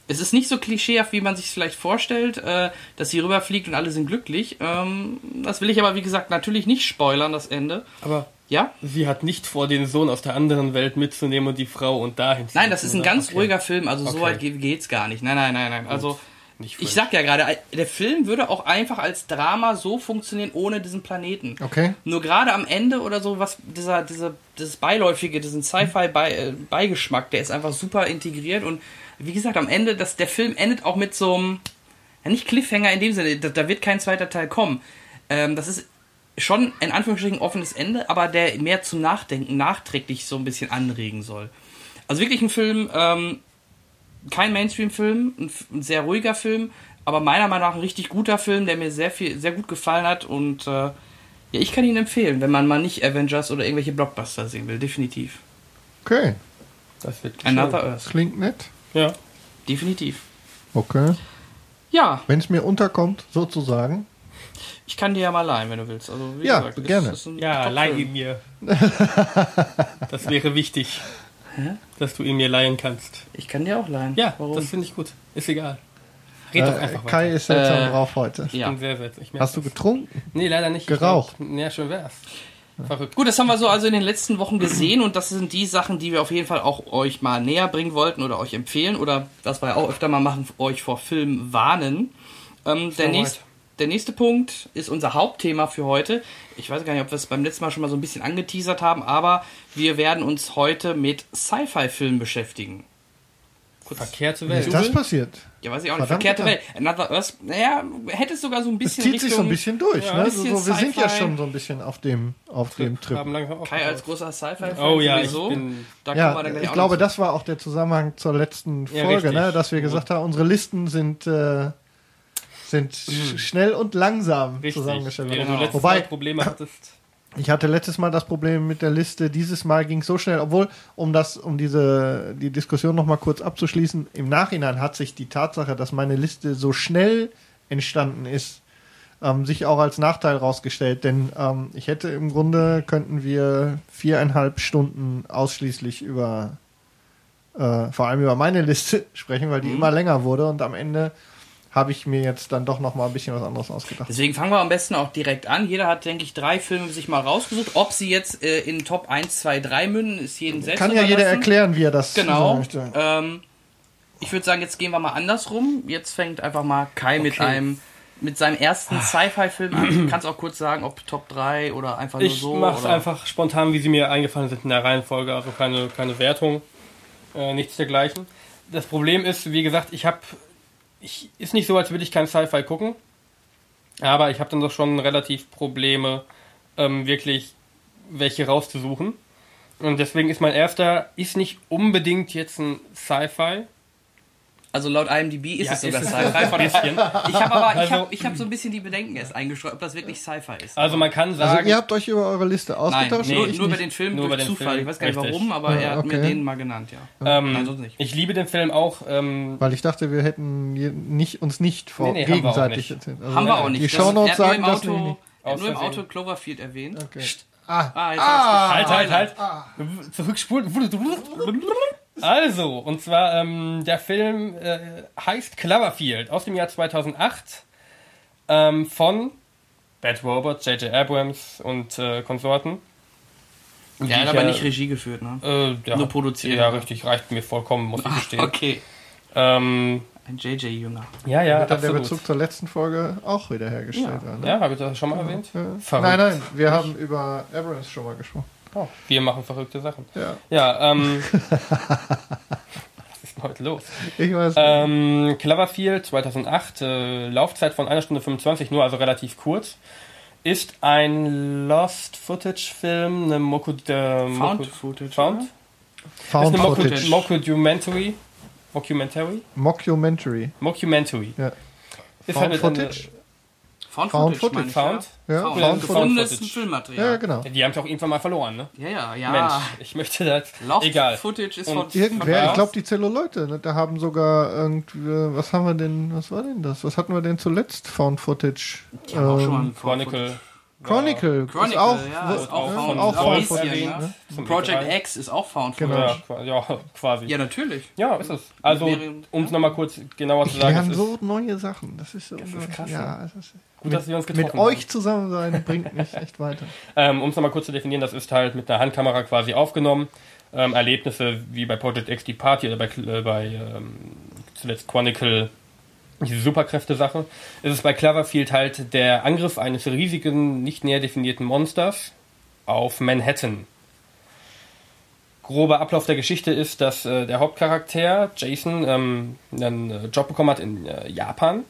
S1: Es ist nicht so klischeehaft, wie man sich vielleicht vorstellt, äh, dass sie rüberfliegt und alle sind glücklich. Ähm, das will ich aber, wie gesagt, natürlich nicht spoilern, das Ende.
S2: Aber
S1: Ja?
S2: sie hat nicht vor, den Sohn aus der anderen Welt mitzunehmen und die Frau und dahin zu
S1: Nein, das ist ein ganz
S2: Okay.
S1: ruhiger Film, also so
S2: Okay.
S1: weit ge- geht's gar nicht. Nein, nein, nein, nein. Also
S2: Nicht
S1: ich
S2: völlig.
S1: sag ja gerade, der Film würde auch einfach als Drama so funktionieren ohne diesen Planeten.
S3: Okay.
S1: Nur gerade am Ende oder so, was dieser, dieser, dieses Beiläufige, diesen Sci-Fi-Beigeschmack, der ist einfach super integriert und wie gesagt, am Ende, das, der Film endet auch mit so einem, ja nicht Cliffhanger in dem Sinne, da, da wird kein zweiter Teil kommen. Ähm, das ist schon in Anführungsstrichen offenes Ende, aber der mehr zum Nachdenken nachträglich so ein bisschen anregen soll. Also wirklich ein Film, ähm, kein Mainstream-Film, ein, ein sehr ruhiger Film, aber meiner Meinung nach ein richtig guter Film, der mir sehr viel, sehr gut gefallen hat und äh, ja, ich kann ihn empfehlen, wenn man mal nicht Avengers oder irgendwelche Blockbuster sehen will, definitiv.
S3: Okay.
S2: Das wird
S1: Another
S3: Das
S1: Earth,
S3: klingt nett.
S2: Ja.
S1: definitiv.
S3: Okay.
S1: Ja,
S3: Wenn es mir unterkommt, sozusagen.
S1: ich kann dir ja mal leihen, wenn du willst. Also, wie
S3: Ja,
S1: gesagt, ist-
S3: gerne.
S1: ist ein
S2: Ja,
S1: Top-Film.
S2: leih ihn mir. [laughs] das wäre wichtig, dass du ihn mir leihen kannst.
S1: Ich kann dir auch leihen.
S2: Ja,
S1: Warum?
S2: das finde ich gut. Ist egal. Red doch
S3: Äh,
S2: einfach
S3: Kai
S2: weiter.
S3: ist seltsam
S1: Äh,
S3: drauf heute.
S2: Ich
S1: ja.
S2: bin sehr seltsam.
S3: Hast du
S2: das.
S3: getrunken?
S2: Nee, leider nicht.
S3: Geraucht?
S2: Glaub, Ja, schön wär's. Verrückt.
S1: Gut, das haben wir so also in den letzten Wochen gesehen und das sind die Sachen, die wir auf jeden Fall auch euch mal näher bringen wollten oder euch empfehlen oder was wir ja auch öfter mal machen, euch vor Filmen warnen. Ähm, der, nächst, der nächste Punkt ist unser Hauptthema für heute. Ich weiß gar nicht, ob wir es beim letzten Mal schon mal so ein bisschen angeteasert haben, aber wir werden uns heute mit Sci-Fi-Filmen beschäftigen. Kurz,
S2: Verkehrte
S3: Wie
S2: Welt.
S3: ist das passiert?
S1: ja, weiß ich auch nicht.
S3: Verdammt,
S1: Verkehrte
S3: ja.
S1: Welt. Another Earth. Naja, hätte es sogar so ein
S3: Es
S1: bisschen
S3: zieht
S1: Richtung
S3: sich so ein bisschen durch.
S2: Ja,
S3: ne?
S1: ein
S3: so,
S1: bisschen
S3: so, wir sind ja schon so ein bisschen auf dem, auf dem Trip.
S2: Haben langsam
S1: Kai als großer Sci-Fi-Fan
S2: Oh ja, ich
S1: sowieso.
S2: bin-
S1: da
S3: Ja,
S1: wir dann gleich
S3: ich
S1: auch
S3: glaube, das war auch der Zusammenhang zur letzten
S2: Ja,
S3: Folge,
S2: richtig.
S3: ne? dass wir gesagt haben, unsere Listen sind, äh, sind sch- schnell und langsam
S2: Richtig.
S3: zusammengestellt.
S2: Während
S1: Genau.
S2: du
S3: Wobei-
S2: Mal Probleme hattest.
S3: Ich hatte letztes Mal das Problem mit der Liste, dieses Mal ging es so schnell, obwohl, um das, um diese, die Diskussion nochmal kurz abzuschließen, im Nachhinein hat sich die Tatsache, dass meine Liste so schnell entstanden ist, ähm, sich auch als Nachteil rausgestellt, denn ähm, ich hätte im Grunde, könnten wir viereinhalb Stunden ausschließlich über, äh, vor allem über meine Liste [laughs] sprechen, weil die immer länger wurde und am Ende habe ich mir jetzt dann doch nochmal ein bisschen was anderes ausgedacht.
S1: Deswegen fangen wir am besten auch direkt an. Jeder hat, denke ich, drei Filme sich mal rausgesucht. Ob sie jetzt äh, in Top 1, 2, 3 münden, ist jedem selbst
S3: Kann ja jeder erklären, wie er das
S1: Genau.
S3: möchte.
S1: Ähm, ich würde sagen, jetzt gehen wir mal andersrum. Jetzt fängt einfach mal Kai mit
S2: Okay.
S1: einem mit seinem ersten Sci-Fi-Film an. [clears throat] Kannst auch kurz sagen, ob Top 3 oder einfach nur
S2: Ich
S1: so.
S2: mache es
S1: oder?
S2: einfach spontan, wie sie mir eingefallen sind in der Reihenfolge, also keine, keine Wertung, äh, nichts dergleichen. Das Problem ist, wie gesagt, ich habe, ich ist nicht so, als würde ich kein Sci-Fi gucken, aber ich habe dann doch schon relativ Probleme, ähm, wirklich welche rauszusuchen. Und deswegen ist mein erster, ist nicht unbedingt jetzt ein Sci-Fi.
S1: Also laut IMDb ist
S2: Ja,
S1: es sogar Sci-Fi.
S2: ein bisschen.
S1: Ich habe aber, ich
S2: Also-
S1: habe ich hab so ein bisschen die Bedenken erst eingeschrieben, ob das wirklich Sci-Fi ist.
S2: Also man kann sagen,
S3: Also ihr habt euch über eure Liste
S1: Nein,
S3: ausgetauscht?
S1: nur,
S3: oder ich
S1: nur über den Film
S2: Nur
S1: durch
S2: über den
S1: Zufall.
S2: Film,
S1: Ich weiß gar nicht
S2: richtig.
S1: warum, aber
S3: Ja,
S1: er hat mir
S3: okay.
S1: den mal genannt, ja.
S2: ähm,
S1: Nein, sonst nicht.
S2: ich liebe den Film auch. Ähm,
S3: Weil ich dachte, wir hätten nicht, uns nicht vor
S2: Nee, nee, haben wir auch
S3: gegenseitig
S2: nicht.
S3: erzählt. Also
S1: Haben wir auch nicht.
S3: Die Shownotes
S1: nur
S3: sagen
S1: im
S3: das
S1: Auto,
S3: nicht.
S1: er nur im. Auto Cloverfield erwähnt.
S3: Okay. Ah,
S1: Ah,
S3: Ah,
S2: Halt, halt,
S1: gespoilert.
S2: halt. Zurückspulen. Also, und zwar, ähm, der Film äh, heißt Cloverfield aus dem Jahr 2008 ähm, von Bad Robot, J.J. Abrams und äh, Konsorten.
S1: Der
S2: Die
S1: hat aber
S2: ja-
S1: nicht Regie geführt, ne?
S2: Äh, ja,
S1: Nur produziert.
S2: Ja, richtig, reicht mir vollkommen, muss ich gestehen.
S1: Okay.
S2: Ähm,
S1: Ein JJ-Jünger.
S2: ja, ja,
S3: Wird dann der
S2: absolut.
S3: Bezug zur letzten Folge auch wieder hergestellt.
S1: Ja.
S3: ne?
S2: Ja, habe ich das schon mal erwähnt?
S3: Ja.
S2: Verrückt.
S3: Nein, nein, wir haben über Abrams schon mal gesprochen.
S2: Oh, wir machen verrückte Sachen.
S3: Ja,
S2: Ja, ähm. [laughs] was ist denn heute los?
S3: ich weiß.
S2: Ähm, Cloverfield 2008, äh, Laufzeit von 1 Stunde 25, nur also relativ kurz. Ist ein Lost-Footage-Film, eine Moku, äh,
S1: Found
S2: Moku,
S1: Footage.
S2: Found?
S3: Found
S2: ist eine Moku,
S3: Footage.
S2: Mockumentary. Mockumentary?
S3: Mockumentary.
S2: Mockumentary.
S3: Ja.
S2: Ist
S3: Found
S2: halt
S3: Footage?
S1: Found,
S3: Found
S1: Footage, ich,
S2: Found?
S3: Ja,
S1: Found.
S3: Found
S1: Gefundenes
S2: Footage.
S1: Filmmaterial.
S3: Ja, genau.
S2: die haben es auch irgendwann mal verloren, ne?
S1: Ja, ja, ja.
S2: Mensch, ich möchte das.
S1: Lost
S2: egal.
S1: Footage ist
S2: Und
S1: von...
S3: Irgendwer,
S2: Ja.
S3: ich glaube die Zelluleute, ne, da haben sogar irgendwie, was haben wir denn, was war denn das? Was hatten wir denn zuletzt? Found Footage.
S1: Die haben auch schon mal
S3: Ähm,
S1: einen Found
S2: Chronicle.
S1: Footage.
S3: Chronicle,
S1: Chronicle,
S3: ist auch,
S1: ja, ist auch
S3: ne,
S1: Found,
S3: auch Found Footage.
S1: ja.
S3: Ne?
S2: Zum
S1: Project
S2: E3.
S1: X ist auch Found
S3: Genau.
S1: Footage.
S2: Ja, qua- ja, quasi.
S1: Ja, natürlich.
S2: Ja, ist es. Also, um es nochmal kurz genauer zu sagen, es ist
S3: so neue Sachen. Das ist so.
S2: ist krass,
S3: ja, es ist,
S2: gut, dass wir uns getroffen
S3: mit euch zusammen sein [laughs] bringt mich echt weiter.
S2: haben. Ähm, um es nochmal kurz zu definieren, das ist halt mit einer Handkamera quasi aufgenommen. Ähm, Erlebnisse wie bei Project X die Party oder bei, äh, bei ähm, zuletzt Chronicle diese Superkräfte-Sache. Es ist bei Cloverfield halt der Angriff eines riesigen, nicht näher definierten Monsters auf Manhattan. Grober Ablauf der Geschichte ist, dass äh, der Hauptcharakter, Jason, ähm, einen äh, Job bekommen hat in äh, Japan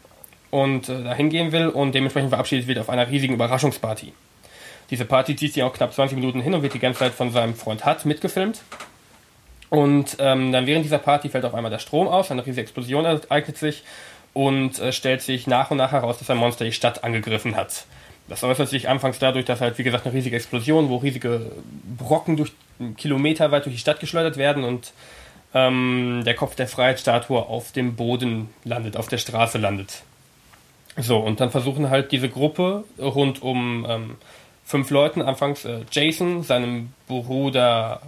S2: und äh, dahin gehen will und dementsprechend verabschiedet wird auf einer riesigen Überraschungsparty. Diese Party zieht sich auch knapp 20 Minuten hin und wird die ganze Zeit von seinem Freund Hut mitgefilmt. Und ähm, dann während dieser Party fällt auf einmal der Strom aus, eine riesige Explosion ereignet sich und äh, stellt sich nach und nach heraus, dass ein Monster die Stadt angegriffen hat. Das äußert sich anfangs dadurch, dass halt, wie gesagt, eine riesige Explosion, wo riesige Brocken durch Kilometer weit durch die Stadt geschleudert werden und ähm, der Kopf der Freiheitsstatue auf dem Boden landet, auf der Straße landet. So, und dann versuchen halt diese Gruppe rund um ähm, fünf Leuten, anfangs äh, Jason, seinem Bruder,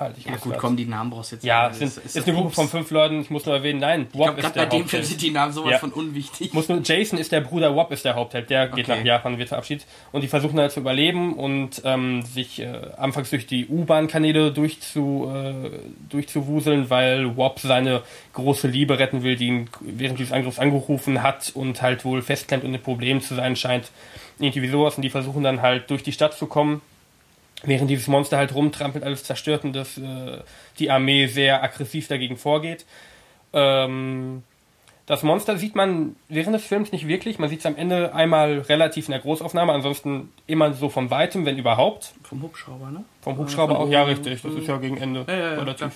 S2: halt, ich
S1: Ja
S2: muss
S1: gut,
S2: grad-
S1: komm, die Namen brauchst du jetzt
S2: ja,
S1: nicht.
S2: es sind, ist, eine Gruppe von fünf Leuten, ich muss nur erwähnen, nein,
S1: Ich
S2: Wop
S1: glaube,
S2: ist
S1: gerade
S2: der
S1: bei dem Film sind die Namen sowas
S2: Ja.
S1: von unwichtig.
S2: Muss nur, Jason ist der Bruder, Wop ist der Hauptheld, der geht
S1: Okay.
S2: nach Japan, wird verabschiedet. Und die versuchen halt zu überleben und ähm, sich äh, anfangs durch die U-Bahn-Kanäle durchzu, äh, durchzuwuseln, weil Wop seine große Liebe retten will, die ihn während dieses Angriffs angerufen hat und halt wohl festklemmt und ein Problem zu sein scheint. Irgendwie sowas. Und die versuchen dann halt durch die Stadt zu kommen während dieses Monster halt rumtrampelt, alles zerstört und dass äh, die Armee sehr aggressiv dagegen vorgeht. Ähm, das Monster sieht man während des Films nicht wirklich. Man sieht es am Ende einmal relativ in der Großaufnahme, ansonsten immer so von weitem, wenn überhaupt.
S1: Vom Hubschrauber, ne?
S2: Vom Hubschrauber
S1: von
S2: auch, ja richtig, das ist ja gegen Ende
S1: Ja, ja, ja,
S2: relativ.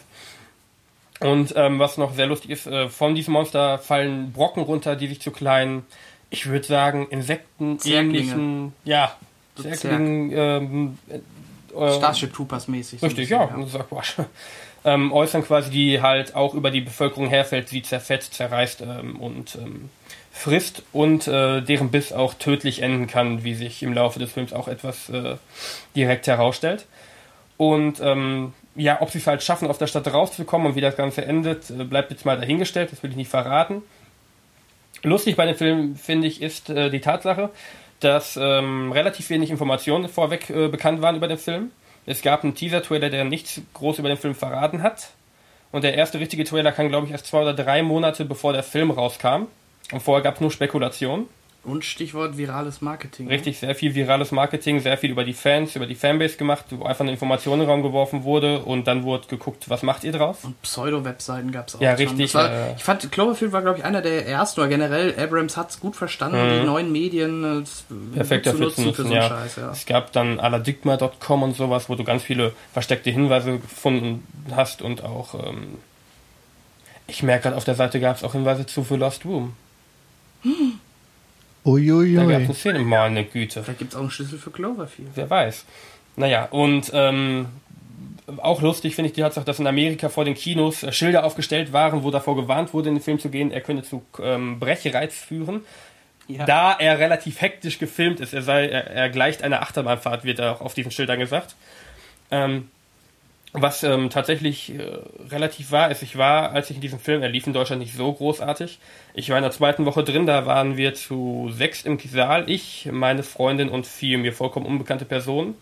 S2: Und ähm, was noch sehr lustig ist, äh, von diesem Monster fallen Brocken runter, die sich zu kleinen, ich würde sagen, Insekten ähnlichen, ja,
S1: So
S2: Zerglingen, ähm, äh,
S1: Starship Troopers mäßig. so
S2: Richtig,
S1: bisschen,
S2: ja, das sagt Quatsch. [laughs] Ähm, äußern quasi, die halt auch über die Bevölkerung herfällt, sie zerfetzt, zerreißt ähm, und ähm, frisst und äh, deren Biss auch tödlich enden kann, wie sich im Laufe des Films auch etwas äh, direkt herausstellt. Und ähm, ja, ob sie es halt schaffen, aus der Stadt rauszukommen und wie das Ganze endet, äh, bleibt jetzt mal dahingestellt, das will ich nicht verraten. Lustig bei dem Film, finde ich, ist äh, die Tatsache, dass ähm, relativ wenig Informationen vorweg äh, bekannt waren über den Film. Es gab einen Teaser-Trailer, der nichts groß über den Film verraten hat. Und der erste richtige Trailer kam, glaube ich, erst zwei oder drei Monate bevor der Film rauskam. Und vorher gab es nur Spekulation.
S1: Und Stichwort virales Marketing.
S2: Richtig, sehr viel virales Marketing, sehr viel über die Fans, über die Fanbase gemacht, wo einfach eine Information in den Raum geworfen wurde und dann wurde geguckt, was macht ihr draus?
S1: Und Pseudo-Webseiten gab es auch.
S2: Ja, richtig,
S1: Das War,
S2: äh,
S1: ich fand, Cloverfield war, glaube ich, einer der ersten, oder generell, Abrams hat es gut verstanden,
S2: Mhm.
S1: die neuen Medien äh, z-
S2: Perfekt
S1: gut
S2: dafür zu nutzen,
S1: für so einen
S2: ja.
S1: Scheiß, ja.
S2: Es gab dann aladigma.com und sowas, wo du ganz viele versteckte Hinweise gefunden hast und auch, ähm, ich merke gerade, auf der Seite gab es auch Hinweise zu The Lost Room. Da gab es
S3: Uiuiui.
S2: Szene, meine Güte.
S1: Vielleicht gibt es auch einen Schlüssel für Cloverfield.
S2: Wer weiß. Naja, und ähm, auch lustig finde ich die Tatsache, dass in Amerika vor den Kinos äh, Schilder aufgestellt waren, wo davor gewarnt wurde, in den Film zu gehen, er könne zu ähm, Brechreiz führen.
S1: Ja.
S2: Da er relativ hektisch gefilmt ist, er, sei, er, er gleicht einer Achterbahnfahrt, wird auch auf diesen Schildern gesagt. Ähm, was ähm, tatsächlich äh, relativ wahr ist, ich war, als ich in diesem Film, er lief in Deutschland nicht so großartig. Ich war in der zweiten Woche drin, da waren wir zu sechs im Saal, ich, meine Freundin und vier mir vollkommen unbekannte Personen.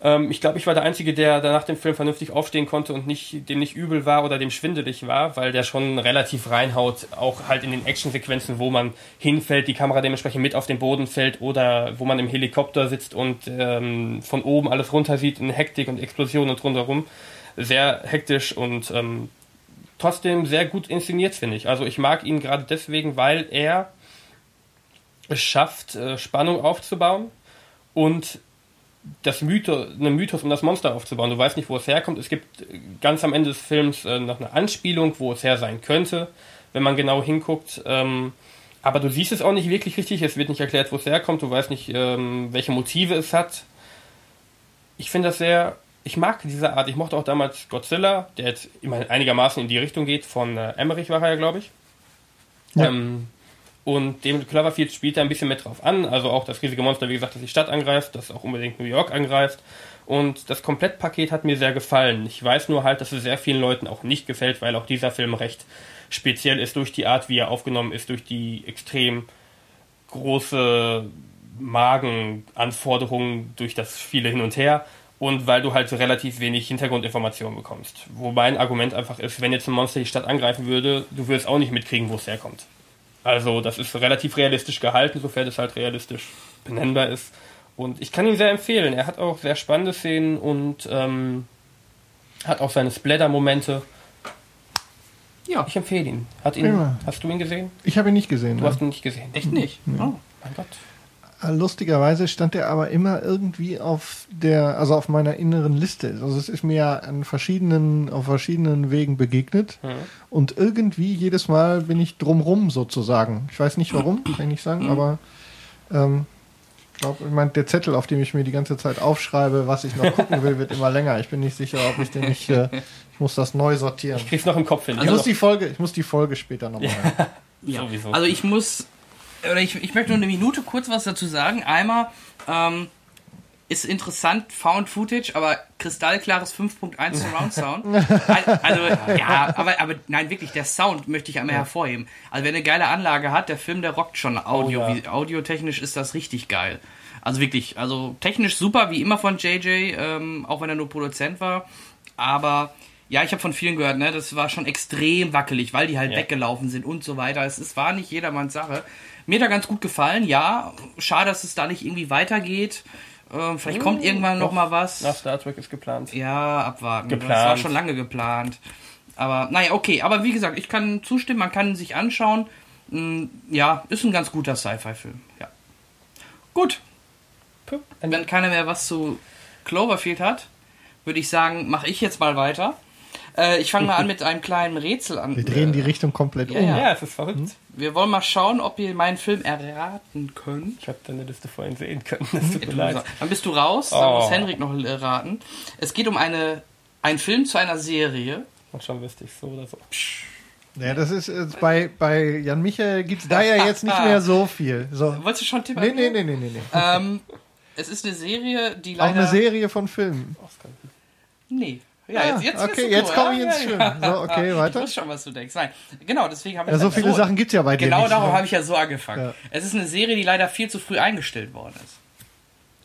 S2: Ähm, ich glaube, ich war der Einzige, der nach dem Film vernünftig aufstehen konnte und nicht, dem nicht übel war oder dem schwindelig war, weil der schon relativ reinhaut, auch halt in den Actionsequenzen, wo man hinfällt, die Kamera dementsprechend mit auf den Boden fällt oder wo man im Helikopter sitzt und ähm, von oben alles runter sieht in Hektik und Explosionen und rundherum. Sehr hektisch und ähm, trotzdem sehr gut inszeniert, finde ich. Also ich mag ihn gerade deswegen, weil er es schafft, äh, Spannung aufzubauen und das Mythos, einen Mythos um das Monster aufzubauen. Du weißt nicht, wo es herkommt. Es gibt ganz am Ende des Films äh, noch eine Anspielung, wo es her sein könnte, wenn man genau hinguckt. Ähm, aber du siehst es auch nicht wirklich richtig. Es wird nicht erklärt, wo es herkommt. Du weißt nicht, ähm, welche Motive es hat. Ich finde das sehr. Ich mag diese Art. Ich mochte auch damals Godzilla, der jetzt immer einigermaßen in die Richtung geht. Von äh, Emmerich war er ja, glaube ich.
S3: Ja.
S2: Ähm, und David Cloverfield spielt da ein bisschen mit drauf an. Also auch das riesige Monster, wie gesagt, das die Stadt angreift, das auch unbedingt New York angreift. Und das Komplettpaket hat mir sehr gefallen. Ich weiß nur halt, dass es sehr vielen Leuten auch nicht gefällt, weil auch dieser Film recht speziell ist durch die Art, wie er aufgenommen ist, durch die extrem große Magenanforderungen, durch das viele hin und her und weil du halt relativ wenig Hintergrundinformationen bekommst. Wo mein Argument einfach ist, wenn jetzt ein Monster die Stadt angreifen würde, du würdest auch nicht mitkriegen, wo es herkommt. Also das ist relativ realistisch gehalten, sofern es halt realistisch benennbar ist. Und ich kann ihn sehr empfehlen. Er hat auch sehr spannende Szenen und ähm, hat auch seine Splatter-Momente.
S1: Ja,
S2: Ich empfehle ihn. Hat ihn hast du ihn gesehen?
S3: Ich habe ihn nicht gesehen.
S2: Du
S3: ne?
S2: hast ihn nicht gesehen.
S1: echt nicht. Oh.
S2: Mein Gott.
S3: Äh, Lustigerweise stand er aber immer irgendwie auf der, also auf meiner inneren Liste. Also es ist mir ja an verschiedenen, auf verschiedenen Wegen begegnet.
S2: Mhm.
S3: Und irgendwie jedes Mal bin ich drumrum sozusagen. Ich weiß nicht warum, kann ich nicht sagen, aber ähm, ich glaube, ich mein, der Zettel, auf dem ich mir die ganze Zeit aufschreibe, was ich noch gucken will, wird immer länger. Ich bin nicht sicher, ob ich den nicht, äh, ich muss das neu sortieren.
S2: Kriegst noch im Kopf hin.
S3: Ich
S2: Ja,
S3: muss die Folge, ich muss die Folge später nochmal.
S1: Ja.
S2: Sowieso.
S1: Also ich muss, oder ich, ich möchte nur eine Minute kurz was dazu sagen. Einmal ähm, ist interessant Found Footage, aber kristallklares 5.1 [laughs] Surround Sound. Al- Also ja, aber, aber nein, wirklich, der Sound möchte ich einmal hervorheben. Also wer eine geile Anlage hat, der Film, der rockt schon Audio.
S2: Oh ja.
S1: wie, audiotechnisch ist das richtig geil. Also wirklich, also technisch super, wie immer von JJ, ähm, auch wenn er nur Produzent war. Aber ja, ich habe von vielen gehört, ne, das war schon extrem wackelig, weil die halt
S2: Ja.
S1: weggelaufen sind und so weiter. Es, es war nicht jedermanns Sache. Mir hat er ganz gut gefallen, ja. Schade, dass es da nicht irgendwie weitergeht. Ähm, vielleicht kommt irgendwann noch mal was.
S2: Nach Star Trek ist geplant.
S1: Ja, abwarten. Das
S2: Geplant.
S1: war schon lange geplant. Aber naja, okay. Aber wie gesagt, ich kann zustimmen, man kann ihn sich anschauen. Mm, Ja, ist ein ganz guter Sci-Fi-Film. Ja. Gut, wenn keiner mehr was zu Cloverfield hat, würde ich sagen, mache ich jetzt mal weiter. Äh, ich fange mal an [laughs] mit einem kleinen Rätsel an.
S3: Wir drehen die Richtung komplett
S1: Ja,
S3: um.
S1: ja.
S2: Ja, es ist verrückt.
S1: Wir wollen mal schauen, ob ihr meinen Film erraten könnt.
S2: Ich habe deine Liste vorhin sehen können. [laughs] Das tut mir leid.
S1: Dann bist du raus, dann
S2: Oh.
S1: muss Henrik noch äh, raten. Es geht um eine, einen Film zu einer Serie.
S2: Und schon wüsste ich so oder so.
S3: Ja, das ist äh, bei, bei Jan Michael gibt's da ja jetzt nicht mehr so viel. So.
S1: Wolltest du schon tippen?
S3: Nee, nee, nee, nee, nee. nee.
S1: Ähm, es ist eine Serie, die
S3: Auch
S1: leider...
S3: eine Serie von Filmen.
S1: Nee. Ja,
S3: Ah,
S1: jetzt, jetzt
S3: okay,
S1: du
S3: jetzt komme ich ins Schwimmen.
S1: ja.
S3: So, okay,
S1: Ich
S3: weiter.
S1: wusste schon, was du denkst. Nein, genau, deswegen habe ich
S3: Ja, so viele Sachen gibt's ja bei dir
S1: Genau
S3: nicht.
S1: darum
S3: ne?
S1: habe ich ja so angefangen.
S3: Ja.
S1: Es ist eine Serie, die leider viel zu früh eingestellt worden ist.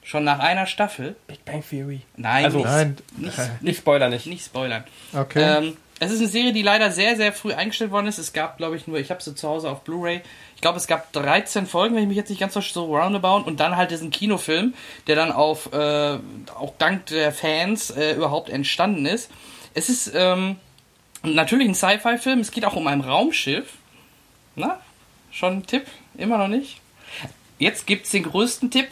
S1: Schon nach einer Staffel.
S2: Big Bang Theory.
S1: Nein,
S2: Also-
S1: nicht,
S3: Nein.
S1: nicht,
S2: Nicht Spoiler nicht.
S1: nicht spoilern.
S3: Okay.
S1: Ähm, Es ist eine Serie, die leider sehr, sehr früh eingestellt worden ist. Es gab, glaube ich, nur, ich habe sie zu Hause auf Blu-ray. Ich glaube, es gab 13 Folgen, wenn ich mich jetzt nicht ganz so roundabout. Und dann halt diesen Kinofilm, der dann auf, äh, auch dank der Fans äh, überhaupt entstanden ist. Es ist ähm, natürlich ein Sci-Fi-Film. Es geht auch um ein Raumschiff. Na, schon ein Tipp? Immer noch nicht? Jetzt gibt's den größten Tipp.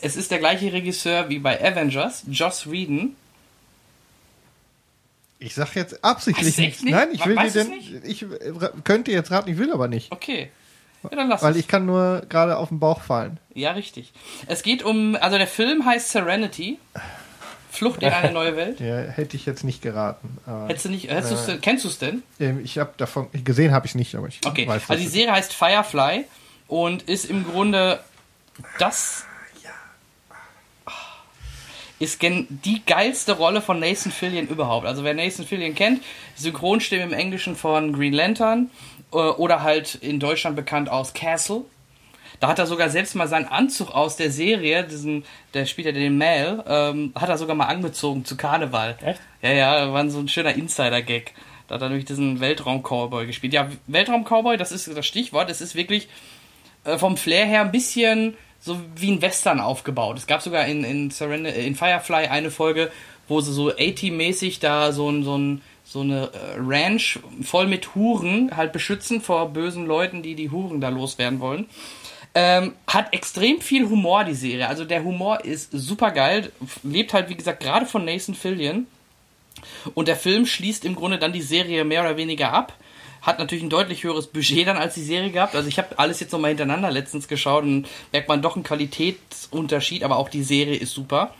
S1: Es ist der gleiche Regisseur wie bei Avengers, Joss Whedon.
S3: Ich sag jetzt absichtlich nichts.
S1: nicht?
S3: Nein, ich will dir denn.
S1: nicht?
S3: Ich äh, könnte jetzt raten, ich will aber nicht.
S1: Okay. Ja, dann lass
S3: Weil
S1: es.
S3: ich kann nur gerade auf den Bauch fallen.
S1: Ja, richtig. Es geht um, also der Film heißt Serenity. Flucht in eine neue Welt. [laughs]
S3: Ja, hätte ich jetzt nicht geraten.
S1: Hättest du nicht, hättest denn- kennst du es denn?
S3: ähm, ich habe davon gesehen, habe ich nicht, aber ich
S1: Okay,
S3: weiß
S1: also die Serie heißt Firefly und ist im Grunde das ist die geilste Rolle von Nathan Fillion überhaupt. Also wer Nathan Fillion kennt, Synchronstimme im Englischen von Green Lantern äh, oder halt in Deutschland bekannt aus Castle. Da hat er sogar selbst mal seinen Anzug aus der Serie, diesen, der spielt ja den Mal, ähm, hat er sogar mal angezogen zu Karneval.
S2: Echt?
S1: Ja, ja, war so ein schöner Insider-Gag. Da hat er nämlich diesen Weltraum-Cowboy gespielt. Ja, Weltraum-Cowboy, das ist das Stichwort. Es ist wirklich äh, vom Flair her ein bisschen so wie ein Western aufgebaut. Es gab sogar in, in, Surrender, äh, in Firefly eine Folge, wo sie so 80-mäßig da so, ein, so, ein, so eine äh, Ranch voll mit Huren halt beschützen vor bösen Leuten, die die Huren da loswerden wollen. Ähm, hat extrem viel Humor, die Serie. Also der Humor ist super geil. Lebt halt, wie gesagt, gerade von Nathan Fillion. Und der Film schließt im Grunde dann die Serie mehr oder weniger ab. Hat natürlich ein deutlich höheres Budget dann als die Serie gehabt. Also ich habe alles jetzt nochmal hintereinander letztens geschaut und merkt man doch einen Qualitätsunterschied, aber auch die Serie ist super.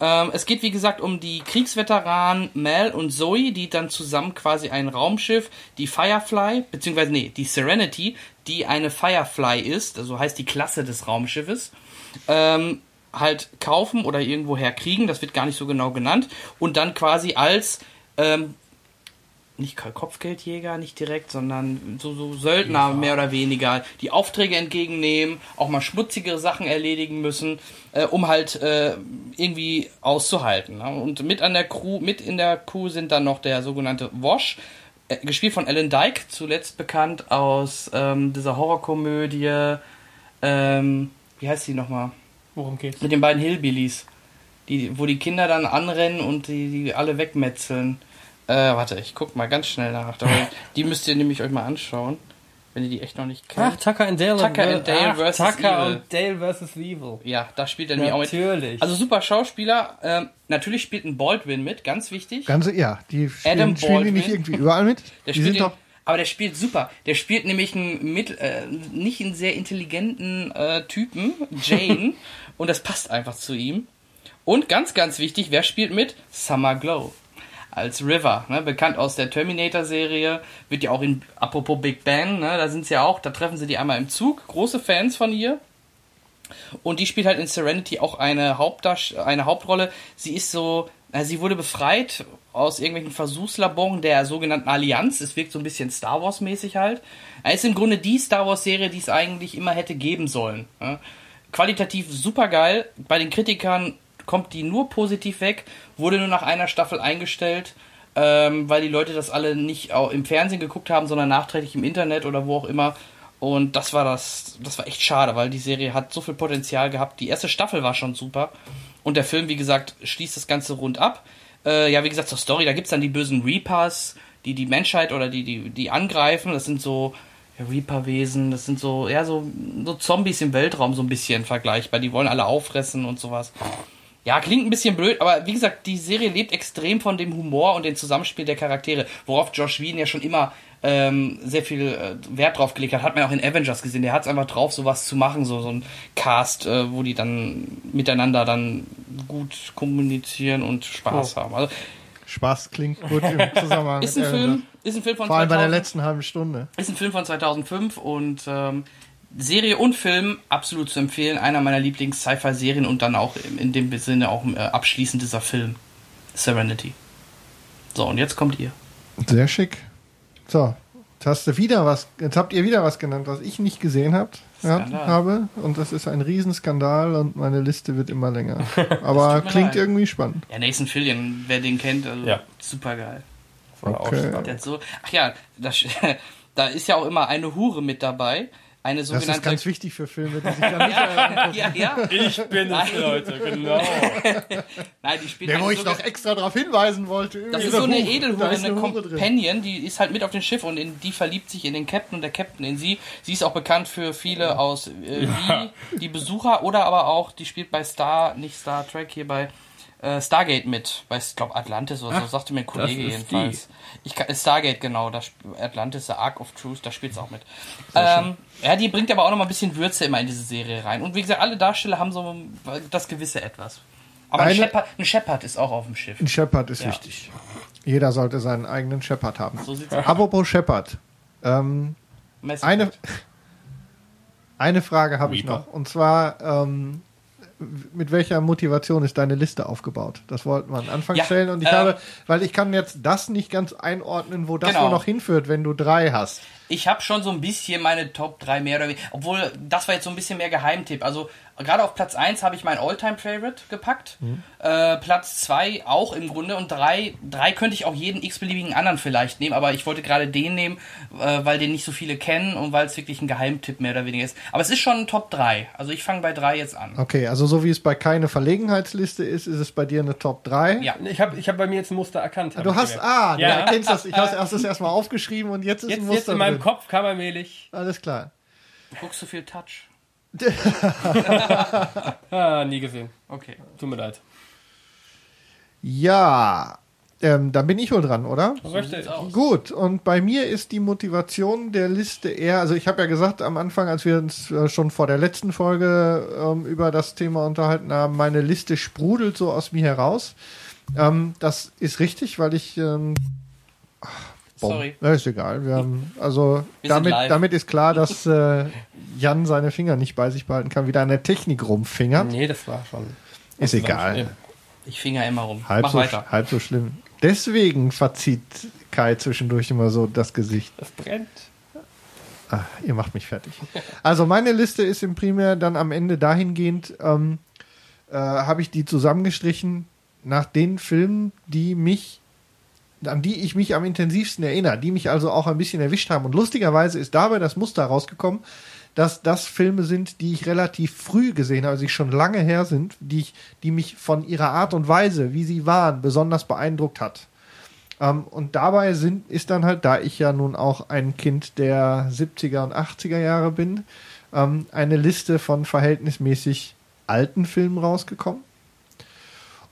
S1: Ähm, es geht wie gesagt um die Kriegsveteranen Mel und Zoe, die dann zusammen quasi ein Raumschiff, die Firefly, beziehungsweise nee, die Serenity, die eine Firefly ist, also heißt die Klasse des Raumschiffes, ähm, halt kaufen oder irgendwoher kriegen, das wird gar nicht so genau genannt, und dann quasi als ähm, nicht Kopfgeldjäger, nicht direkt, sondern so, so Söldner mehr oder weniger, die Aufträge entgegennehmen, auch mal schmutzigere Sachen erledigen müssen, äh, um halt äh, irgendwie auszuhalten. Ne? Und mit an der Crew, mit in der Crew sind dann noch der sogenannte Wash, äh, gespielt von Alan Dyke, zuletzt bekannt aus ähm, dieser Horrorkomödie, ähm, wie heißt die nochmal?
S2: Worum geht's?
S1: Mit den beiden Hillbillies. Die, wo die Kinder dann anrennen und die, die alle wegmetzeln. Äh, warte, ich guck mal ganz schnell nach. Die müsst ihr nämlich euch mal anschauen, wenn ihr die echt noch nicht
S2: Ach,
S1: kennt.
S2: Tucker and Dale.
S1: Tucker and Dale
S2: Ach,
S1: versus
S2: Tucker
S1: Evil.
S2: und Dale versus Evil.
S1: Ja, da spielt er nämlich auch mit.
S2: Natürlich.
S1: Also super Schauspieler. Ähm, natürlich spielt ein Baldwin mit, ganz wichtig.
S3: Ganze, ja, die
S1: Adam
S3: spielen, spielen die nicht irgendwie überall mit?
S1: Der
S3: die
S1: spielt
S3: sind
S1: den,
S3: doch.
S1: aber der spielt super. Der spielt nämlich einen mit, äh, nicht einen sehr intelligenten äh, Typen, Jane, [laughs] und das passt einfach zu ihm. Und ganz, ganz wichtig, wer spielt mit? Summer Glow. Als River, ne, bekannt aus der Terminator-Serie, wird ja auch in, apropos Big Bang, ne, da sind sie ja auch, da treffen sie die einmal im Zug, große Fans von ihr. Und die spielt halt in Serenity auch eine, Hauptdarst eine Hauptrolle. Sie ist so, na, sie wurde befreit aus irgendwelchen Versuchslaboren der sogenannten Allianz. Es wirkt so ein bisschen Star Wars-mäßig halt. Es ist im Grunde die Star Wars-Serie, die es eigentlich immer hätte geben sollen. Ja. Qualitativ super geil. Bei den Kritikern kommt die nur positiv weg. Wurde nur nach einer Staffel eingestellt, ähm, weil die Leute das alle nicht im Fernsehen geguckt haben, sondern nachträglich im Internet oder wo auch immer. Und das war das, das war echt schade, weil die Serie hat so viel Potenzial gehabt. Die erste Staffel war schon super. Und der Film, wie gesagt, schließt das Ganze rund ab. Äh, ja, wie gesagt, zur Story, da gibt's dann die bösen Reapers, die die Menschheit oder die, die, die angreifen. Das sind so ja, Reaper-Wesen, das sind so, ja, so, so Zombies im Weltraum so ein bisschen vergleichbar. Die wollen alle auffressen und sowas. Ja, klingt ein bisschen blöd, aber wie gesagt, die Serie lebt extrem von dem Humor und dem Zusammenspiel der Charaktere, worauf Josh Whedon ja schon immer ähm, sehr viel äh, Wert drauf gelegt hat. Hat man auch in Avengers gesehen. Der hat es einfach drauf, sowas zu machen, so, so ein Cast, äh, wo die dann miteinander dann gut kommunizieren und Spaß
S2: Oh.
S1: haben. Also
S3: Spaß klingt gut im Zusammenhang [laughs]
S1: ist ein
S3: mit
S1: Film, ist ein Film von
S3: Vor allem bei der
S1: 2000.
S3: letzten halben Stunde.
S1: Ist ein Film von 2005 und ähm, Serie und Film absolut zu empfehlen. Einer meiner Lieblings-Sci-Fi-Serien und dann auch in dem Sinne auch äh, abschließend dieser Film. Serenity. So, und jetzt kommt ihr.
S3: Sehr schick. So, jetzt hast du wieder was, jetzt habt ihr wieder was genannt, was ich nicht gesehen habt, habe. Und das ist ein Riesenskandal und meine Liste wird immer länger. [laughs] Aber klingt
S1: leid.
S3: irgendwie spannend.
S1: Ja, Nathan Fillion, wer den kennt, also
S2: Ja.
S1: super geil.
S2: auch
S3: Okay.
S1: hat so, ach ja, das, [laughs] da ist ja auch immer eine Hure mit dabei. Eine
S3: Das
S1: sogenannte.
S3: ist ganz wichtig für Filme, die sich [laughs] dann nicht
S1: ja, ja.
S2: Ich bin es, Leute, genau. [laughs]
S1: Nein, die spielt
S3: Der, wo
S1: eine
S3: ich noch extra darauf hinweisen wollte.
S1: Das
S3: übrigens,
S1: ist so eine
S3: Hure.
S1: Edelhure,
S3: Da ist
S1: eine
S3: Hure drin.
S1: Companion, die ist halt mit auf dem Schiff und in die verliebt sich in den Captain und der Captain in sie. Sie ist auch bekannt für viele aus äh, wie die Besucher oder aber auch, die spielt bei Star, nicht Star Trek, hier bei äh, Stargate mit. Bei, ich glaube, Atlantis oder so, sagte mir ein Kollege
S2: ist
S1: jedenfalls. Ich kann, Stargate, genau, da, Atlantis, The Ark of Truth, da spielt sie auch mit. Ähm, ja, die bringt aber auch noch mal ein bisschen Würze immer in diese Serie rein. Und wie gesagt, alle Darsteller haben so das gewisse Etwas. Aber ein
S3: Eine-
S1: Shepard, ein Shepard ist auch auf dem Schiff.
S3: Ein Shepard ist
S1: Ja.
S3: wichtig. Jeder sollte seinen eigenen Shepard haben.
S1: So sieht's aus.
S3: Apropos Shepard. Ähm, eine, [laughs] eine Frage habe ich noch. Und zwar, ähm, mit welcher Motivation ist deine Liste aufgebaut? Das wollten wir am Anfang
S1: Ja,
S3: stellen. Und ich
S1: ähm,
S3: habe, weil ich kann jetzt das nicht ganz einordnen, wo das
S1: Genau.
S3: noch hinführt, wenn du drei hast.
S1: Ich habe schon so ein bisschen meine Top 3 mehr oder weniger. Obwohl, das war jetzt so ein bisschen mehr Geheimtipp. Also, gerade auf Platz 1 habe ich mein Alltime-Favorite gepackt. Äh, Platz 2 auch im Grunde. Und 3, drei könnte ich auch jeden x-beliebigen anderen vielleicht nehmen. Aber ich wollte gerade den nehmen, äh, weil den nicht so viele kennen und weil es wirklich ein Geheimtipp mehr oder weniger ist. Aber es ist schon ein Top 3. Also, ich fange bei 3 jetzt an.
S3: Okay, also so wie es bei keine Verlegenheitsliste ist, ist es bei dir eine Top 3.
S1: Ja.
S2: Ich habe ich hab bei mir jetzt ein Muster erkannt.
S3: Du hast,
S2: gemerkt.
S3: ah,
S2: Ja.
S3: du erkennst das. Ich [laughs] habe es erstes erstmal aufgeschrieben und jetzt ist
S2: Jetzt,
S3: ein
S2: jetzt
S3: Muster
S2: in meinem
S3: drin.
S2: Kopf kam allmählich.
S3: Alles klar.
S1: Du guckst so viel Touch. [laughs]
S2: Ah, nie gesehen.
S1: Okay.
S2: Tut mir leid.
S3: Ja, ähm, dann bin ich wohl dran, oder?
S2: Richtig.
S3: Gut, und bei mir ist die Motivation der Liste eher, also ich habe ja gesagt am Anfang, als wir uns äh, schon vor der letzten Folge ähm, über das Thema unterhalten haben, meine Liste sprudelt so aus mir heraus. Ähm, das ist richtig, weil ich ähm, ach, Bom.
S1: Sorry.
S3: Na, ist egal. Wir haben, also
S1: Wir
S3: damit, damit ist klar, dass äh, Jan seine Finger nicht bei sich behalten kann, wieder an der Technik rumfingert.
S2: Nee, das war schon.
S3: Ist egal.
S2: Ja.
S1: Ich finger immer rum.
S3: Halb
S1: Mach
S3: so,
S1: weiter.
S3: halb so schlimm. Deswegen verzieht Kai zwischendurch immer so das Gesicht.
S2: Das brennt.
S3: Ah, ihr macht mich fertig. Also meine Liste ist im Primär dann am Ende dahingehend, ähm, äh, habe ich die zusammengestrichen nach den Filmen, die mich, an die ich mich am intensivsten erinnere, die mich also auch ein bisschen erwischt haben. Und lustigerweise ist dabei das Muster rausgekommen, dass das Filme sind, die ich relativ früh gesehen habe, also die schon lange her sind, die, ich, die mich von ihrer Art und Weise, wie sie waren, besonders beeindruckt hat. Ähm, und dabei sind, ist dann halt, da ich ja nun auch ein Kind der 70er und 80er Jahre bin, ähm, eine Liste von verhältnismäßig alten Filmen rausgekommen.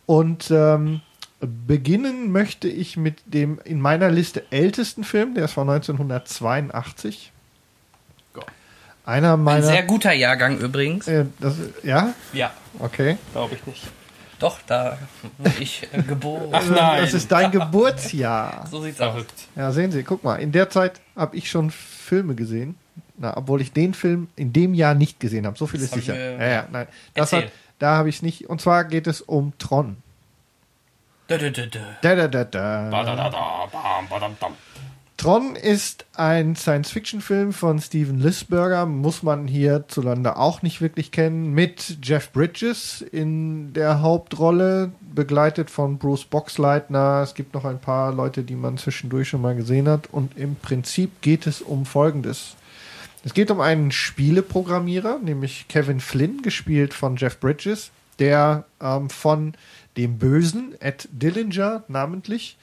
S3: Und ähm, beginnen möchte ich mit dem in meiner Liste ältesten Film, der ist von 1982. Einer
S1: Ein
S3: meiner.
S1: sehr guter Jahrgang übrigens.
S3: äh, das, ja,
S1: Ja.
S3: okay.
S2: Glaube ich nicht.
S1: Doch, da wurde ich äh, [laughs] geboren.
S2: Ach nein.
S3: Das ist dein Geburtsjahr.
S1: So sieht's aus.
S3: Ja, sehen Sie, guck mal, in der Zeit habe ich schon Filme gesehen. Na, obwohl ich den Film in dem Jahr nicht gesehen habe. So viel
S1: Das
S3: ist sicher.
S1: wir-
S3: Ja, ja, nein. Das hat, da habe ich es nicht. Und zwar geht es um Tron. Tron ist ein Science-Fiction-Film von Steven Lisberger, muss man hierzulande auch nicht wirklich kennen, mit Jeff Bridges in der Hauptrolle, begleitet von Bruce Boxleitner. Es gibt noch ein paar Leute, die man zwischendurch schon mal gesehen hat. Und im Prinzip geht es um Folgendes. Es geht um einen Spieleprogrammierer, nämlich Kevin Flynn, gespielt von Jeff Bridges, der ähm, von dem Bösen, Ed Dillinger namentlich,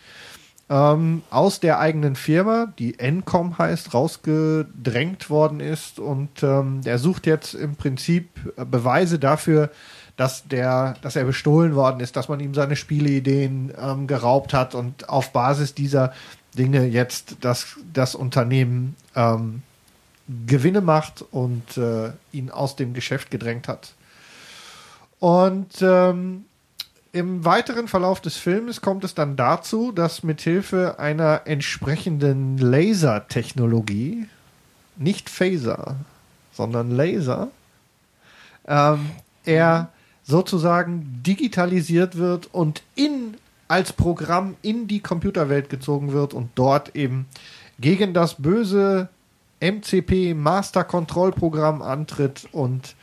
S3: ähm, aus der eigenen Firma, die Encom heißt, rausgedrängt worden ist und ähm, der sucht jetzt im Prinzip äh, Beweise dafür, dass der, dass er bestohlen worden ist, dass man ihm seine Spieleideen ähm, geraubt hat und auf Basis dieser Dinge jetzt das, das Unternehmen ähm, Gewinne macht und äh, ihn aus dem Geschäft gedrängt hat. Und ähm, im weiteren Verlauf des Films kommt es dann dazu, dass mithilfe einer entsprechenden Lasertechnologie, nicht Phaser, sondern Laser, ähm, er sozusagen digitalisiert wird und in als Programm in die Computerwelt gezogen wird und dort eben gegen das böse MCP Master Control Programm antritt und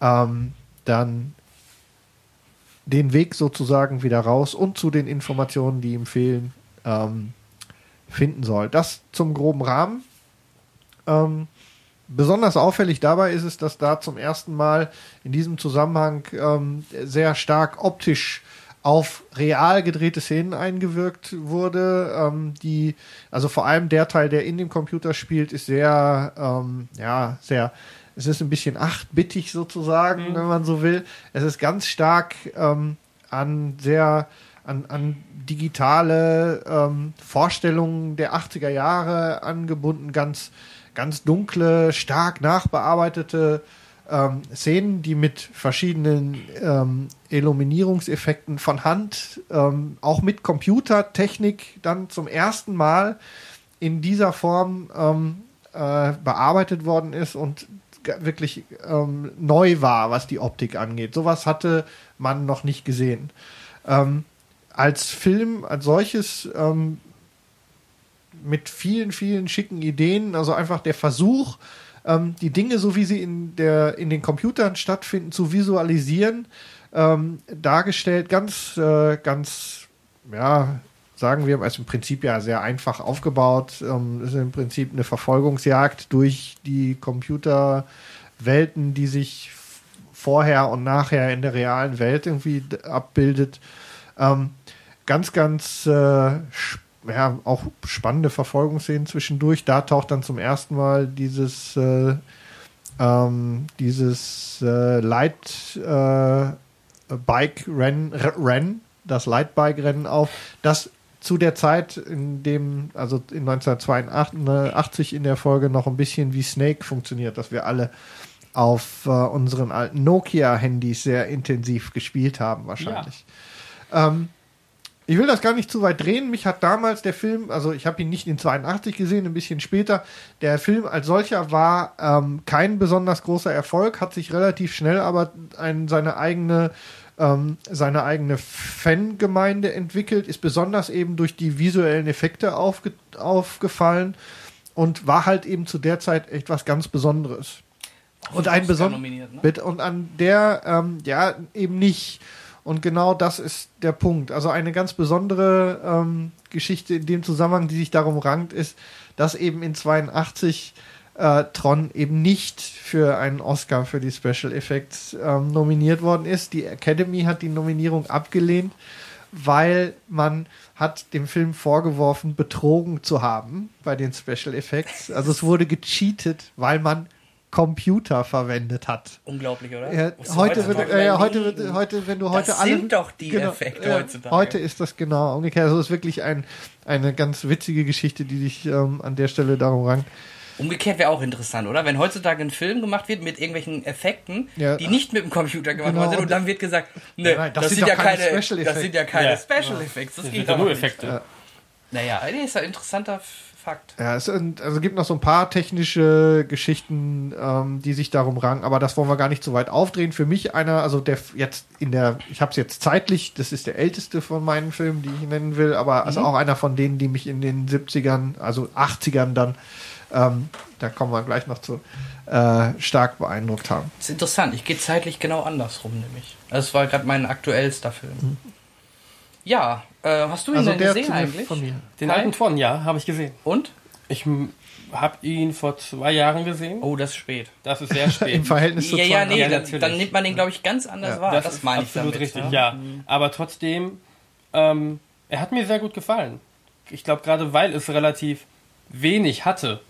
S3: ähm, dann den Weg sozusagen wieder raus und zu den Informationen, die ihm fehlen, ähm, finden soll. Das zum groben Rahmen. Ähm, besonders auffällig dabei ist es, dass da zum ersten Mal in diesem Zusammenhang ähm, sehr stark optisch auf real gedrehte Szenen eingewirkt wurde. Ähm, die, also vor allem der Teil, der in dem Computer spielt, ist sehr, ähm, ja, sehr, es ist ein bisschen achtbittig sozusagen,
S2: Mhm.
S3: wenn man so will. Es ist ganz stark ähm, an sehr, an, an digitale ähm, Vorstellungen der 80er Jahre angebunden, ganz, ganz dunkle, stark nachbearbeitete ähm, Szenen, die mit verschiedenen ähm, Illuminierungseffekten von Hand, ähm, auch mit Computertechnik dann zum ersten Mal in dieser Form ähm, äh, bearbeitet worden ist und wirklich ähm, neu war, was die Optik angeht. Sowas hatte man noch nicht gesehen. Ähm, als Film, als solches, ähm, mit vielen, vielen schicken Ideen, also einfach der Versuch, ähm, die Dinge, so wie sie in, der, in den Computern stattfinden, zu visualisieren, ähm, dargestellt, ganz, äh, ganz, ja, sagen wir, also im Prinzip ja sehr einfach aufgebaut. Ähm, ist im Prinzip eine Verfolgungsjagd durch die Computerwelten, die sich vorher und nachher in der realen Welt irgendwie abbildet. Ähm, ganz, ganz äh, ja, auch spannende Verfolgungsszenen zwischendurch. Da taucht dann zum ersten Mal dieses äh, ähm, dieses äh, Light äh, Bike Rennen, das Light Bike Rennen auf, das zu der Zeit, in dem, also in 1982 in der Folge noch ein bisschen wie Snake funktioniert, dass wir alle auf äh, unseren alten Nokia-Handys sehr intensiv gespielt haben, wahrscheinlich. Ähm, ich will das gar nicht zu weit drehen. Mich hat damals der Film, also ich habe ihn nicht in 82 gesehen, ein bisschen später. Der Film als solcher war ähm, kein besonders großer Erfolg, hat sich relativ schnell aber ein, seine eigene ähm, seine eigene Fangemeinde entwickelt, ist besonders eben durch die visuellen Effekte aufge aufgefallen und war halt eben zu der Zeit echt was ganz Besonderes. Und ein besonderes
S1: ne?
S3: Und an der, ähm, ja, eben nicht. Und genau das ist der Punkt. Also eine ganz besondere ähm, Geschichte in dem Zusammenhang, die sich darum rankt, ist, dass eben in 82 äh, Tron eben nicht für einen Oscar für die Special Effects ähm, nominiert worden ist. Die Academy hat die Nominierung abgelehnt, weil man hat dem Film vorgeworfen, betrogen zu haben bei den Special Effects. Also es wurde gecheatet, weil man Computer verwendet hat.
S1: Unglaublich, oder?
S3: Ja,
S1: Musst du
S3: heute, wird, äh, ja, heute, wird, heute, wenn du heute
S1: das
S3: alle.
S1: sind doch die
S3: Genau,
S1: Effekte
S3: ja,
S1: heutzutage.
S3: Heute ist das genau umgekehrt. Also es ist wirklich ein, eine ganz witzige Geschichte, die sich ähm, an der Stelle darum rankt.
S1: Umgekehrt wäre auch interessant, oder? Wenn heutzutage ein Film gemacht wird mit irgendwelchen Effekten,
S3: Ja.
S1: die nicht mit dem Computer gemacht
S3: Genau,
S1: worden sind, und dann wird gesagt, ne,
S3: Nein, das
S1: das,
S3: sind
S1: ja
S3: keine
S1: keine,
S3: Special
S1: das sind ja keine
S2: Ja.
S1: Special Effects. Das
S2: Das
S1: geht
S2: sind ja nur
S1: nicht.
S2: Effekte.
S3: Ja.
S1: Naja, nee, ist ein interessanter Fakt.
S3: Ja, es sind, also gibt noch so ein paar technische Geschichten, ähm, die sich darum ranken, aber das wollen wir gar nicht so weit aufdrehen. Für mich einer, also der jetzt in der, ich habe es jetzt zeitlich, das ist der älteste von meinen Filmen, die ich nennen will, aber also auch einer von denen, die mich in den 70ern, also 80ern dann, ähm, da kommen wir gleich noch zu, äh, stark beeindruckt haben.
S1: Das ist interessant. Ich gehe zeitlich genau andersrum, nämlich. Das war gerade mein aktuellster Film. Ja, äh, hast du ihn
S3: Also
S1: denn
S3: der
S1: gesehen
S3: zu-
S1: eigentlich?
S3: von mir.
S2: Den
S1: Kai?
S2: alten Tron, ja, habe ich gesehen.
S1: Und?
S2: Ich habe ihn vor zwei Jahren gesehen.
S1: Oh, das ist spät.
S2: Das ist sehr spät. [laughs]
S3: Im Verhältnis zu
S1: Ja, ja,
S3: 82.
S1: nee,
S2: Ja,
S1: dann, dann nimmt man den, glaube ich, ganz anders
S3: Ja,
S1: wahr. Das,
S2: ist
S1: meine ich
S2: absolut
S1: damit.
S2: richtig,
S1: ne?
S2: ja. Aber trotzdem, ähm, er hat mir sehr gut gefallen. Ich glaube, gerade weil es relativ wenig hatte.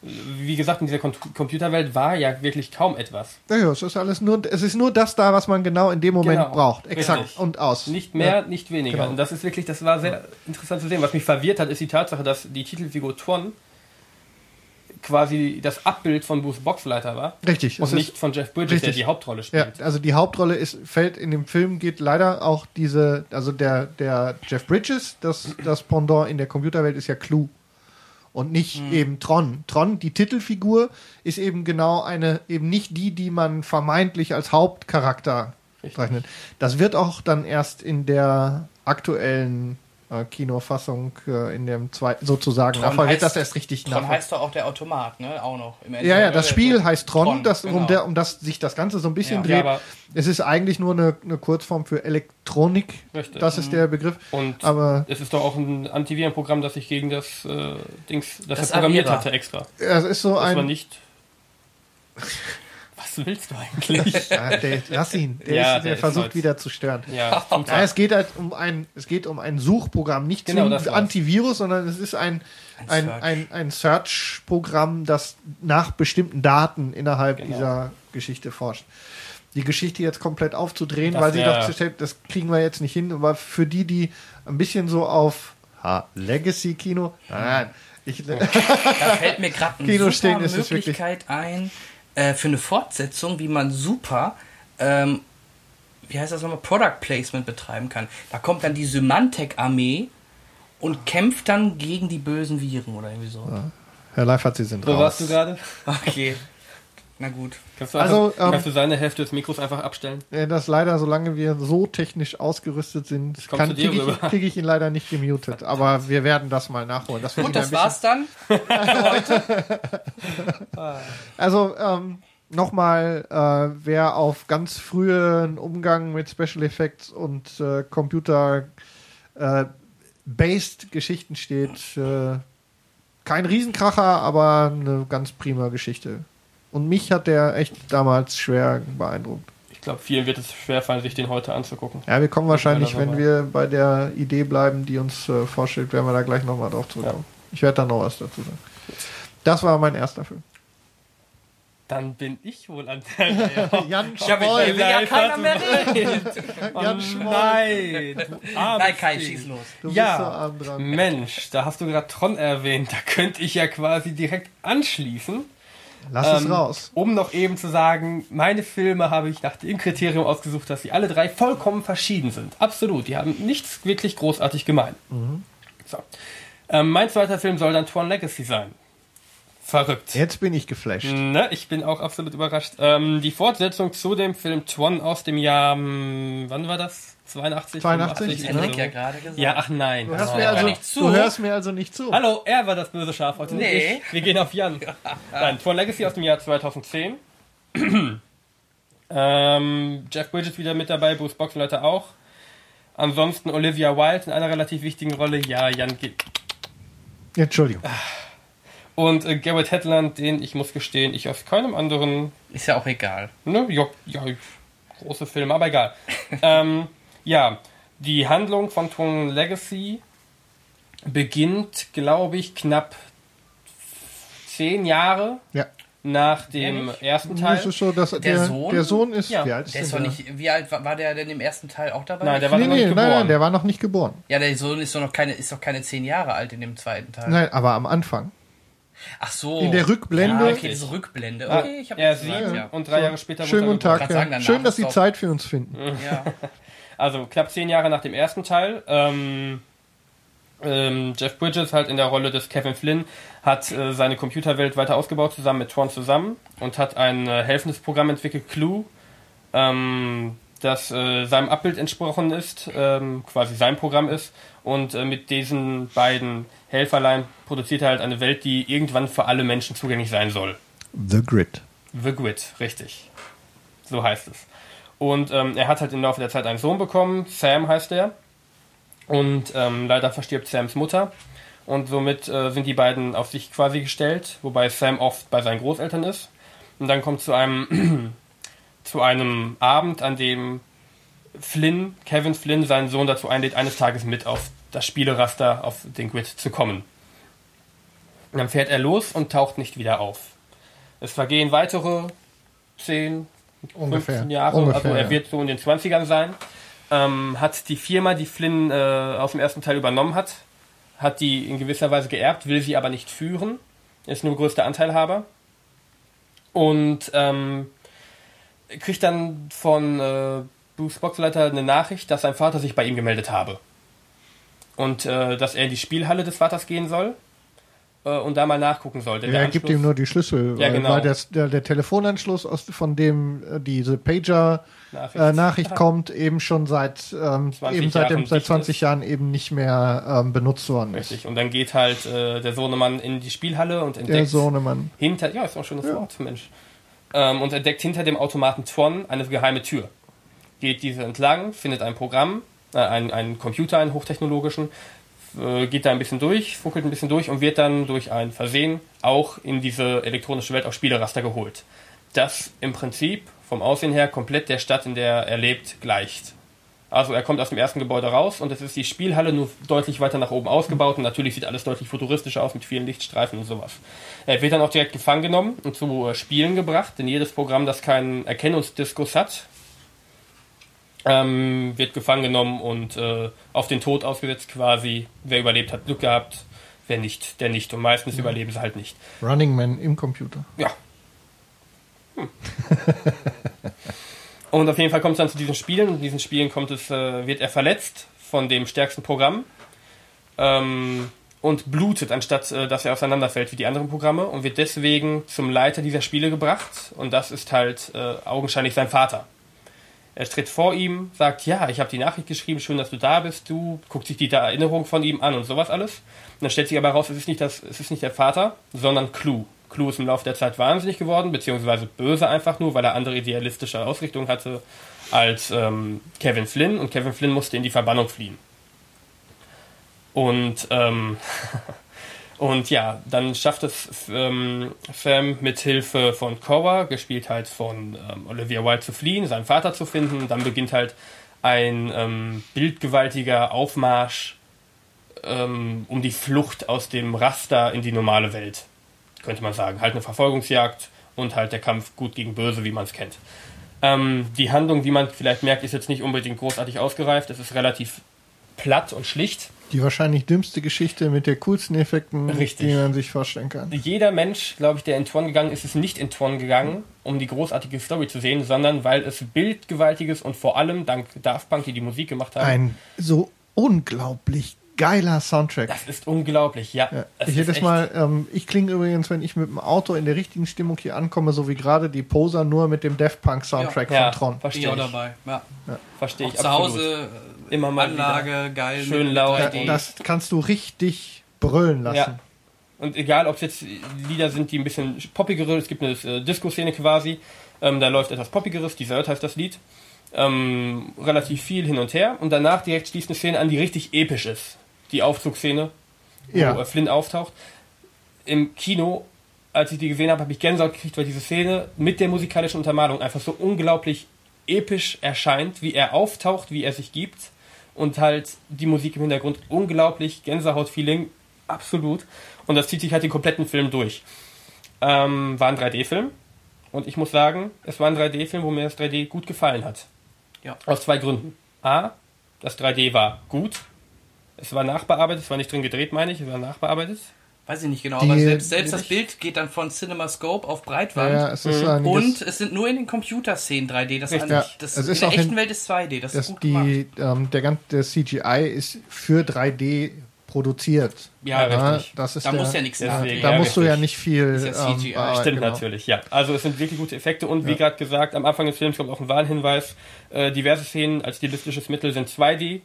S2: Wie gesagt, in dieser Kom Computerwelt war ja wirklich kaum etwas.
S3: Ja, ja, es ist alles nur, es ist nur das da, was man genau in dem Moment
S2: Genau,
S3: braucht. Exakt
S2: richtig.
S3: und aus.
S2: Nicht mehr,
S3: Ja.
S2: nicht weniger.
S3: Genau.
S2: Und das ist wirklich, das war sehr interessant zu sehen. Was mich verwirrt hat, ist die Tatsache, dass die Titelfigur Tron quasi das Abbild von Bruce Boxleiter war
S3: Richtig.
S2: und nicht von Jeff Bridges,
S3: richtig.
S2: der die Hauptrolle
S3: Ja,
S2: spielt.
S3: also die Hauptrolle ist, fällt in dem Film, geht leider auch diese, also der, der Jeff Bridges, das, das Pendant in der Computerwelt ist ja Clue. Und nicht
S2: Mhm.
S3: eben Tron. Tron, die Titelfigur, ist eben genau eine, eben nicht die, die man vermeintlich als Hauptcharakter
S2: Richtig.
S3: zeichnet. Das wird auch dann erst in der aktuellen äh, Kinofassung äh, in dem zweiten, sozusagen.
S1: Tron
S3: Da wird
S1: heißt-
S3: das erst richtig
S1: Tron
S3: nach.
S1: heißt doch auch der Automat, ne? Auch noch. Im
S3: Ja, ja, das? Spiel heißt Tron,
S1: Tron,
S3: das,
S1: genau.
S3: um, der, um das sich das Ganze so ein bisschen
S1: Ja.
S3: dreht.
S2: Ja, aber-
S3: es ist eigentlich nur eine, eine Kurzform für Elektronik.
S2: Richtig.
S3: Das ist der Begriff.
S2: Und
S3: Aber
S2: es ist doch auch ein Antivirenprogramm, das sich gegen das äh, Dings, das,
S1: Das
S2: er programmiert
S1: Avira.
S2: hatte extra.
S3: es ist so
S2: Das war
S3: ein.
S2: nicht. Was willst du eigentlich? [laughs]
S3: Ja, der, lass ihn. Der,
S2: Ja,
S3: ist,
S2: der
S3: der versucht
S2: halt-
S3: wieder zu stören.
S2: ja,
S3: Ja, es geht halt um ein, es geht um ein Suchprogramm, nicht
S2: Genau, war's.
S3: Antivirus, sondern es ist ein,
S1: Ein
S3: ein, ein, ein Search-Programm, das nach bestimmten Daten innerhalb
S2: Genau.
S3: dieser Geschichte forscht. Die Geschichte jetzt komplett aufzudrehen,
S2: Das
S3: weil sie
S2: wär-
S3: doch, das kriegen wir jetzt nicht hin, aber für die, die ein bisschen so auf Legacy-Kino, nein, nein, ich,
S1: Da fällt mir gerade eine
S3: Kino stehen
S1: Möglichkeit ein äh, für eine Fortsetzung, wie man super, ähm, wie heißt das nochmal, Product Placement betreiben kann. Da kommt dann die Symantec-Armee und kämpft dann gegen die bösen Viren oder irgendwie so.
S3: Herr Leifert, Sie sind
S2: Wo
S3: raus.
S2: warst du gerade?
S1: Okay. [laughs] Na gut.
S2: Kannst du,
S3: Also,
S2: einfach,
S3: ähm,
S2: kannst du seine Hälfte des Mikros einfach abstellen?
S3: Ja, das leider, solange wir so technisch ausgerüstet sind, kriege ich, krieg ich ihn leider nicht gemutet. Aber wir werden das mal nachholen. Das
S1: Gut, das war's dann. [laughs]
S3: Also ähm, nochmal, äh, wer auf ganz frühen Umgang mit Special Effects und äh, Computer äh, based Geschichten steht, äh, kein Riesenkracher, aber eine ganz prima Geschichte. Und mich hat der echt damals schwer beeindruckt.
S2: Ich glaube, vielen wird es schwerfallen, sich den heute anzugucken.
S3: Ja, wir kommen wahrscheinlich, wenn wir bei der Idee bleiben, die uns äh, vorstellt, werden wir da gleich nochmal drauf zurückkommen. Ich werde da noch was dazu sagen. Das war mein erster Film.
S2: Dann bin ich wohl an der [laughs] Reihe.
S3: Jan
S1: Ja,
S3: Schmoll.
S1: will ja keiner mehr reden. [laughs]
S3: Jan
S2: Oh
S3: Schmoll.
S2: nein,
S1: Nein, Kai, schieß los.
S3: Du
S2: Ja.
S3: bist so.
S2: Mensch, da hast du gerade Tron erwähnt. Da könnte ich ja quasi direkt anschließen.
S3: Lass es
S2: Ähm,
S3: raus.
S2: Um noch eben zu sagen, meine Filme habe ich nach dem Kriterium ausgesucht, dass sie alle drei vollkommen verschieden sind. Absolut. Die haben nichts wirklich großartig gemein. So. Ähm, mein zweiter Film soll dann Tron Legacy sein. Verrückt.
S3: Jetzt bin ich geflasht.
S2: Ne, ich bin auch absolut überrascht. Ähm, die Fortsetzung zu dem Film Tron aus dem Jahr, hm, wann war das? 82?
S3: 82,
S2: 85?
S1: Das Henrik
S2: so.
S1: ja gerade gesagt.
S2: Ja, ach nein.
S3: Du hörst,
S2: Oh.
S3: mir also,
S1: nicht zu.
S3: du hörst mir also nicht zu.
S2: Hallo, er war das böse Schaf heute. nicht
S1: Nee.
S2: ich. Wir gehen auf Jan. [laughs] Nein, Tron Legacy aus dem Jahr 2010. [clears throat] ähm, Jeff Bridges wieder mit dabei, Bruce Boxleiter auch. Ansonsten Olivia Wilde in einer relativ wichtigen Rolle. Ja, Jan geht.
S3: Entschuldigung.
S2: Und äh, Garrett Hedlund, den ich muss gestehen, ich aus keinem anderen
S1: Ist ja auch egal.
S2: Ne? Ja, ja, große Filme, aber egal. [laughs] ähm, ja, die Handlung von Tron Legacy beginnt, glaube ich, knapp zehn Jahre
S3: Ja.
S2: nach dem ersten
S3: Es
S2: Teil.
S3: ist so, dass der,
S1: Sohn?
S3: der Sohn ist,
S2: Ja.
S3: wie alt ist
S1: Der ist doch nicht. Wie alt war, war der denn im ersten Teil auch dabei?
S2: Nein, der war
S3: Nee,
S2: noch
S3: nee,
S2: nicht
S3: nein,
S2: geboren.
S3: nein, der war noch nicht geboren.
S1: ja, der Sohn ist doch noch keine, ist doch keine zehn Jahre alt in dem zweiten Teil.
S3: Nein, aber am Anfang.
S1: Ach so.
S3: In der Rückblende-
S1: Ja, okay, diese Rückblende.
S2: Ah,
S1: Okay, ich habe das
S2: sieben
S1: ja.
S2: und drei Jahre später
S3: Schönen guten Tag. Ja. Schön, dass Sie Zeit für uns finden.
S1: Ja. [laughs]
S2: Also knapp zehn Jahre nach dem ersten Teil. Ähm, ähm, Jeff Bridges halt in der Rolle des Kevin Flynn hat äh, seine Computerwelt weiter ausgebaut zusammen mit Tron zusammen und hat ein äh, helfendes Programm entwickelt, Clue, ähm, das äh, seinem Abbild entsprochen ist, ähm, quasi sein Programm ist und äh, mit diesen beiden Helferlein produziert er halt eine Welt, die irgendwann für alle Menschen zugänglich sein soll.
S3: The Grid.
S2: The Grid, richtig. So heißt es. Und ähm, er hat halt im Laufe der Zeit einen Sohn bekommen, Sam heißt er. Und ähm, leider verstirbt Sams Mutter. Und somit äh, sind die beiden auf sich quasi gestellt, wobei Sam oft bei seinen Großeltern ist. Und dann kommt zu einem, [clears throat] zu einem Abend, an dem Flynn, Kevin Flynn, seinen Sohn dazu einlädt, eines Tages mit auf das Spieleraster, auf den Grid zu kommen. Und dann fährt er los und taucht nicht wieder auf. Es vergehen weitere 10,
S3: Ungefähr.
S2: 15 Jahre,
S3: Ungefähr,
S2: also er wird so in den 20ern sein. Ähm, hat die Firma, die Flynn äh, aus dem ersten Teil übernommen hat, hat die in gewisser Weise geerbt, will sie aber nicht führen, ist nur größter Anteilhaber. Und ähm, kriegt dann von äh, Bruce Boxleiter eine Nachricht, dass sein Vater sich bei ihm gemeldet habe. Und äh, dass er in die Spielhalle des Vaters gehen soll und da mal nachgucken soll. Denn
S3: Er
S2: der
S3: gibt
S2: Anschluss-
S3: ihm nur die Schlüssel,
S2: Ja,
S3: weil,
S2: genau.
S3: weil der, der, der Telefonanschluss, aus, von dem äh, diese Pager-Nachricht
S2: Nachricht.
S3: äh, [laughs] kommt, eben schon seit, ähm,
S2: 20
S3: eben seit, dem,
S2: Jahren
S3: seit
S2: dicht
S3: 20
S2: ist.
S3: Jahren eben nicht mehr ähm, benutzt worden ist.
S2: Richtig. Und dann geht halt äh, der Sohnemann in die Spielhalle und
S3: Der
S2: entdeckt
S3: Sohnemann.
S2: hinter, ja, ist auch ein schönes Wort, Mensch. Ähm, und entdeckt hinter dem Automaten Tron eine geheime Tür. Geht diese entlang, findet ein Programm, äh, einen, einen Computer, einen hochtechnologischen, äh, geht da ein bisschen durch, fuckelt ein bisschen durch und wird dann durch ein Versehen auch in diese elektronische Welt auf Spieleraster geholt. Das im Prinzip vom Aussehen her komplett der Stadt, in der er lebt, gleicht. Also er kommt aus dem ersten Gebäude raus und es ist die Spielhalle nur deutlich weiter nach oben ausgebaut und natürlich sieht alles deutlich futuristischer aus mit vielen Lichtstreifen und sowas. Er wird dann auch direkt gefangen genommen und zu äh, Spielen gebracht, denn jedes Programm, das keinen Erkennungsdiskus hat, ähm, wird gefangen genommen und äh, auf den Tod ausgesetzt quasi. Wer überlebt, hat Glück gehabt, wer nicht, der nicht. Und meistens überleben sie halt nicht.
S3: Running Man im Computer.
S2: Ja. Hm. und auf jeden Fall kommt es dann zu diesen Spielen. Und in diesen Spielen kommt es, äh, wird er verletzt von dem stärksten Programm ähm, und blutet, anstatt äh, dass er auseinanderfällt wie die anderen Programme und wird deswegen zum Leiter dieser Spiele gebracht. Und das ist halt äh, augenscheinlich sein Vater. Er tritt vor ihm, sagt, ja, ich habe die Nachricht geschrieben, schön, dass du da bist. Du guckt sich die Erinnerung von ihm an und sowas alles. Und dann stellt sich aber raus, es ist nicht, das, es ist nicht der Vater, sondern Clue. Clue ist im Laufe der Zeit wahnsinnig geworden, beziehungsweise böse einfach nur, weil er andere idealistische Ausrichtungen hatte als ähm, Kevin Flynn. Und Kevin Flynn musste in die Verbannung fliehen. Und, ähm, [laughs] und ja, dann schafft es ähm, Sam mit Hilfe von Cora, gespielt halt von ähm, Olivia Wilde, zu fliehen, seinen Vater zu finden. Dann beginnt halt ein ähm, bildgewaltiger Aufmarsch ähm, um die Flucht aus dem Raster in die normale Welt, könnte man sagen. Halt eine Verfolgungsjagd und halt der Kampf gut gegen böse, wie man es kennt. Ähm, die Handlung, wie man vielleicht merkt, ist jetzt nicht unbedingt großartig ausgereift. Es ist relativ platt und schlicht.
S3: Die wahrscheinlich dümmste Geschichte mit der coolsten Effekten,
S2: Richtig.
S3: die man sich vorstellen kann.
S2: Jeder Mensch, glaube ich, der in Tron gegangen ist, ist nicht in Tron gegangen, um die großartige Story zu sehen, sondern weil es bildgewaltiges und vor allem dank Daft Punk, die die Musik gemacht haben,
S3: Ein so unglaublich geiler Soundtrack.
S2: das ist unglaublich. Ja,
S3: Ja. Ich jedes Mal, ähm, ich klinge übrigens, wenn ich mit dem Auto in der richtigen Stimmung hier ankomme, so wie gerade die Poser, nur mit dem Def Punk Soundtrack
S2: Ja,
S3: von Tron.
S1: Bin ich
S2: verstehe
S1: auch
S2: ich.
S1: dabei. Ja.
S2: Verstehe
S1: Auch
S2: ich
S1: zu
S2: absolut.
S1: Hause,
S2: Immer mal
S1: Anlage, geil.
S2: Schön laut.
S1: 3D.
S3: Das kannst du richtig brüllen lassen.
S2: Ja. Und egal, ob es jetzt Lieder sind, die ein bisschen poppigere, es gibt eine äh, Disco-Szene quasi, ähm, da läuft etwas poppigeres, Desert heißt das Lied, ähm, relativ viel hin und her und danach direkt schließt eine Szene an, die richtig episch ist. Die Aufzugsszene, wo
S3: Ja.
S2: äh, Flynn auftaucht. Im Kino, als ich die gesehen habe, habe ich Gänsehaut gekriegt, weil diese Szene mit der musikalischen Untermalung einfach so unglaublich episch erscheint, wie er auftaucht, wie er sich gibt und halt die Musik im Hintergrund unglaublich Gänsehaut-Feeling, absolut. Und das zieht sich halt den kompletten Film durch. Ähm, war ein 3D-Film und ich muss sagen, es war ein 3D-Film, wo mir das 3D gut gefallen hat.
S1: Ja.
S2: Aus zwei Gründen. A, das 3D war gut. Es war nachbearbeitet, es war nicht drin gedreht, meine ich, es war nachbearbeitet.
S1: Weiß ich nicht genau,
S3: Die-
S1: aber selbst, selbst das Bild geht dann von CinemaScope auf Breitwand.
S3: Ja, es ist
S2: Mhm.
S3: einiges,
S1: Und es sind nur in den Computerszenen 3D. Das, an,
S3: Ja,
S1: das
S3: es
S1: in
S3: ist
S1: der
S3: auch
S1: echten
S3: in-
S1: Welt ist 2D. Das, ist gut gemacht.
S3: die, ähm, der ganze der CGI ist für 3D produziert.
S1: Ja,
S2: Ja,
S3: Ja,
S2: richtig.
S3: das ist
S1: Da
S3: der,
S1: muss ja nichts
S2: Deswegen,
S1: nachdrehen.
S3: Da
S2: Ja,
S3: musst du
S2: richtig.
S3: ja nicht viel.
S1: Ist ja CGI.
S3: bearbeiten,
S2: Stimmt
S3: genau.
S2: natürlich, ja. Also es sind wirklich gute Effekte und wie
S3: Ja.
S2: gerade gesagt, am Anfang des Films kommt auch ein Warnhinweis. Äh, diverse Szenen als stilistisches Mittel sind 2D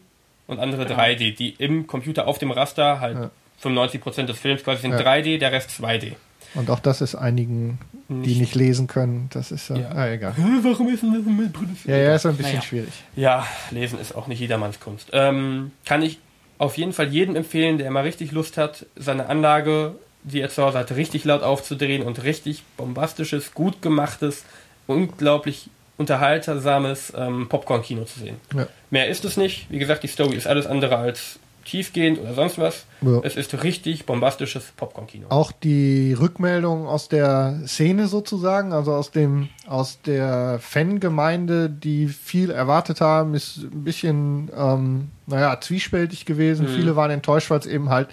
S2: und andere 3D, die im Computer auf dem Raster halt
S3: Ja.
S2: 95% des Films quasi sind
S3: Ja.
S2: 3D, der Rest 2D.
S3: Und auch das ist einigen, die
S2: Nicht-
S3: nicht lesen können. Das ist ja,
S2: Ja.
S3: ah, egal.
S2: Warum ist denn das mit?
S3: Ja, ja, ist ein bisschen
S1: Naja.
S3: schwierig.
S2: Ja, lesen ist auch nicht jedermanns Kunst. Ähm, kann ich auf jeden Fall jedem empfehlen, der mal richtig Lust hat, seine Anlage, die er zu Hause hat, richtig laut aufzudrehen und richtig bombastisches, gut gemachtes, unglaublich unterhaltsames ähm, Popcorn-Kino zu sehen.
S3: Ja.
S2: Mehr ist es nicht. Wie gesagt, die Story ist alles andere als tiefgehend oder sonst was.
S3: Ja.
S2: Es ist richtig bombastisches Popcorn-Kino.
S3: Auch die Rückmeldung aus der Szene sozusagen, also aus dem aus der Fangemeinde, die viel erwartet haben, ist ein bisschen, ähm, naja, zwiespältig gewesen.
S2: Mhm.
S3: Viele waren enttäuscht, weil es eben halt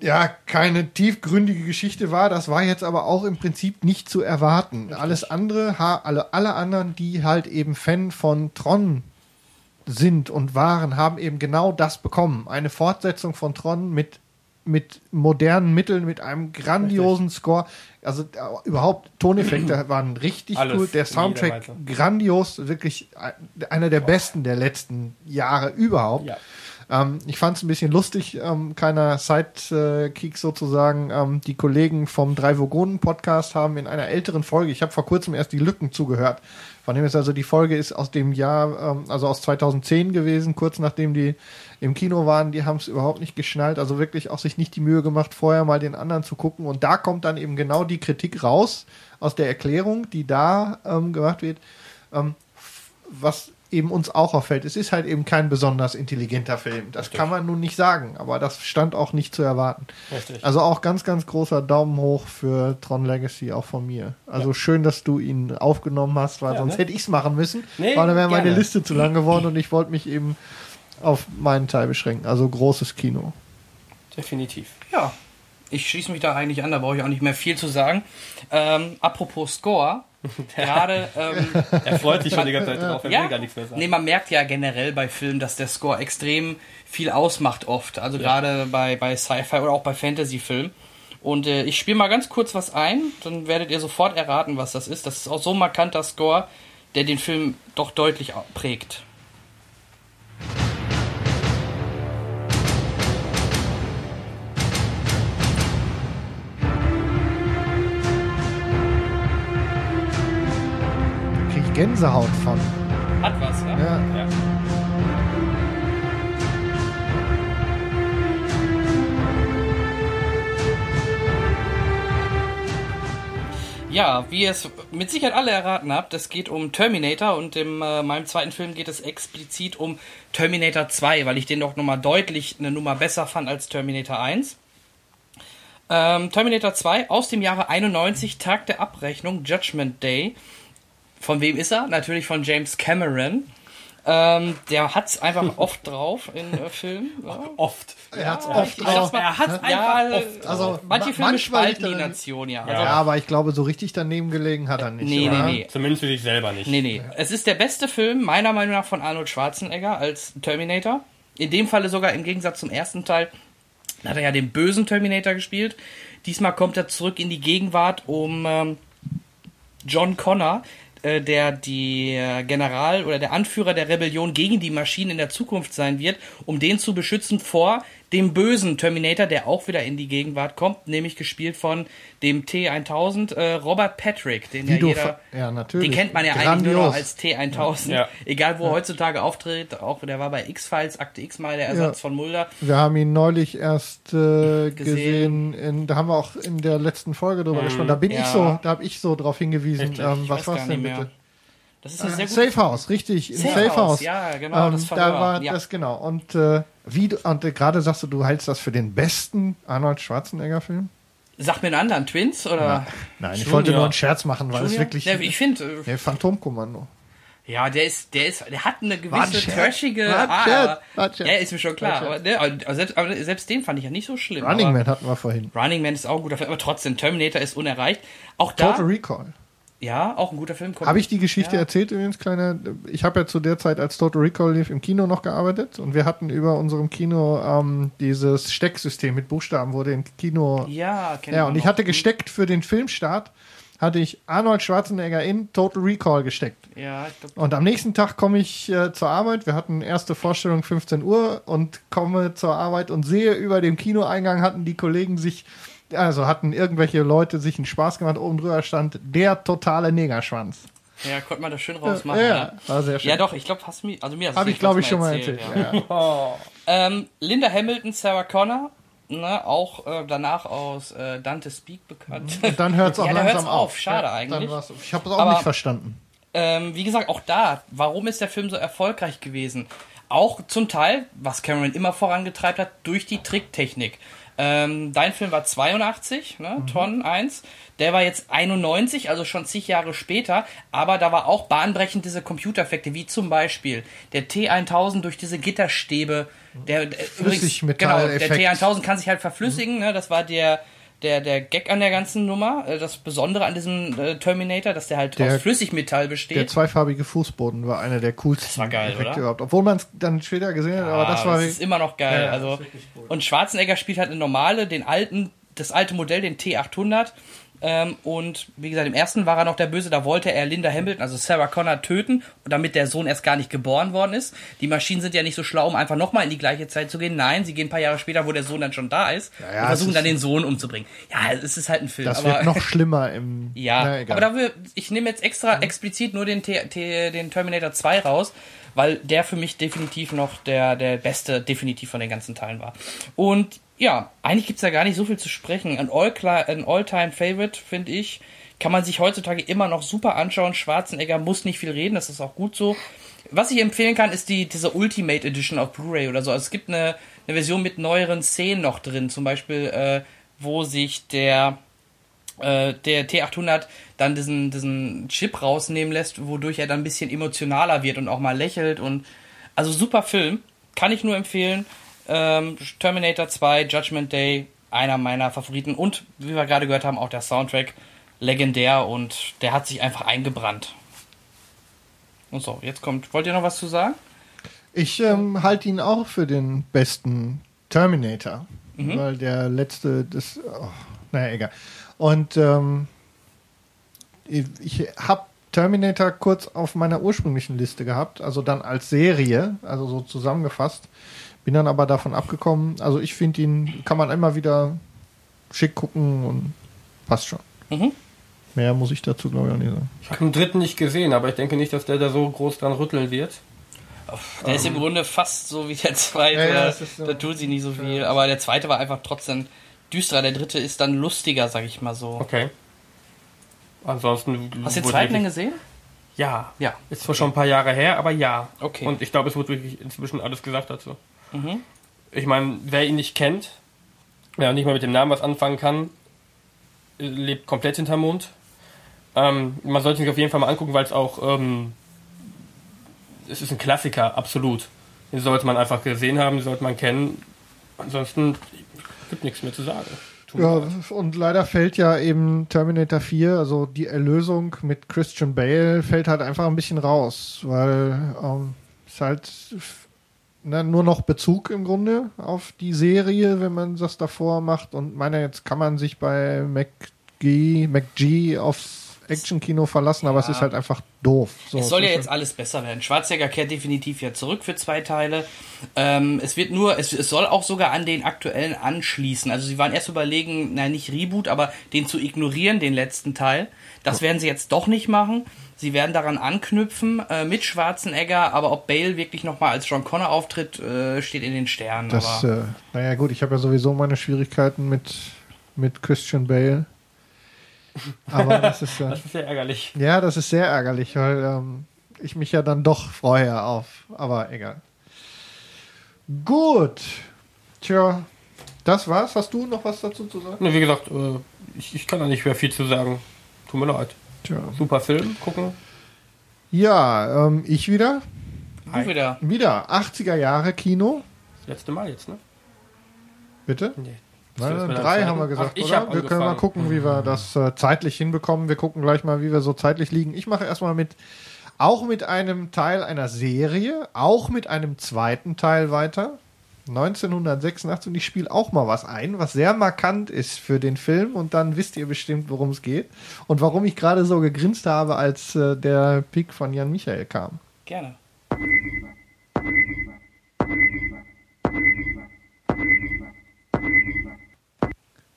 S3: ja keine tiefgründige Geschichte war. Das war jetzt aber auch im Prinzip nicht zu erwarten. Alles andere, alle alle anderen, die halt eben Fan von Tron sind und waren, haben eben genau das bekommen. Eine Fortsetzung von Tron mit mit modernen Mitteln, mit einem grandiosen Score. Also äh, überhaupt Toneffekte [clears throat] waren richtig
S2: Alles,
S3: gut. Der Soundtrack grandios, wirklich ein- einer der besten der letzten Jahre überhaupt.
S2: Ja.
S3: Ähm, ich fand es ein bisschen lustig, ähm, kleiner Sidekick sozusagen. Ähm, die Kollegen vom Drei Vogonen Podcast haben in einer älteren Folge, ich habe vor kurzem erst die Lücken zugehört, von dem ist also die Folge ist aus dem Jahr, ähm, also aus 2010 gewesen, kurz nachdem die im Kino waren, die haben es überhaupt nicht geschnallt, also wirklich auch sich nicht die Mühe gemacht, vorher mal den anderen zu gucken. Und da kommt dann eben genau die Kritik raus aus der Erklärung, die da ähm, gemacht wird, ähm, was eben uns auch auffällt. Es ist halt eben kein besonders intelligenter Film. Das kann man nun nicht sagen, aber das stand auch nicht zu erwarten.
S2: Richtig.
S3: Also auch ganz, ganz großer Daumen hoch für Tron Legacy, auch von mir. Also schön, dass du ihn aufgenommen hast, weil
S2: Ja,
S3: sonst
S2: ne?
S3: hätte ich es machen müssen.
S2: Nee,
S3: weil dann wäre meine. Liste zu lang geworden und ich wollte mich eben auf meinen Teil beschränken. Also großes Kino.
S2: Definitiv.
S1: Ja, ich schließe mich da eigentlich an, da brauche ich auch nicht mehr viel zu sagen. Ähm, apropos Score, [laughs] gerade, ähm, [laughs]
S2: Er freut sich schon die ganze Zeit drauf, er
S1: ja,
S2: will gar nichts mehr sagen.
S1: nee, man merkt ja generell bei Filmen, dass der Score extrem viel ausmacht oft. Also gerade bei, bei Sci-Fi oder auch bei Fantasy-Filmen. Und äh, ich spiele mal ganz kurz was ein, dann werdet ihr sofort erraten, was das ist. Das ist auch so ein markanter Score, der den Film doch deutlich prägt.
S3: Gänsehaut von.
S1: Hat was, ja?
S3: Ja.
S2: Ja.
S1: Ja, wie ihr es mit Sicherheit alle erraten habt, es geht um Terminator und in äh, meinem zweiten Film geht es explizit um Terminator 2, weil ich den doch nochmal deutlich eine Nummer besser fand als Terminator 1. Ähm, Terminator 2 aus dem Jahre 91, Tag der Abrechnung, Judgment Day. Von wem ist er? Natürlich von James Cameron. Ähm, der hat's einfach [laughs] oft drauf in äh, Filmen. Ja.
S2: Oft.
S3: Er hat's
S1: Ja,
S3: oft
S1: ich
S3: drauf.
S1: mal, er hat's
S2: Ja,
S1: einfach
S2: oft.
S3: Also,
S1: manche
S3: ma-
S1: Filme
S3: manchmal
S1: spalten die Nation, ja.
S3: Ja,
S1: Also,
S3: aber ich glaube, so richtig daneben gelegen hat er nicht.
S1: Nee,
S3: oder?
S1: nee, nee.
S2: Zumindest für sich selber nicht.
S1: Nee, nee. Es ist der beste Film, meiner Meinung nach, von Arnold Schwarzenegger als Terminator. In dem Falle sogar im Gegensatz zum ersten Teil da hat er ja den bösen Terminator gespielt. Diesmal kommt er zurück in die Gegenwart, um ähm, John Connor, äh, der die äh, General oder der Anführer der Rebellion gegen die Maschinen in der Zukunft sein wird, um den zu beschützen vor dem bösen Terminator, der auch wieder in die Gegenwart kommt, nämlich gespielt von dem T1000 äh, Robert Patrick, den
S3: Wie
S1: ja jeder,
S3: ver- ja, natürlich.
S1: den kennt man ja eigentlich nur noch
S3: Grandios.
S1: als T1000,
S2: Ja.
S1: egal wo er heutzutage auftritt, auch der war bei X-Files, Akte X mal der Ersatz
S3: Ja.
S1: von Mulder.
S3: Wir haben ihn neulich erst äh,
S1: Gesehen.
S3: gesehen. in, da haben wir auch in der letzten Folge drüber gesprochen. Da bin
S1: ja.
S3: ich so, da habe ich so drauf hingewiesen. Ähm, was war's denn bitte?
S1: Das ist eine sehr gute
S3: Safe House, richtig, im
S1: Safe
S3: Safe,
S1: House,
S3: House.
S1: ja, genau, das
S3: Ähm,
S1: Verhör,
S3: da war
S1: ja.
S3: das genau. Und äh, wie du, und gerade sagst du, du hältst das für den besten Arnold Schwarzenegger Film?
S1: Sag mir einen anderen, Twins oder?
S3: Nein, ich
S2: Junior.
S3: wollte nur einen Scherz machen, weil es
S1: Junior?
S3: wirklich
S1: Ja, ich finde, äh,
S3: Phantomkommando.
S1: ja, der ist, der ist, der hat eine gewisse trashige Art.
S3: Scherz.
S1: Ja, ist mir schon klar.
S3: War
S1: Aber, ne, aber, selbst, aber selbst den fand ich ja nicht so schlimm.
S3: Running Man hatten wir vorhin.
S1: Running Man ist auch ein guter Film, aber trotzdem, Terminator ist unerreicht. Auch da,
S3: Total Recall.
S1: Ja, auch ein guter Film.
S3: Habe ich die Geschichte
S1: Ja.
S3: erzählt übrigens, kleine? Ich habe ja zu der Zeit, als Total Recall lief, im Kino noch gearbeitet und wir hatten über unserem Kino ähm, dieses Stecksystem mit Buchstaben, wurde im Kino.
S1: Ja, kenn
S3: Ja, und ich hatte gesteckt für den Filmstart, hatte ich Arnold Schwarzenegger in Total Recall gesteckt.
S1: Ja, ich glaub,
S3: Und am nächsten Tag komme ich äh, zur Arbeit. Wir hatten erste Vorstellung 15 Uhr und komme zur Arbeit und sehe über dem Kinoeingang hatten die Kollegen sich, also hatten irgendwelche Leute sich einen Spaß gemacht. Oben drüber stand der totale Negerschwanz.
S1: ja, konnte man das schön rausmachen.
S3: ja,
S1: Ja,
S3: war sehr schön.
S1: ja doch, ich glaube, hast mir, also mir hast
S3: Habe ich, glaube ich, schon mal erzählt.
S1: ja.
S3: Ja. ja.
S1: Ähm, Linda Hamilton, Sarah Connor, ne, auch äh, danach aus äh, Dante Speak bekannt.
S3: Und dann hört es [laughs] auch
S1: Ja,
S3: langsam
S1: hört's auf.
S3: auf.
S1: Schade
S3: Ja,
S1: eigentlich.
S3: Ich habe es auch
S1: Aber-
S3: nicht verstanden.
S1: Ähm, wie gesagt, auch da, warum ist der Film so erfolgreich gewesen? Auch zum Teil, was Cameron immer vorangetreibt hat, durch die Tricktechnik. Ähm, dein Film war 82, ne,
S3: Mhm.
S1: Ton 1. Der war jetzt 91, also schon zig Jahre später. Aber da war auch bahnbrechend diese Computereffekte, wie zum Beispiel der T1000 durch diese Gitterstäbe. Der, der übrigens, genau, der
S3: Flüssigmetalleffekt.
S1: T1000 kann sich halt verflüssigen. Ne, das war der der, der Gag an der ganzen Nummer, äh, das Besondere an diesem äh, Terminator, dass der halt
S3: Der-
S1: aus Flüssigmetall besteht.
S3: Der zweifarbige Fußboden war einer der coolsten
S1: Das war geil,
S3: Effekte
S1: oder?
S3: überhaupt. Obwohl man es dann später gesehen hat, aber das war
S1: ist immer noch geil.
S3: Ja, ja,
S1: also,
S3: das cool.
S1: und Schwarzenegger spielt halt eine normale, den alten, das alte Modell, den T800. Ähm, und wie gesagt, im ersten war er noch der Böse, da wollte er Linda Hamilton, also Sarah Connor, töten, damit der Sohn erst gar nicht geboren worden ist. Die Maschinen sind ja nicht so schlau, um einfach nochmal in die gleiche Zeit zu gehen. Nein, sie gehen ein paar Jahre später, wo der Sohn dann schon da ist,
S3: Ja, ja,
S1: und versuchen dann den Sohn umzubringen. Ja, es ist halt ein Film.
S3: das
S1: aber
S3: wird noch [laughs] schlimmer im.
S1: ja,
S3: Na, egal.
S1: aber dafür, ich nehme jetzt extra explizit nur den, T T den Terminator 2 raus, weil der für mich definitiv noch der, der beste, definitiv von den ganzen Teilen war. Und ja, eigentlich gibt's da gar nicht so viel zu sprechen. Ein All-Time-Favorite, finde ich, kann man sich heutzutage immer noch super anschauen. Schwarzenegger muss nicht viel reden, das ist auch gut so. Was ich empfehlen kann, ist die, diese Ultimate Edition auf Blu-ray oder so. Also es gibt eine, eine Version mit neueren Szenen noch drin, zum Beispiel, äh, wo sich der äh, der T800 dann diesen, diesen Chip rausnehmen lässt, wodurch er dann ein bisschen emotionaler wird und auch mal lächelt und also super Film, kann ich nur empfehlen. Ähm, Terminator 2, Judgment Day, einer meiner Favoriten und wie wir gerade gehört haben, auch der Soundtrack legendär und der hat sich einfach eingebrannt. Und so, jetzt kommt, wollt ihr noch was zu sagen?
S3: Ich ähm, halte ihn auch für den besten Terminator,
S1: Mhm.
S3: weil der letzte, das, oh, naja, egal. Und ähm, ich, ich habe Terminator kurz auf meiner ursprünglichen Liste gehabt, also dann als Serie, also so zusammengefasst. Bin dann aber davon abgekommen. Also ich finde ihn, kann man immer wieder schick gucken und passt schon.
S1: Mhm.
S3: Mehr muss ich dazu, glaube ich, auch nicht sagen.
S2: Ich habe den dritten nicht gesehen, aber ich denke nicht, dass der da so groß dran rütteln wird.
S1: Der ist im Grunde fast so wie der zweite.
S3: Ja, ja, ist so.
S1: da tut sie nicht so viel. Aber der zweite war einfach trotzdem düsterer. Der dritte ist dann lustiger, sag ich mal so.
S2: Okay. Ansonsten.
S1: Hast du den zweiten denn gesehen?
S2: Ja.
S1: Ja.
S2: Ist zwar schon ein paar Jahre her, aber ja.
S1: Okay.
S2: Und ich glaube, es wurde wirklich inzwischen alles gesagt dazu.
S1: Mhm.
S2: Ich meine, wer ihn nicht kennt, wer nicht mal mit dem Namen was anfangen kann, lebt komplett hinterm Mond. Ähm, man sollte sich auf jeden Fall mal angucken, weil es auch, ähm, es ist ein Klassiker, absolut. Den sollte man einfach gesehen haben, den sollte man kennen. Ansonsten gibt nichts mehr zu sagen.
S3: Ja, und leider fällt ja eben Terminator 4, also die Erlösung mit Christian Bale, fällt halt einfach ein bisschen raus, weil ähm, es halt ne, nur noch Bezug im Grunde auf die Serie, wenn man das davor macht. Und meine, jetzt kann man sich bei McG, McG aufs Actionkino verlassen, aber es
S1: Ja.
S3: ist halt einfach doof. So,
S1: es soll ja jetzt alles besser werden. Schwarzenegger kehrt definitiv ja zurück für zwei Teile. Ähm, es wird nur, es, es soll auch sogar an den aktuellen anschließen. Also sie waren erst überlegen, nein, nicht Reboot, aber den zu ignorieren, den letzten Teil. Das werden sie jetzt doch nicht machen. Sie werden daran anknüpfen äh, mit Schwarzenegger, aber ob Bale wirklich nochmal als John Connor auftritt, äh, steht in den Sternen.
S3: Das,
S1: aber
S3: äh, naja gut, ich habe ja sowieso meine Schwierigkeiten mit, mit Christian Bale. Aber das ist äh,
S2: Das ist sehr ärgerlich.
S3: Ja, das ist sehr ärgerlich, weil ähm, ich mich ja dann doch freue auf. Aber egal. Gut. Tja, das war's. Hast du noch was dazu zu sagen?
S2: Ne, wie gesagt, äh, ich, ich kann da nicht mehr viel zu sagen. Tut mir leid.
S3: Tja.
S2: Super Film, gucken.
S3: Ja, ähm, ich wieder.
S1: du wieder.
S3: Wieder 80er Jahre Kino.
S2: Das letzte Mal jetzt, ne?
S3: Bitte?
S2: Nee.
S3: Nein, drei haben wir gesagt,
S2: Ach, ich
S3: oder? wir können mal gucken, wie wir das äh, zeitlich hinbekommen. Wir gucken gleich mal, wie wir so zeitlich liegen. Ich mache erstmal mit, auch mit einem Teil einer Serie, auch mit einem zweiten Teil weiter. 1986 und ich spiele auch mal was ein, was sehr markant ist für den Film und dann wisst ihr bestimmt, worum es geht und warum ich gerade so gegrinst habe, als äh, der Pick von Jan Michael kam.
S1: Gerne.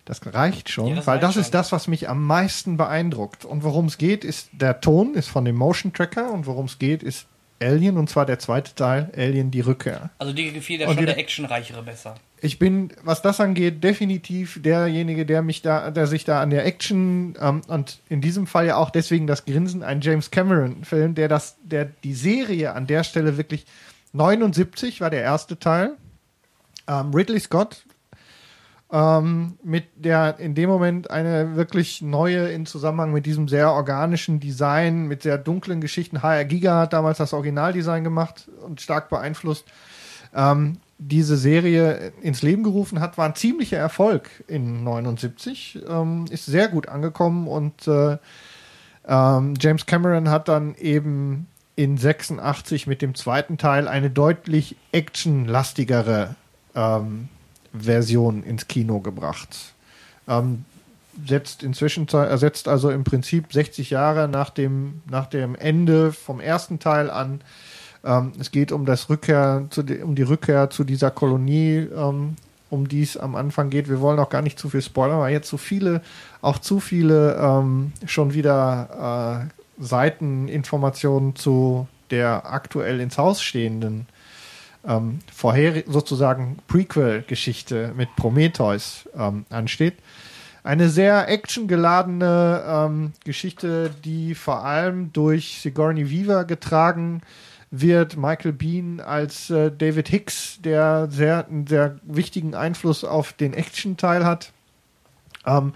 S3: Das reicht schon,
S1: Ja, das
S3: weil
S1: reicht
S3: das
S1: schon.
S3: ist das, was mich am meisten beeindruckt. Und worum es geht, ist der Ton ist von dem Motion Tracker und worum es geht, ist Alien und zwar der zweite Teil, Alien die Rückkehr.
S1: Also dir gefiel der
S3: Und
S1: schon
S3: wieder-
S1: der actionreichere besser.
S3: Ich bin, was das angeht, definitiv derjenige, der mich da, der sich da an der Action ähm, und in diesem Fall ja auch deswegen das Grinsen, ein James Cameron-Film, der das, der die Serie an der Stelle wirklich 79 war der erste Teil. Ähm, Ridley Scott ähm, mit der in dem Moment eine wirklich neue in Zusammenhang mit diesem sehr organischen Design, mit sehr dunklen Geschichten. HR Giga hat damals das Originaldesign gemacht und stark beeinflusst. ähm, diese Serie ins Leben gerufen hat, war ein ziemlicher Erfolg in 79. Ähm, ist sehr gut angekommen und äh, ähm, James Cameron hat dann eben in 86 mit dem zweiten Teil eine deutlich actionlastigere ähm, Version ins Kino gebracht. Ähm, setzt inzwischen ersetzt also im Prinzip 60 Jahre nach dem nach dem Ende vom ersten Teil an. Ähm, es geht um das Rückkehr zu die, um die Rückkehr zu dieser Kolonie, ähm, um die es am Anfang geht. Wir wollen auch gar nicht zu viel spoilern, weil jetzt so viele auch zu viele ähm, schon wieder äh, Seiteninformationen zu der aktuell ins Haus stehenden ähm, vorher sozusagen Prequel-Geschichte mit Prometheus ähm, ansteht. Eine sehr actiongeladene ähm, Geschichte, die vor allem durch Sigourney Weaver getragen wird. Michael Bean als äh, David Hicks, der sehr, einen sehr wichtigen Einfluss auf den Action-Teil hat. Ähm,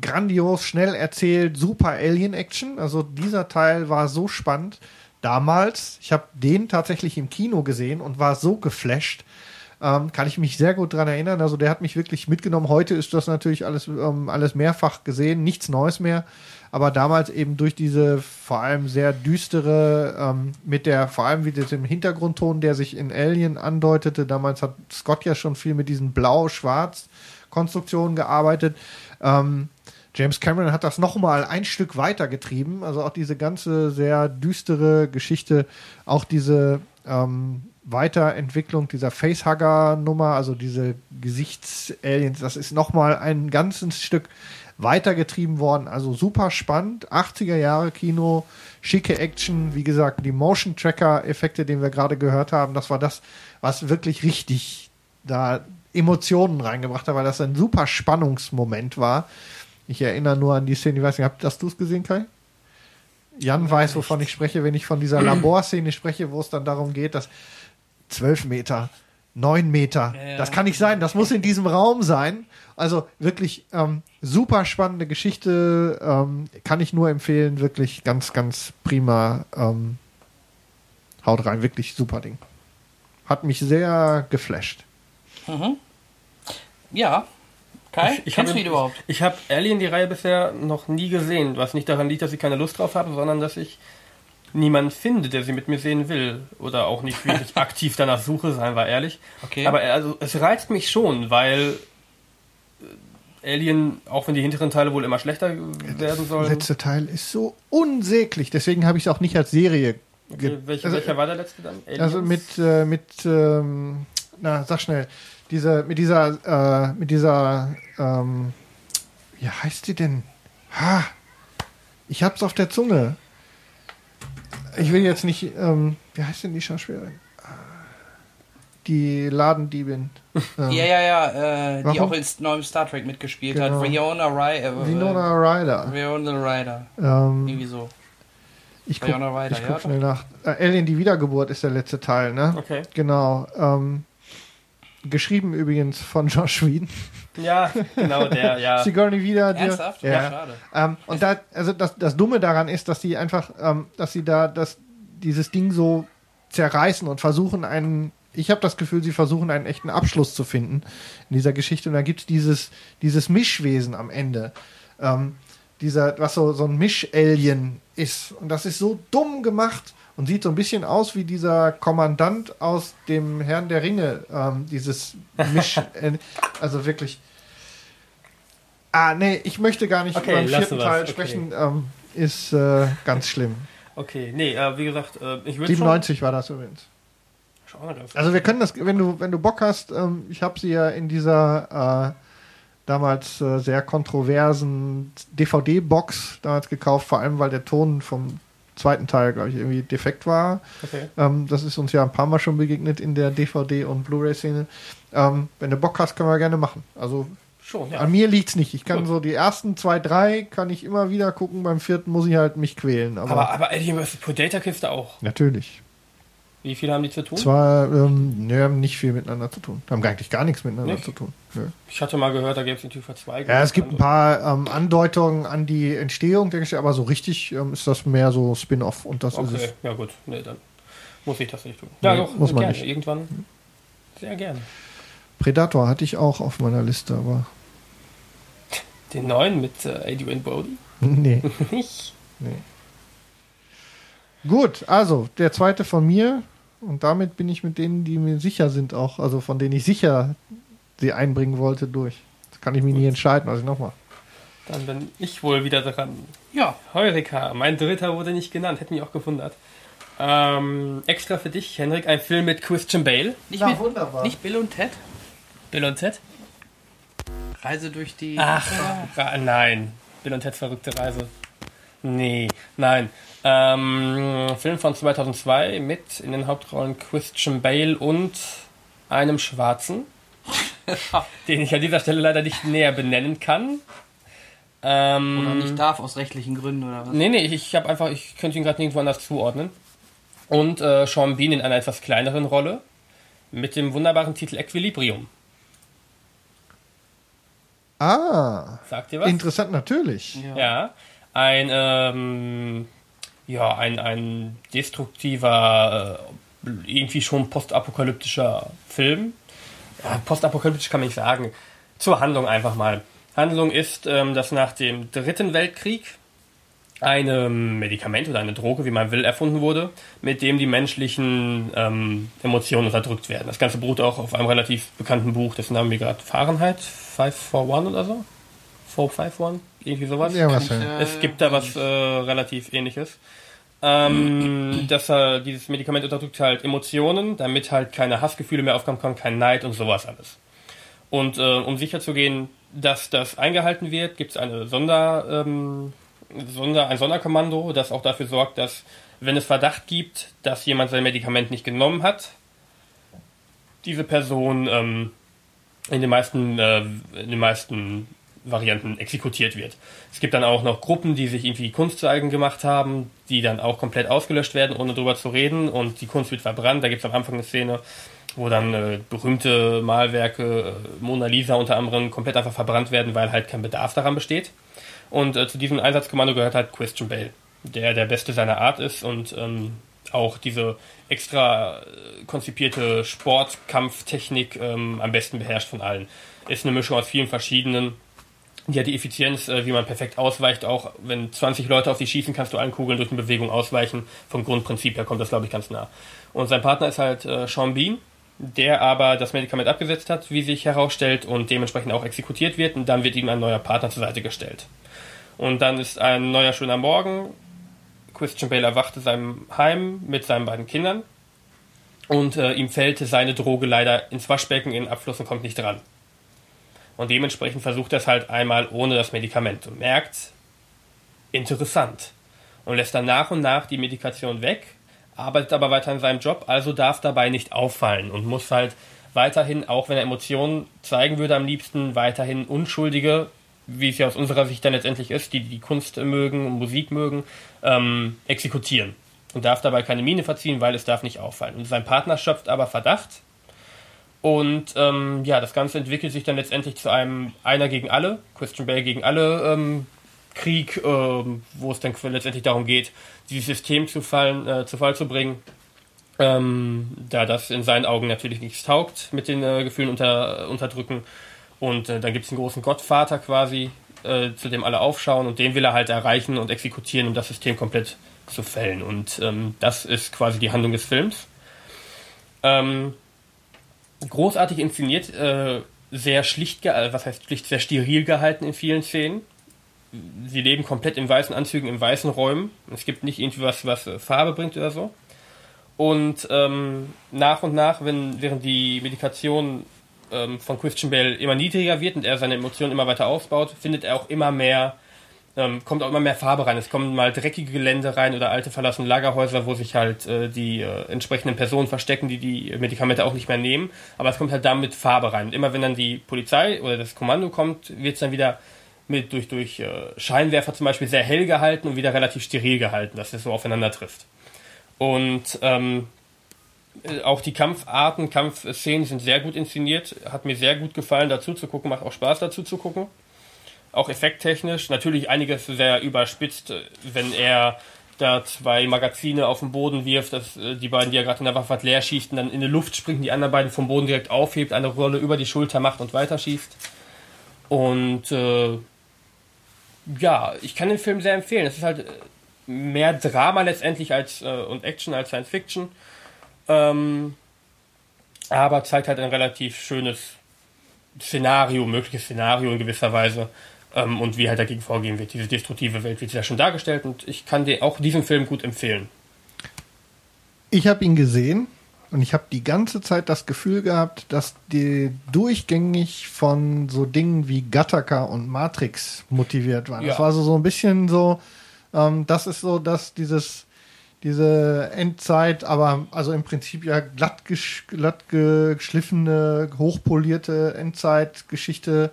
S3: grandios, schnell erzählt, super Alien-Action. Also dieser Teil war so spannend damals. Ich habe den tatsächlich im Kino gesehen und war so geflasht. Ähm, kann ich mich sehr gut dran erinnern. Also der hat mich wirklich mitgenommen. Heute ist das natürlich alles, ähm, alles mehrfach gesehen, nichts Neues mehr. Aber damals eben durch diese vor allem sehr düstere, ähm, mit der, vor allem wie dem Hintergrundton, der sich in Alien andeutete. Damals hat Scott ja schon viel mit diesen Blau-Schwarz-Konstruktionen gearbeitet. Ähm, James Cameron hat das nochmal ein Stück weiter getrieben. Also auch diese ganze sehr düstere Geschichte, auch diese ähm, Weiterentwicklung dieser Facehugger-Nummer, also diese Gesichtsaliens, das ist nochmal ein ganzes Stück weitergetrieben worden. Also super spannend. 80er Jahre Kino, schicke Action. Wie gesagt, die Motion Tracker-Effekte, den wir gerade gehört haben, das war das, was wirklich richtig da Emotionen reingebracht hat, weil das ein super Spannungsmoment war. Ich erinnere nur an die Szene, ich weiß nicht, hast du es gesehen, Kai? Jan weiß, wovon ich spreche, wenn ich von dieser [clears throat] Laborszene spreche, wo es dann darum geht, dass zwölf Meter, neun Meter, ja, ja. das kann nicht sein, das muss in diesem Raum sein. Also wirklich ähm, super spannende Geschichte, ähm, kann ich nur empfehlen, wirklich ganz, ganz prima. Ähm, haut rein, wirklich super Ding. Hat mich sehr geflasht.
S1: Mhm. Ja, Kai, ich, ich kennst du ihn überhaupt?
S2: Ich habe Alien die Reihe bisher noch nie gesehen, was nicht daran liegt, dass ich keine Lust drauf habe, sondern dass ich niemanden finde, der sie mit mir sehen will. Oder auch nicht wirklich [laughs] aktiv danach suche, seien wir ehrlich. Okay. Aber also, es reizt mich schon, weil äh, Alien, auch wenn die hinteren Teile wohl immer schlechter werden sollen.
S3: Der letzte Teil ist so unsäglich, deswegen habe ich es auch nicht als Serie.
S2: Okay, welche, also, welcher war der letzte dann?
S3: Aliens? Also mit, äh, mit ähm, na, sag schnell diese, mit dieser, äh, mit dieser, ähm, wie heißt die denn? Ha! Ich hab's auf der Zunge. Ich will jetzt nicht, ähm, wie heißt denn die Schauspielerin? Die Ladendiebin.
S1: Ähm, ja, ja, ja, äh, die auch in neuem Star Trek mitgespielt genau. hat. Winona Ryder. Äh,
S3: Winona Ryder.
S1: Winona Ryder. Ähm, Irgendwie so.
S3: Ich guck, Ryder, ich guck ja, schnell nach. Äh, Alien, die Wiedergeburt ist der letzte Teil, ne?
S2: Okay.
S3: Genau. Ähm, Geschrieben übrigens von Josh Whedon.
S2: Ja, genau, der, ja. [laughs]
S3: Sigourney wieder.
S1: Ernsthaft?
S3: Ja, ja schade. Ähm, und da, also das, das Dumme daran ist, dass sie einfach, ähm, dass sie da das, dieses Ding so zerreißen und versuchen einen, ich habe das Gefühl, sie versuchen einen echten Abschluss zu finden in dieser Geschichte. Und da gibt es dieses, dieses Mischwesen am Ende. Ähm, dieser, was so, so ein Misch-Alien ist. Und das ist so dumm gemacht und sieht so ein bisschen aus wie dieser Kommandant aus dem Herrn der Ringe. Ähm, dieses Misch. [laughs] Äh, also wirklich. Ah, nee, ich möchte gar nicht
S2: okay,
S3: über den vierten Teil okay. sprechen. Ähm, ist äh, ganz schlimm.
S2: Okay, nee, äh, wie gesagt, äh, ich würde
S3: 97 war das übrigens. Also wir können das, wenn du, wenn du Bock hast, ähm, ich habe sie ja in dieser äh, damals äh, sehr kontroversen DVD-Box damals gekauft, vor allem weil der Ton vom zweiten Teil, glaube ich, irgendwie defekt war. Okay. Ähm, das ist uns ja ein paar Mal schon begegnet in der DVD- und Blu-ray-Szene. Ähm, wenn du Bock hast, können wir gerne machen. Also schon, ja. An mir liegt es nicht. Ich kann Gut. so die ersten zwei, drei kann ich immer wieder gucken. Beim vierten muss ich halt mich quälen. Aber,
S2: aber, aber Alien vs. Predator Kiste auch.
S3: Natürlich.
S2: Wie viel haben die zu tun?
S3: Zwar, ähm, ne, haben nicht viel miteinander zu tun. Haben eigentlich gar nichts miteinander nicht? zu tun. Nö.
S2: Ich hatte mal gehört, da gäbe es natürlich Verzweigungen.
S3: Ja, es gibt ein paar ähm, Andeutungen an die Entstehung, denke ich, aber so richtig ähm, ist das mehr so Spin-off und das okay. ist es.
S2: Ja gut, nee, dann muss ich das nicht tun. Ja, nee, doch,
S3: muss man gerne. nicht.
S2: Irgendwann. Sehr gerne.
S3: Predator hatte ich auch auf meiner Liste, aber
S2: Den neuen mit äh, Adrian Brody?
S3: nee. [laughs]
S2: Nicht.
S3: Gut, also der zweite von mir und damit bin ich mit denen, die mir sicher sind, auch, also von denen ich sicher sie einbringen wollte, durch. Jetzt kann ich mich nicht entscheiden, was ich noch mache.
S2: Dann bin ich wohl wieder dran.
S1: Ja,
S2: Heureka, mein dritter wurde nicht genannt, hätte mich auch gewundert. Ähm, extra für dich, Henrik, ein Film mit Christian Bale.
S1: nicht,
S3: Na,
S1: mit,
S3: wunderbar.
S1: nicht Bill und Ted.
S2: Bill und Ted?
S1: Reise durch die.
S2: Ach, nein. Bill und Ted's verrückte Reise. Nee, nein. Ähm, Film von 2002 mit in den Hauptrollen Christian Bale und einem Schwarzen, [laughs] den ich an dieser Stelle leider nicht näher benennen kann. Ähm,
S1: Oder nicht darf aus rechtlichen Gründen oder was?
S2: Nee, nee, ich, ich habe einfach, ich könnte ihn gerade nirgendwo anders zuordnen. Und äh, Sean Bean in einer etwas kleineren Rolle mit dem wunderbaren Titel Equilibrium.
S3: Ah,
S2: Sagt ihr was?
S3: interessant natürlich.
S1: Ja.
S2: Ja, ein, ähm, ja, ein, ein destruktiver, äh, irgendwie schon postapokalyptischer Film. Ja, postapokalyptisch kann man nicht sagen. Zur Handlung einfach mal. Handlung ist, ähm, dass nach dem Dritten Weltkrieg ein Medikament oder eine Droge, wie man will, erfunden wurde, mit dem die menschlichen ähm, Emotionen unterdrückt werden. Das Ganze beruht auch auf einem relativ bekannten Buch, dessen Namen mir gerade Fahrenheit 541 oder so? 451? Irgendwie sowas?
S3: Ja, was
S1: äh,
S2: Es gibt da was äh, relativ ähnliches. Ähm, dass er dieses Medikament unterdrückt halt Emotionen, damit halt keine Hassgefühle mehr aufkommen können, kein Neid und sowas alles. Und äh, um sicherzugehen, dass das eingehalten wird, gibt es eine Sonder, ähm, Sonder, ein Sonderkommando, das auch dafür sorgt, dass wenn es Verdacht gibt, dass jemand sein Medikament nicht genommen hat, diese Person ähm, in den meisten, äh, in den meisten Varianten exekutiert wird. Es gibt dann auch noch Gruppen, die sich irgendwie Kunst zu eigen gemacht haben, die dann auch komplett ausgelöscht werden, ohne drüber zu reden und die Kunst wird verbrannt. Da gibt es am Anfang eine Szene, wo dann äh, berühmte Malwerke, äh, Mona Lisa unter anderem, komplett einfach verbrannt werden, weil halt kein Bedarf daran besteht. Und äh, zu diesem Einsatzkommando gehört halt Christian Bale, der der Beste seiner Art ist und ähm, auch diese extra äh, konzipierte Sportkampftechnik ähm, am besten beherrscht von allen. Ist eine Mischung aus vielen verschiedenen. Hat die Effizienz, äh, wie man perfekt ausweicht. Auch wenn 20 Leute auf dich schießen, kannst du allen Kugeln durch eine Bewegung ausweichen. Vom Grundprinzip her kommt das, glaube ich, ganz nah. Und sein Partner ist halt äh, Sean Bean, der aber das Medikament abgesetzt hat, wie sich herausstellt, und dementsprechend auch exekutiert wird. Und dann wird ihm ein neuer Partner zur Seite gestellt. Und dann ist ein neuer schöner Morgen. Christian Bale erwacht in seinem Heim mit seinen beiden Kindern. Und äh, ihm fällt seine Droge leider ins Waschbecken, in Abfluss und kommt nicht dran. Und dementsprechend versucht er es halt einmal ohne das Medikament und merkt, interessant. Und lässt dann nach und nach die Medikation weg, arbeitet aber weiter in seinem Job, also darf dabei nicht auffallen und muss halt weiterhin, auch wenn er Emotionen zeigen würde, am liebsten weiterhin Unschuldige, wie es ja aus unserer Sicht dann letztendlich ist, die die Kunst mögen und Musik mögen, ähm, exekutieren. Und darf dabei keine Miene verziehen, weil es darf nicht auffallen. Und sein Partner schöpft aber Verdacht. Und ähm, ja, das Ganze entwickelt sich dann letztendlich zu einem Einer gegen alle, Christian Bale gegen alle ähm, Krieg, ähm, wo es dann letztendlich darum geht, dieses System zu, fallen, äh, zu Fall zu bringen. Ähm, da das in seinen Augen natürlich nichts taugt mit den äh, Gefühlen unter, unterdrücken. Und äh, dann gibt es einen großen Gottvater quasi, äh, zu dem alle aufschauen und den will er halt erreichen und exekutieren, um das System komplett zu fällen. Und ähm, das ist quasi die Handlung des Films. Ähm, großartig inszeniert, äh, sehr schlicht, äh, was heißt schlicht, sehr steril gehalten in vielen Szenen. Sie leben komplett in weißen Anzügen, in weißen Räumen. Es gibt nicht irgendwie was, was äh, Farbe bringt oder so. Und ähm, nach und nach, wenn, während die Medikation ähm, von Christian Bale immer niedriger wird und er seine Emotionen immer weiter ausbaut, findet er auch immer mehr, ähm, kommt auch immer mehr Farbe rein. Es kommen mal dreckige Gelände rein oder alte verlassene Lagerhäuser, wo sich halt äh, die äh, entsprechenden Personen verstecken, die die Medikamente auch nicht mehr nehmen. Aber es kommt halt damit Farbe rein. Und immer wenn dann die Polizei oder das Kommando kommt, wird es dann wieder mit durch, durch äh, Scheinwerfer zum Beispiel sehr hell gehalten und wieder relativ steril gehalten, dass es so aufeinander trifft. Und ähm, äh, auch die Kampfarten, Kampfszenen sind sehr gut inszeniert. Hat mir sehr gut gefallen, dazu zu gucken. Macht auch Spaß, dazu zu gucken. Auch effekttechnisch. Natürlich einiges sehr überspitzt, wenn er da zwei Magazine auf den Boden wirft, dass äh, die beiden, die er gerade in der Waffe hat, leer schießt und dann in die Luft springt, die anderen beiden vom Boden direkt aufhebt, eine Rolle über die Schulter macht und weiterschießt. Und äh, ja, ich kann den Film sehr empfehlen. Es ist halt äh, mehr Drama letztendlich als äh, und Action als Science Fiction. Ähm, aber zeigt halt ein relativ schönes Szenario, mögliches Szenario in gewisser Weise ähm, und wie halt dagegen vorgehen wird. Diese destruktive Welt wird ja schon dargestellt und ich kann dir auch diesen Film gut empfehlen.
S3: Ich habe ihn gesehen und ich habe die ganze Zeit das Gefühl gehabt, dass die durchgängig von so Dingen wie Gattaca und Matrix motiviert waren.
S2: Ja.
S3: Das war so, so ein bisschen so, ähm, das ist so, dass dieses diese Endzeit, aber also im Prinzip ja glatt, gesch glatt geschliffene, hochpolierte Endzeitgeschichte.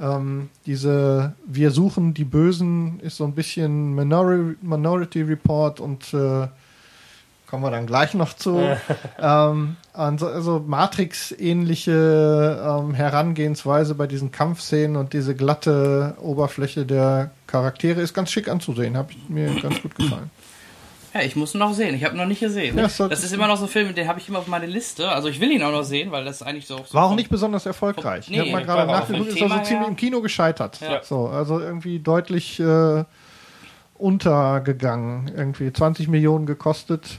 S3: Ähm, diese Wir suchen die Bösen ist so ein bisschen Minori Minority Report und äh, kommen wir dann gleich noch zu. [laughs] ähm, also, Matrix-ähnliche ähm, Herangehensweise bei diesen Kampfszenen und diese glatte Oberfläche der Charaktere ist ganz schick anzusehen. Hat mir ganz gut gefallen.
S1: Ja, ich muss ihn noch sehen. Ich habe ihn noch nicht gesehen.
S3: Ja,
S1: das,
S3: soll-
S1: ist immer noch so ein Film, den habe ich immer auf meiner Liste. Also ich will ihn auch noch sehen, weil das ist eigentlich so. so
S3: War auch nicht besonders erfolgreich.
S1: Nee,
S3: ich habe mal gerade nachgeguckt, ist also ziemlich im Kino gescheitert.
S1: Ja.
S3: So, also irgendwie deutlich äh, untergegangen. Irgendwie 20 Millionen gekostet,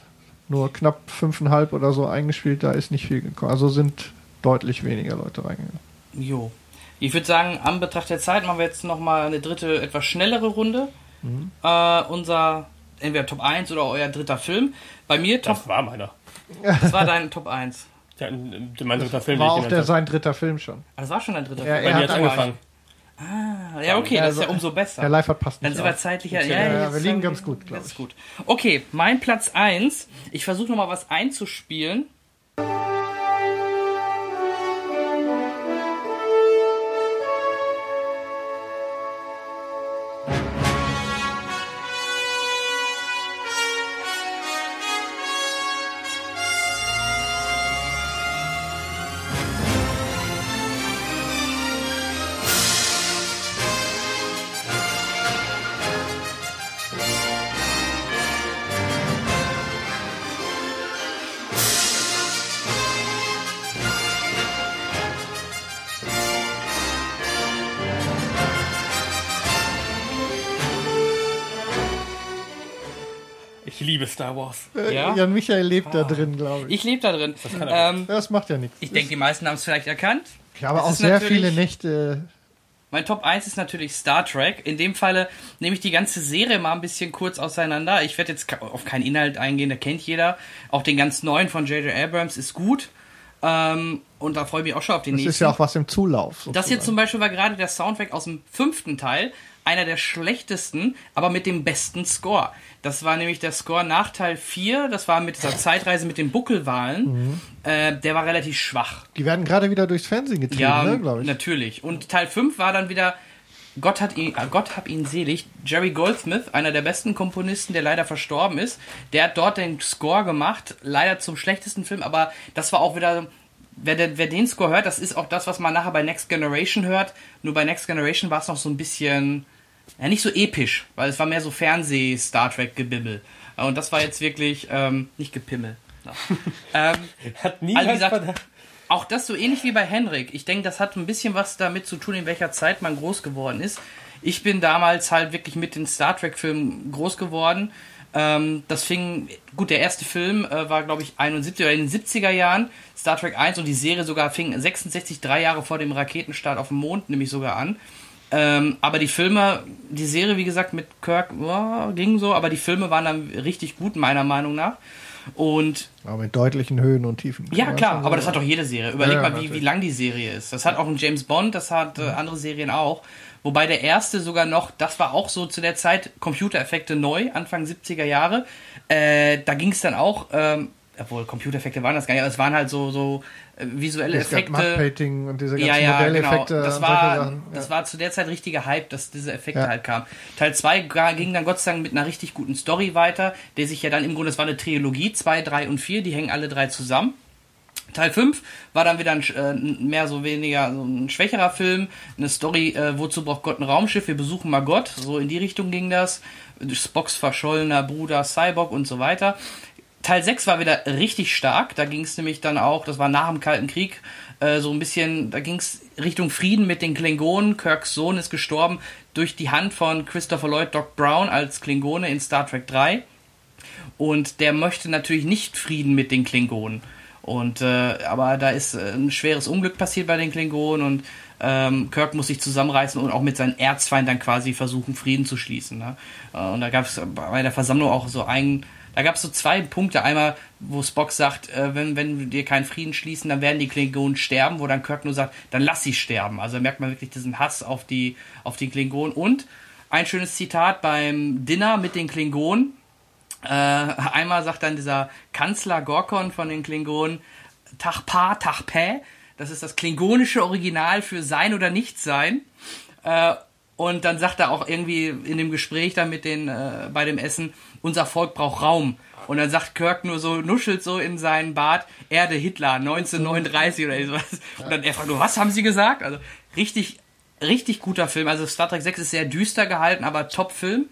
S3: nur knapp 5,5 oder so eingespielt, da ist nicht viel gekommen. Also sind deutlich weniger Leute reingegangen.
S1: Jo. Ich würde sagen, am Betracht der Zeit machen wir jetzt nochmal eine dritte, etwas schnellere Runde.
S3: Mhm.
S1: Äh, unser entweder Top 1 oder euer dritter Film. Bei mir Top,
S2: Das war meiner.
S1: das war dein Top 1.
S2: Ja, mein dritter Film,
S3: War auch der sein dritter Film schon.
S1: Ah, das war schon dein dritter
S3: Ja,
S1: Film.
S2: habe. Bei
S3: er
S2: mir
S3: hat
S2: angefangen.
S1: Ah, ja, okay, das ist ja umso besser.
S3: Der Live hat passt
S1: Dann
S3: nicht.
S1: sind wir zeitlicher.
S2: Ja,
S1: Ja,
S3: ja, wir liegen ganz gut, glaub
S1: ganz
S3: ich.
S1: gut. Okay, mein Platz 1. Ich versuche nochmal was einzuspielen.
S2: Star Wars.
S3: Äh,
S1: Ja?
S3: Jan Michael lebt da drin, glaube ich.
S1: Ich lebe da drin.
S2: er
S1: Ähm,
S3: Das macht ja nichts.
S1: ich denke, die meisten haben es vielleicht erkannt.
S3: Ich habe
S1: das
S3: auch sehr viele Nächte.
S1: Mein Top 1 ist natürlich Star Trek. In dem Falle nehme ich die ganze Serie mal ein bisschen kurz auseinander. Ich werde jetzt auf keinen Inhalt eingehen, der kennt jeder. Auch den ganz neuen von J.J. Abrams ist gut. Ähm, und da freue ich mich auch schon auf den
S3: Das
S1: nächsten.
S3: ist ja auch was im Zulauf.
S1: Das hier
S3: sozusagen.
S1: zum Beispiel war gerade der Soundtrack aus dem fünften Teil. Einer der schlechtesten, aber mit dem besten Score. Das war nämlich der Score nach Teil 4. Das war mit dieser Zeitreise mit den Buckelwahlen. Äh, der war relativ schwach.
S3: Die werden gerade wieder durchs Fernsehen getrieben,
S1: Ja,
S3: ne, glaube ich.
S1: natürlich. Und Teil 5 war dann wieder Gott hat ihn, äh, Gott hab ihn selig. Jerry Goldsmith, einer der besten Komponisten, der leider verstorben ist, der hat dort den Score gemacht, leider zum schlechtesten Film, aber das war auch wieder, wer, der, wer den Score hört, das ist auch das, was man nachher bei Next Generation hört. Nur bei Next Generation war es noch so ein bisschen, ja, nicht so episch, weil es war mehr so Fernseh-Star Trek-Gebibbel. Und das war jetzt wirklich, ähm, nicht gepimmel. [laughs] Ähm,
S2: Hat nie
S1: also gesagt,
S2: Verdacht.
S1: auch das so ähnlich wie bei Henrik. Ich denke, das hat ein bisschen was damit zu tun, in welcher Zeit man groß geworden ist. Ich bin damals halt wirklich mit den Star Trek-Filmen groß geworden. Ähm, das fing, gut, der erste Film äh, war, glaube ich, 71 oder in den 70er Jahren, Star Trek 1 und die Serie sogar fing 66, drei Jahre vor dem Raketenstart auf dem Mond, nämlich sogar an. Ähm, aber die Filme, die Serie, wie gesagt, mit Kirk oh, ging so, aber die Filme waren dann richtig gut, meiner Meinung nach. Und
S3: Aber mit deutlichen Höhen und Tiefen.
S1: ja, klar, aber das hat doch jede Serie. Überleg
S3: Ja,
S1: mal, wie, wie lang die Serie ist. Das hat auch ein James Bond, das hat äh, andere Serien auch. Wobei der erste sogar noch, das war auch so zu der Zeit Computereffekte neu, Anfang 70er Jahre. Äh, da ging es dann auch, ähm, obwohl Computereffekte waren das gar nicht, aber es waren halt so, so visuelle
S3: Es
S1: Effekte.
S3: Mattpainting und diese ganzen
S1: Ja, ja, genau.
S3: Modelleffekte
S1: Das war,
S3: Sachen.
S1: das
S3: Ja.
S1: war zu der Zeit richtiger Hype, dass diese Effekte
S3: Ja.
S1: halt kamen. Teil 2 ging dann Gott sei Dank mit einer richtig guten Story weiter, der sich ja dann im Grunde, es war eine Trilogie, 2, 3 und 4, die hängen alle drei zusammen. Teil 5 war dann wieder ein, äh, mehr so weniger so ein schwächerer Film, eine Story, äh, wozu braucht Gott ein Raumschiff, wir besuchen mal Gott, so in die Richtung ging das. Spocks verschollener Bruder Cyborg und so weiter. Teil 6 war wieder richtig stark, da ging es nämlich dann auch, das war nach dem Kalten Krieg, äh, so ein bisschen, da ging es Richtung Frieden mit den Klingonen. Kirks Sohn ist gestorben durch die Hand von Christopher Lloyd Doc Brown als Klingone in Star Trek 3. Und der möchte natürlich nicht Frieden mit den Klingonen. Und äh, aber da ist äh, ein schweres Unglück passiert bei den Klingonen und ähm, Kirk muss sich zusammenreißen und auch mit seinen Erzfeinden dann quasi versuchen, Frieden zu schließen. Ne? Äh, und da gab es bei der Versammlung auch so ein, da gab es so zwei Punkte. Einmal, wo Spock sagt, äh, wenn, wenn wir keinen Frieden schließen, dann werden die Klingonen sterben, wo dann Kirk nur sagt, dann lass sie sterben. Also merkt man wirklich diesen Hass auf die, auf die Klingonen. Und ein schönes Zitat beim Dinner mit den Klingonen äh, einmal sagt dann dieser Kanzler Gorkon von den Klingonen, Tachpa, Tachpä, das ist das klingonische Original für sein oder nicht sein. Äh, und dann sagt er auch irgendwie in dem Gespräch da mit den, äh, bei dem Essen, unser Volk braucht Raum. Und dann sagt Kirk nur so, nuschelt so in seinen Bart, Erde Hitler, 1939 oder sowas. Und dann er fragt nur, was haben sie gesagt? Also richtig, richtig guter Film. Also Star Trek 6 ist sehr düster gehalten, aber Top-Film.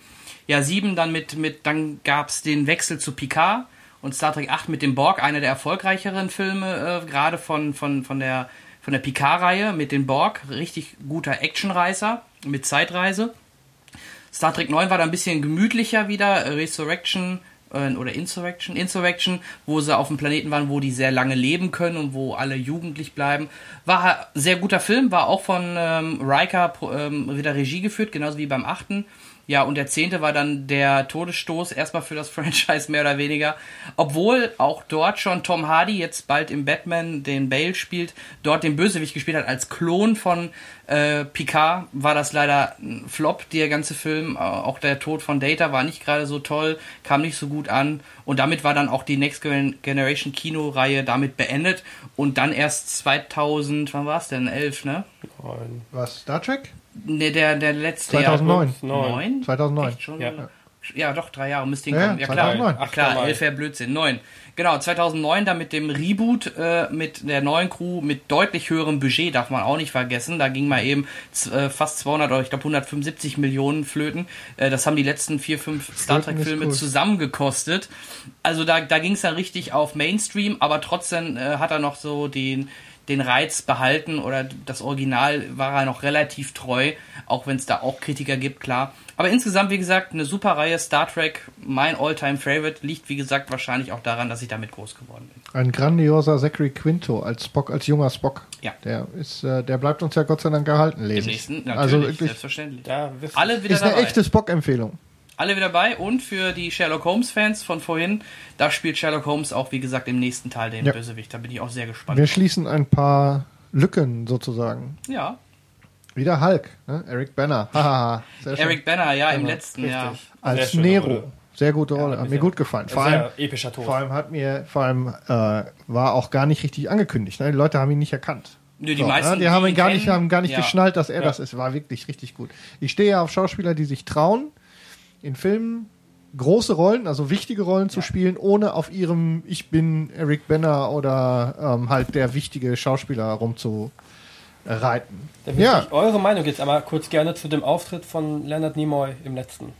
S1: Ja, 7 dann mit, mit dann gab's den Wechsel zu Picard und Star Trek 8 mit dem Borg, einer der erfolgreicheren Filme, äh, gerade von, von, von der, von der Picard-Reihe mit den Borg. Richtig guter Actionreißer mit Zeitreise. Star Trek 9 war da ein bisschen gemütlicher wieder, Resurrection äh, oder Insurrection, Insurrection, wo sie auf dem Planeten waren, wo die sehr lange leben können und wo alle jugendlich bleiben. War ein sehr guter Film, war auch von ähm, Riker ähm, wieder Regie geführt, genauso wie beim achten. Ja, und der zehnte war dann der Todesstoß erstmal für das [laughs] Franchise mehr oder weniger. Obwohl auch dort schon Tom Hardy jetzt bald im Batman den Bale spielt, dort den Bösewicht gespielt hat als Klon von äh, Picard, war das leider ein Flop, der ganze Film. Auch der Tod von Data war nicht gerade so toll, kam nicht so gut an. Und damit war dann auch die Next Generation Kinoreihe damit beendet. Und dann erst 2000, wann war es denn? 11, ne?
S3: Was, Star Trek?
S1: Ne, der, der letzte
S3: 2009.
S1: Jahr. 9?
S3: 2009.
S1: Echt schon?
S2: Ja.
S1: Ja, doch, drei Jahre müsste
S3: Ja,
S1: hinkommen. Ja, klar.
S3: 2009.
S1: Ach klar, elf wäre Blödsinn. Neun. Genau, 2009 dann mit dem Reboot, äh, mit der neuen Crew, mit deutlich höherem Budget, darf man auch nicht vergessen. Da ging mal eben äh, fast 200 oder ich glaube 175 Millionen Flöten. Äh, das haben die letzten vier, fünf Star Trek-Filme
S3: cool.
S1: zusammengekostet. Also da, da ging es dann richtig auf Mainstream, aber trotzdem äh, hat er noch so den den Reiz behalten oder das Original war er noch relativ treu, auch wenn es da auch Kritiker gibt, klar. Aber insgesamt, wie gesagt, eine super Reihe Star Trek, mein Alltime Favorite, liegt wie gesagt wahrscheinlich auch daran, dass ich damit groß geworden bin.
S3: Ein grandioser Zachary Quinto als Spock, als junger Spock.
S1: Ja.
S3: Der ist, äh, der bleibt uns ja Gott sei Dank erhalten
S1: Im
S3: leben.
S1: nächsten, natürlich,
S3: Also wirklich,
S1: selbstverständlich.
S2: Da
S1: Alle wieder
S3: ist eine
S1: dabei.
S3: echte Spock-Empfehlung.
S1: Alle wieder dabei und für die Sherlock Holmes Fans von vorhin, da spielt Sherlock Holmes auch wie gesagt im nächsten Teil den
S3: Ja.
S1: Bösewicht. Da bin ich auch sehr gespannt.
S3: Wir schließen ein paar Lücken sozusagen.
S1: Ja,
S3: Wieder Hulk, ne? Eric Banner. [laughs] Hahaha.
S1: Eric Banner, ja, im letzten, ja.
S2: richtig.
S3: als
S2: Sehr schöne
S3: Nero.
S2: Rolle.
S3: Sehr gute Rolle.
S2: Ja,
S3: Hat mir gut gefallen. Vor
S2: Sehr
S3: allem,
S2: epischer Tod.
S3: vor allem hat mir, vor allem äh, war auch gar nicht richtig angekündigt. Ne? Die Leute haben ihn nicht erkannt.
S1: Nö, die
S3: So,
S1: meisten,
S3: ne? die haben ihn gar
S1: ihn
S3: nicht,
S1: kennen,
S3: haben gar nicht
S1: ja.
S3: geschnallt, dass er das ist. War wirklich richtig gut. Ich stehe ja auf Schauspieler, die sich trauen, in Filmen große Rollen, also wichtige Rollen zu spielen, ohne auf ihrem Ich bin Eric Banner oder ähm, halt der wichtige Schauspieler rumzureiten.
S2: Da würde
S3: Ja,
S2: ich eure Meinung jetzt einmal kurz gerne zu dem Auftritt von Leonard Nimoy im letzten.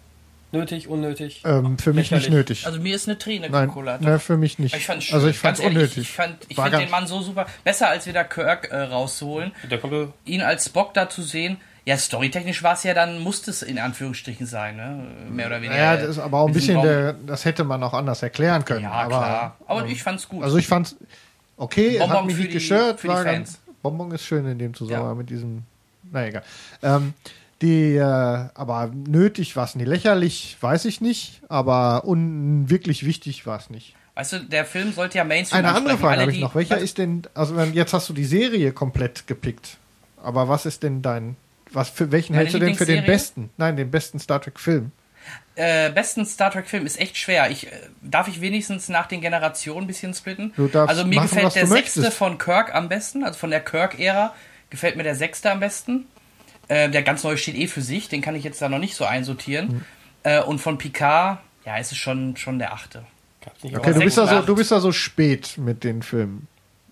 S2: Nötig, unnötig?
S3: ähm, für mich nicht
S2: Lächerlich.
S3: nötig.
S1: Also mir ist eine Träne
S3: Nein,
S1: gekullert.
S3: ne, für mich nicht.
S1: Ich fand
S3: also ich fand es unnötig.
S1: Ich fand, ich
S3: War
S1: find
S3: ganz-
S1: den Mann so super. Besser als wieder Kirk äh,
S2: er-
S1: Ihn als Spock da zu sehen. Ja, storytechnisch war es ja dann, musste es in Anführungsstrichen sein, ne? Mehr oder weniger.
S3: Ja, das ist aber auch ein bisschen, der, das hätte man auch anders erklären können.
S1: Ja,
S3: aber,
S1: klar. Aber ich fand's gut.
S3: Also ich fand's okay,
S1: Bonbon
S3: hat mich nicht gestört. war ganz, Bonbon ist schön in dem Zusammenhang
S1: Ja.
S3: mit diesem. Na egal. Ähm, die, äh, aber nötig war es nicht. Lächerlich weiß ich nicht, aber un, wirklich wichtig war es nicht.
S1: weißt du, der Film sollte ja Mainstream
S3: Eine andere. Frage habe ich noch. Welcher
S1: was-
S3: ist denn, also jetzt hast du die Serie komplett gepickt, aber was ist denn dein, was für welchen
S1: Meine
S3: hältst du denn für den besten? Nein, den besten Star Trek Film.
S1: äh, besten Star Trek Film ist echt schwer. Ich, äh, darf ich wenigstens nach den Generationen ein bisschen splitten?
S3: Du darfst
S1: also mir
S3: machen,
S1: gefällt
S3: was
S1: der sechste
S3: möchtest.
S1: von Kirk am besten, also von der Kirk-Ära gefällt mir der sechste am besten. Äh, der ganz neue steht eh für sich, den kann ich jetzt da noch nicht so einsortieren.
S3: Hm.
S1: Äh, und von Picard, ja, ist es schon, schon der achte.
S3: Okay, du bist, da so, du bist da so spät mit den Filmen.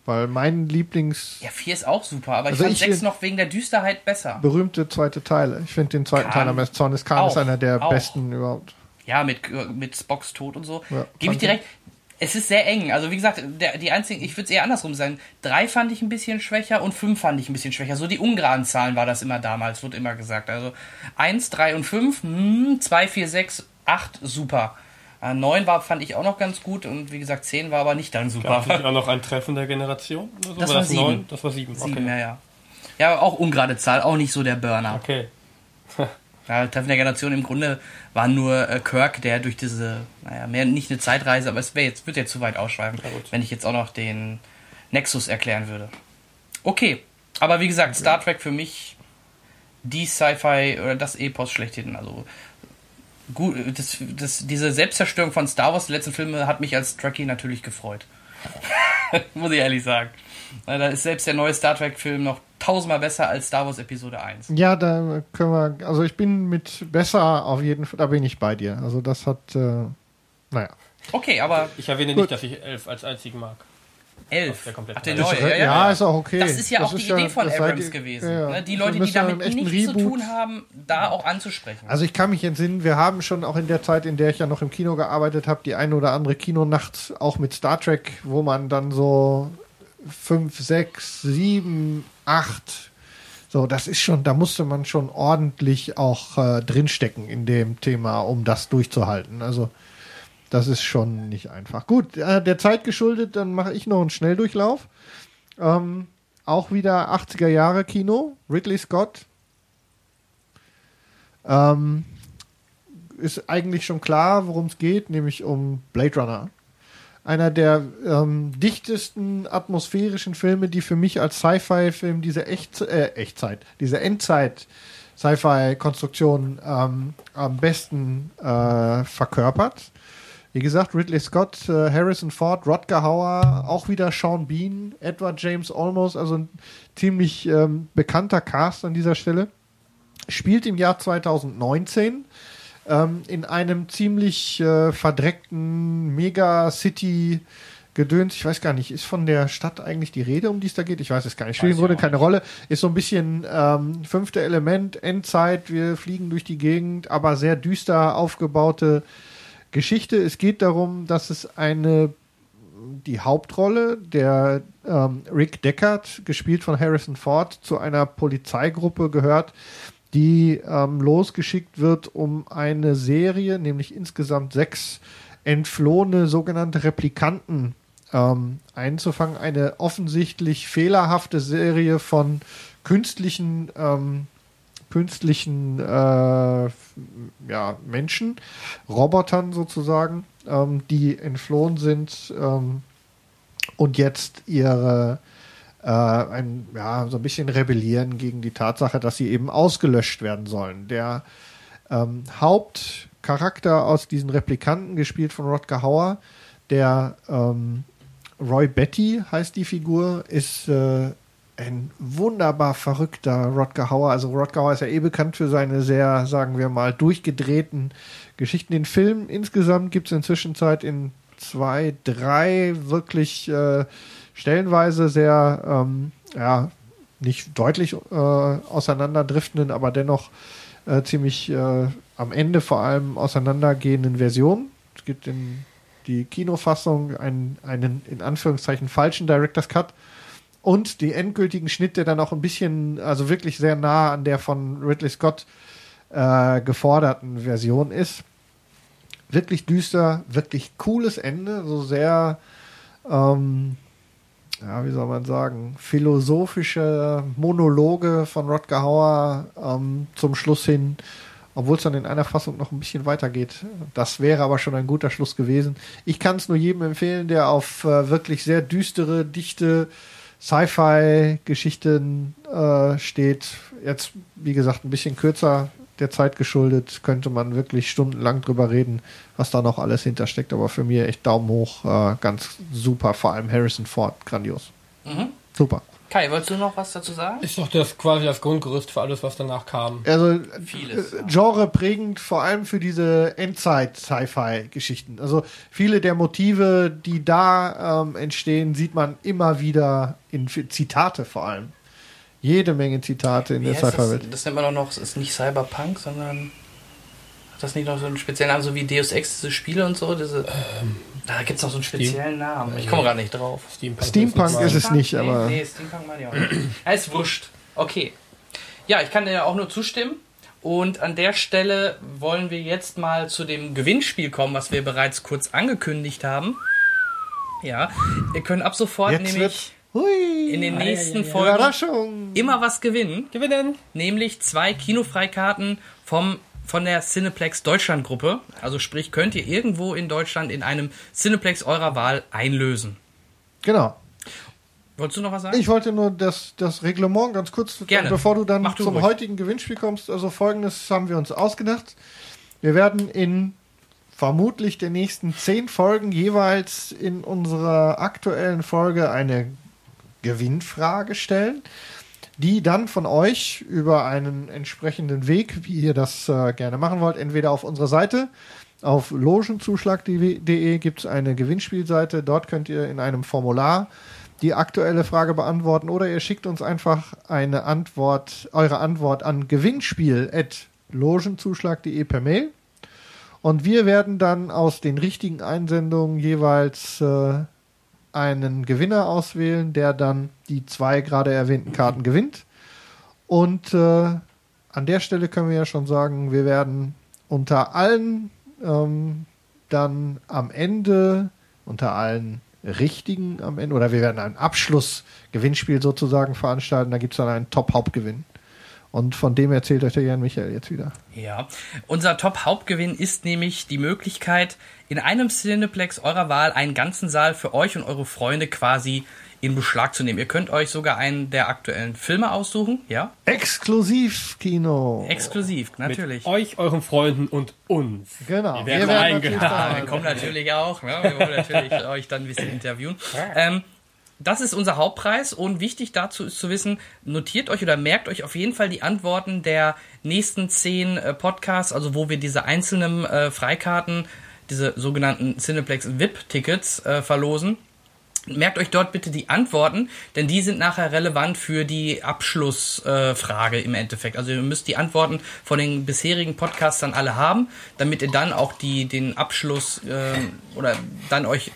S3: Weil mein Lieblings
S1: Ja, 4 ist auch super, aber
S3: Also
S1: ich fand
S3: ich
S1: 6
S3: find-
S1: noch wegen der Düsterheit besser.
S3: berühmte zweite Teile. Ich finde den zweiten
S1: Khan.
S3: Teil am besten. Zorn des Khan ist einer der
S1: auch.
S3: besten überhaupt.
S1: Ja, mit, mit Spocks Tod und so.
S3: Ja,
S1: Gebe ich direkt. Es ist sehr eng. Also wie gesagt, der, die einzigen, ich würde es eher andersrum sagen. Drei fand ich ein bisschen schwächer und fünf fand ich ein bisschen schwächer. So die ungeraden Zahlen war das immer damals, wird immer gesagt. Also eins, drei und fünf, hm, zwei, vier, sechs, acht, super. Äh, neun war, fand ich auch noch ganz gut und wie gesagt, zehn war aber nicht dann super.
S2: Gab es auch noch ein Treffen der Generation? So?
S1: Das war sieben.
S2: neun? Das war sieben.
S1: Sieben,
S2: Okay.
S1: ja, ja. Ja, auch ungerade Zahl, auch nicht so der Burner.
S2: okay. [laughs]
S1: Ja, Treffen der Generation im Grunde war nur äh, Kirk, der durch diese, naja, mehr nicht eine Zeitreise, aber es wäre jetzt, wird ja zu weit ausschweifen,
S2: Ja,
S1: wenn ich jetzt auch noch den Nexus erklären würde. Okay, aber wie gesagt, Star Trek für mich die Sci-Fi oder das Epos schlechthin. Also gut, das, das, diese Selbstzerstörung von Star Wars, die letzten Filme, hat mich als Trekkie natürlich gefreut. [laughs] Muss ich ehrlich sagen. Da ist selbst der neue Star Trek-Film noch tausendmal besser als Star Wars Episode 1.
S3: Ja, da können wir, also ich bin mit besser auf jeden Fall, da bin ich bei dir. Also das hat, äh, naja.
S1: Okay, aber
S2: Ich erwähne
S3: Gut.
S2: nicht, dass ich elf als einzigen mag.
S1: Elf.
S2: der komplette
S1: Ach, der neue.
S3: Ist,
S1: Ja, ja, ja.
S3: ist auch okay.
S1: Das ist ja auch die Idee von
S3: das
S1: Abrams
S3: ihr-
S1: gewesen.
S3: ja, ja.
S1: ne? Die Leute, die
S3: ja
S1: damit nichts zu
S3: Reboot-
S1: tun haben, da auch anzusprechen.
S3: Also ich kann mich entsinnen, wir haben schon auch in der Zeit, in der ich ja noch im Kino gearbeitet habe, die eine oder andere Kinonacht auch mit Star Trek, wo man dann so fünf, sechs, sieben, acht, so, das ist schon, da musste man schon ordentlich auch äh, drinstecken in dem Thema, um das durchzuhalten. Also das ist schon nicht einfach. Gut, äh, der Zeit geschuldet, dann mache ich noch einen Schnelldurchlauf. Ähm, auch wieder 80er Jahre Kino, Ridley Scott. Ähm, ist eigentlich schon klar, worum es geht, nämlich um Blade Runner. Einer der ähm, dichtesten atmosphärischen Filme, die für mich als Sci-Fi-Film diese Echt äh, Echtzeit, diese Endzeit Sci-Fi-Konstruktion ähm, am besten äh, verkörpert. Wie gesagt, Ridley Scott, äh, Harrison Ford, Rodger Hauer, auch wieder Sean Bean, Edward James Olmos, also ein ziemlich ähm, bekannter Cast an dieser Stelle. Spielt im Jahr 2019 ähm, in einem ziemlich äh, verdreckten Megacity Gedöns. Ich weiß gar nicht, ist von der Stadt eigentlich die Rede, um die es da geht? Ich weiß es gar nicht. Spielt im Grunde
S2: auch
S3: keine Rolle. Ist so ein bisschen ähm, fünfte Element, Endzeit. Wir fliegen durch die Gegend, aber sehr düster aufgebaute Geschichte. Es geht darum, dass es eine die Hauptrolle, der ähm, Rick Deckard, gespielt von Harrison Ford, zu einer Polizeigruppe gehört, die ähm, losgeschickt wird, um eine Serie, nämlich insgesamt sechs entflohene sogenannte Replikanten ähm, einzufangen. Eine offensichtlich fehlerhafte Serie von künstlichen ähm, künstlichen äh, ja, Menschen, Robotern sozusagen, ähm, die entflohen sind ähm, und jetzt ihre äh, ein, ja, so ein bisschen rebellieren gegen die Tatsache, dass sie eben ausgelöscht werden sollen. Der ähm, Hauptcharakter aus diesen Replikanten, gespielt von Rodger Hauer, der ähm, Roy Betty heißt die Figur, ist äh, ein wunderbar verrückter Rodger Hauer. Also Rodger Hauer ist ja eh bekannt für seine sehr, sagen wir mal, durchgedrehten Geschichten. Den Film insgesamt gibt es inzwischen Zeit in zwei, drei wirklich äh, stellenweise sehr, ähm, ja, nicht deutlich äh, auseinanderdriftenden, aber dennoch äh, ziemlich äh, am Ende vor allem auseinandergehenden Versionen. Es gibt in die Kinofassung einen, einen in Anführungszeichen falschen Director's Cut und die endgültigen Schnitt, der dann auch ein bisschen, also wirklich sehr nah an der von Ridley Scott äh, geforderten Version ist. Wirklich düster, wirklich cooles Ende, so sehr, ähm, ja, wie soll man sagen, philosophische Monologe von Rodger Hauer ähm, zum Schluss hin, obwohl es dann in einer Fassung noch ein bisschen weitergeht. Das wäre aber schon ein guter Schluss gewesen. Ich kann es nur jedem empfehlen, der auf äh, wirklich sehr düstere, dichte Sci-Fi-Geschichten äh, steht. Jetzt, wie gesagt, ein bisschen kürzer der Zeit geschuldet, könnte man wirklich stundenlang drüber reden, was da noch alles hintersteckt. Aber für mich echt Daumen hoch, äh, ganz super. Vor allem Harrison Ford, grandios.
S1: Mhm.
S3: Super.
S1: Kai, wolltest du noch was dazu sagen?
S2: Ist doch das quasi das Grundgerüst für alles, was danach kam.
S3: Also
S1: Vieles,
S3: äh,
S1: ja.
S3: Genre prägend vor allem für diese Endzeit-Sci-Fi-Geschichten. Also viele der Motive, die da ähm, entstehen, sieht man immer wieder in Zitate vor allem. Jede Menge Zitate in
S1: Wie
S3: der
S1: heißt das?
S3: Sci-Fi-Welt.
S1: das nennt man doch noch, es ist nicht Cyberpunk, sondern hat das nicht noch so einen speziellen Namen, so wie Deus Ex, diese Spiele und so? Diese, da gibt es noch so einen speziellen Namen. Ich komme gerade nicht drauf.
S2: Steampunk,
S3: Steampunk ist es nicht,
S1: nee,
S3: aber
S1: Nee, Steampunk meine ich auch nicht. Ja, ist wurscht. Okay. Ja, ich kann dir auch nur zustimmen. Und an der Stelle wollen wir jetzt mal zu dem Gewinnspiel kommen, was wir bereits kurz angekündigt haben. Ja, ihr könnt ab sofort
S3: jetzt
S1: nämlich in den
S2: ja,
S1: nächsten
S2: ja, ja.
S1: Folgen immer was gewinnen.
S2: Gewinnen!
S1: nämlich zwei Kinofreikarten vom von der Cineplex Deutschland Gruppe. Also sprich, könnt ihr irgendwo in Deutschland in einem Cineplex eurer Wahl einlösen.
S3: Genau.
S1: Wolltest du noch was sagen?
S3: Ich wollte nur das, das Reglement ganz kurz,
S1: Gerne.
S3: bevor du dann
S1: du
S3: zum
S1: ruhig.
S3: heutigen Gewinnspiel kommst. Also folgendes haben wir uns ausgedacht. Wir werden in vermutlich den nächsten zehn Folgen jeweils in unserer aktuellen Folge eine Gewinnfrage stellen, die dann von euch über einen entsprechenden Weg, wie ihr das äh, gerne machen wollt, entweder auf unserer Seite auf logenzuschlag.de gibt es eine Gewinnspielseite. Dort könnt ihr in einem Formular die aktuelle Frage beantworten oder ihr schickt uns einfach eine Antwort, eure Antwort an gewinnspiel.logenzuschlag.de per Mail. Und wir werden dann aus den richtigen Einsendungen jeweils äh, einen Gewinner auswählen, der dann die zwei gerade erwähnten Karten gewinnt. Und äh, an der Stelle können wir ja schon sagen, wir werden unter allen ähm, dann am Ende, unter allen richtigen am Ende, oder wir werden ein Abschlussgewinnspiel sozusagen veranstalten. Da gibt es dann einen Top-Hauptgewinn. Und von dem erzählt euch der Jan Michael jetzt wieder.
S1: Ja, unser Top-Hauptgewinn ist nämlich die Möglichkeit, in einem Cineplex eurer Wahl einen ganzen Saal für euch und eure Freunde quasi in Beschlag zu nehmen. Ihr könnt euch sogar einen der aktuellen Filme aussuchen, ja?
S3: Exklusiv-Kino.
S1: Exklusiv, natürlich.
S2: Mit euch, euren Freunden und uns.
S3: Genau.
S2: Wir werden eingeladen.
S3: da [laughs]
S1: Ja,
S3: sein.
S1: wir kommen natürlich auch. Ja, wir wollen natürlich euch dann ein bisschen interviewen. Ähm, das ist unser Hauptpreis und wichtig dazu ist zu wissen, notiert euch oder merkt euch auf jeden Fall die Antworten der nächsten zehn äh, Podcasts, also wo wir diese einzelnen äh, Freikarten, diese sogenannten Cineplex VIP-Tickets äh, verlosen. Merkt euch dort bitte die Antworten, denn die sind nachher relevant für die Abschlussfrage äh, im Endeffekt. Also ihr müsst die Antworten von den bisherigen Podcasts dann alle haben, damit ihr dann auch die, den Abschluss ähm, oder dann euch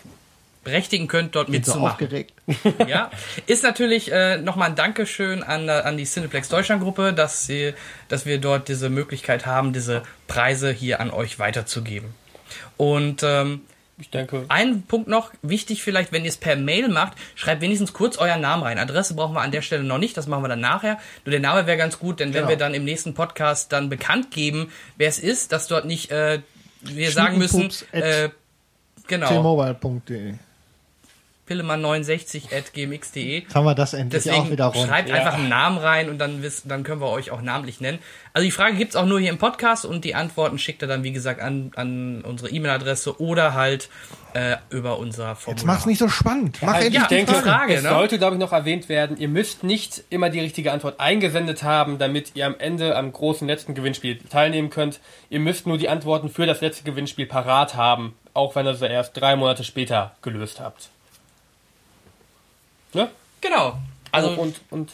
S1: berechtigen könnt, dort
S3: Bin so
S1: mitzumachen.
S3: aufgeregt. [laughs]
S1: Ja, ist natürlich äh, nochmal ein Dankeschön an, äh, an die Cineplex Deutschland Gruppe, dass, sie, dass wir dort diese Möglichkeit haben, diese Preise hier an euch weiterzugeben. Und ähm,
S2: Ich denke,
S1: ein Punkt noch, wichtig vielleicht, wenn ihr es per Mail macht, schreibt wenigstens kurz euren Namen rein. Adresse brauchen wir an der Stelle noch nicht, das machen wir dann nachher. Nur der Name wäre ganz gut, denn wenn
S3: Genau.
S1: wir dann im nächsten Podcast dann bekannt geben, wer es ist, dass dort nicht äh, wir sagen müssen, äh, genau. pillemann69.gmx.de.
S3: Jetzt haben wir das endlich auch
S1: Deswegen
S3: wieder rund.
S1: schreibt
S2: Ja.
S1: einfach einen Namen rein und dann, wisst, dann können wir euch auch namentlich nennen. Also die Frage gibt's auch nur hier im Podcast und die Antworten schickt ihr dann, wie gesagt, an, an unsere E-Mail-Adresse oder halt äh, über unser Formular.
S3: Jetzt mach's nicht so spannend. Mach
S1: ja,
S3: die
S1: denke-
S3: Frage.
S1: Frage,
S2: es
S1: ne?
S2: sollte, glaube ich, noch erwähnt werden, ihr müsst nicht immer die richtige Antwort eingesendet haben, damit ihr am Ende am großen letzten Gewinnspiel teilnehmen könnt. Ihr müsst nur die Antworten für das letzte Gewinnspiel parat haben, auch wenn ihr sie erst drei Monate später gelöst habt. Ne?
S1: Genau. Also,
S2: und, und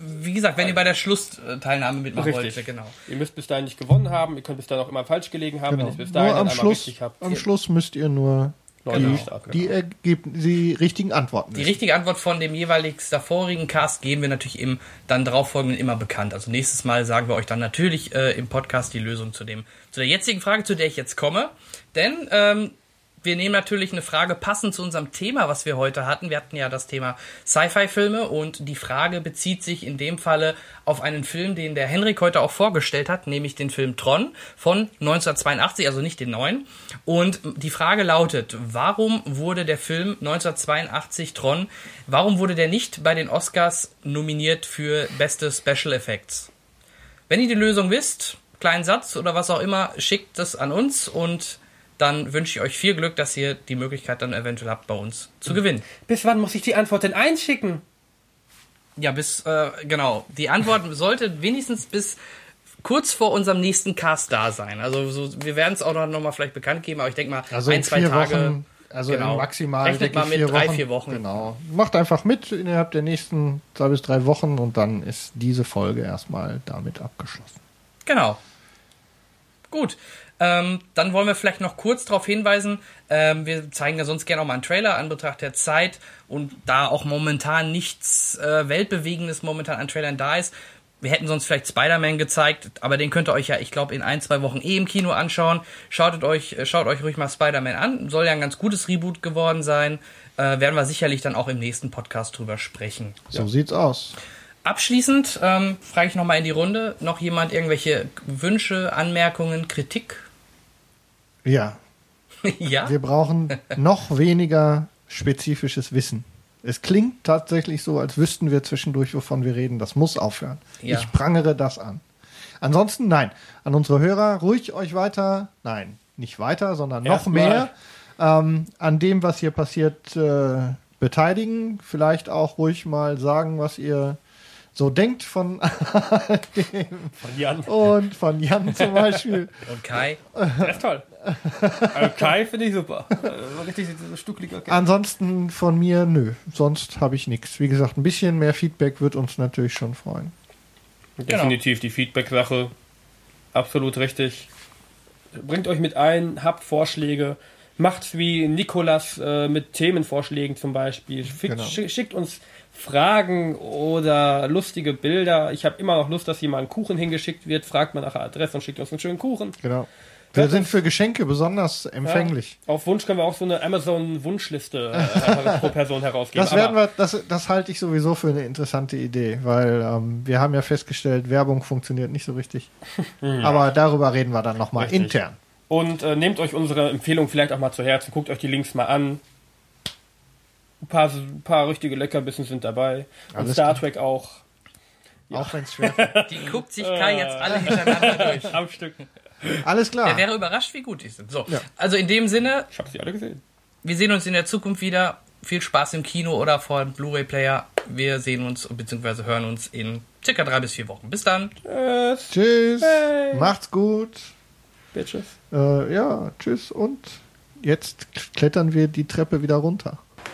S1: wie gesagt, wenn ihr bei der Schlussteilnahme mitmachen
S2: Richtig.
S1: wollt, genau.
S2: ihr müsst bis dahin nicht gewonnen haben, ihr könnt bis dahin auch immer falsch gelegen haben, wenn
S3: Genau.
S2: ihr es bis dahin
S3: Nur am Schluss,
S2: richtig habt.
S3: am Schluss müsst ihr nur
S2: Leute
S3: die, die, Ergebn die richtigen Antworten
S1: Die richtige Antwort von dem jeweils davorigen Cast geben wir natürlich im dann darauffolgenden immer bekannt. Also nächstes Mal sagen wir euch dann natürlich äh, im Podcast die Lösung zu dem zu der jetzigen Frage, zu der ich jetzt komme. Denn ähm, wir nehmen natürlich eine Frage passend zu unserem Thema, was wir heute hatten. Wir hatten ja das Thema Sci-Fi-Filme und die Frage bezieht sich in dem Falle auf einen Film, den der Henrik heute auch vorgestellt hat, nämlich den Film Tron von 1982, also nicht den neuen. Und die Frage lautet, warum wurde der Film 1982 Tron, warum wurde der nicht bei den Oscars nominiert für beste Special Effects? Wenn ihr die Lösung wisst, kleinen Satz oder was auch immer, schickt es an uns und dann wünsche ich euch viel Glück, dass ihr die Möglichkeit dann eventuell habt, bei uns zu gewinnen.
S2: Bis wann muss ich die Antwort denn einschicken?
S1: Ja, bis, äh, genau. Die Antwort [laughs] sollte wenigstens bis kurz vor unserem nächsten Cast da sein. Also so, wir werden es auch noch, noch mal vielleicht bekannt geben, aber ich denke mal,
S3: Also
S1: ein,
S3: in
S1: zwei Tage.
S3: Wochen, also
S1: genau.
S3: maximal
S1: Rechnet
S3: denke
S1: mal
S3: ich,
S1: mit
S3: vier
S1: drei,
S3: Wochen.
S1: vier Wochen.
S3: Genau. Macht einfach mit innerhalb der nächsten zwei bis drei Wochen und dann ist diese Folge erstmal damit abgeschlossen.
S1: Genau. Gut. Ähm, dann wollen wir vielleicht noch kurz darauf hinweisen, ähm, wir zeigen ja sonst gerne auch mal einen Trailer an Betracht der Zeit und da auch momentan nichts äh, Weltbewegendes momentan an Trailern da ist. Wir hätten sonst vielleicht Spider-Man gezeigt, aber den könnt ihr euch ja, ich glaube, in ein, zwei Wochen eh im Kino anschauen. Schaut euch, äh, schaut euch ruhig mal Spider-Man an. Soll ja ein ganz gutes Reboot geworden sein. Äh, werden wir sicherlich dann auch im nächsten Podcast drüber sprechen.
S3: So sieht's aus.
S1: Abschließend ähm, frage ich nochmal in die Runde, noch jemand irgendwelche Wünsche, Anmerkungen, Kritik?
S3: Ja, [laughs]
S1: ja?
S3: wir brauchen [laughs] noch weniger spezifisches Wissen. Es klingt tatsächlich so, als wüssten wir zwischendurch, wovon wir reden. Das muss aufhören.
S1: Ja.
S3: Ich prangere das an. Ansonsten, nein, an unsere Hörer, ruhig euch weiter, nein, nicht weiter, sondern noch
S2: Erstmal.
S3: mehr ähm, an dem, was hier passiert, äh, beteiligen. Vielleicht auch ruhig mal sagen, was ihr so denkt von dem [laughs]
S2: Von Jan.
S3: und von Jan zum Beispiel. [laughs]
S1: Und Kai?
S2: Das ist toll. Also [laughs] Kai finde ich super. Äh, Richtig stuckliger Kerl.
S3: Ansonsten von mir, nö. Sonst habe ich nichts. Wie gesagt, ein bisschen mehr Feedback wird uns natürlich schon freuen.
S2: Definitiv die Feedback-Sache. Absolut richtig. Bringt euch mit ein, habt Vorschläge. Macht's wie Nikolas äh, mit Themenvorschlägen zum Beispiel. Fick,
S3: Genau.
S2: schick, schickt uns Fragen oder lustige Bilder. Ich habe immer noch Lust, dass hier mal ein Kuchen hingeschickt wird. Fragt mal nach der Adresse und schickt uns einen schönen Kuchen.
S3: Genau. Wir sind für Geschenke besonders empfänglich.
S2: Auf Wunsch können wir auch so eine Amazon-Wunschliste äh, [laughs] pro Person herausgeben.
S3: Das werden wir, das, das halte ich sowieso für eine interessante Idee, weil ähm, wir haben ja festgestellt, Werbung funktioniert nicht so richtig. [laughs] Aber darüber reden wir dann nochmal intern.
S2: Und äh, nehmt euch unsere Empfehlung vielleicht auch mal zu Herzen, guckt euch die Links mal an. Ein paar, ein paar richtige Leckerbissen sind dabei. Und
S3: Alles
S2: Star
S3: klar.
S2: Trek auch.
S3: Auch wenn es [laughs] schwer
S1: Die guckt sich Kai jetzt alle hintereinander [laughs] durch.
S2: Am Stück.
S3: Alles klar.
S1: Er wäre überrascht, wie gut die sind. So,
S3: Ja.
S1: also in dem Sinne,
S2: Ich habe sie alle gesehen.
S1: wir sehen uns in der Zukunft wieder. Viel Spaß im Kino oder vor dem Blu-ray-Player. Wir sehen uns bzw. hören uns in circa drei bis vier Wochen. Bis dann.
S2: Tschüss.
S3: Tschüss.
S2: Hey.
S3: Macht's gut.
S2: Bitches.
S3: Äh, ja, tschüss und jetzt klettern wir die Treppe wieder runter.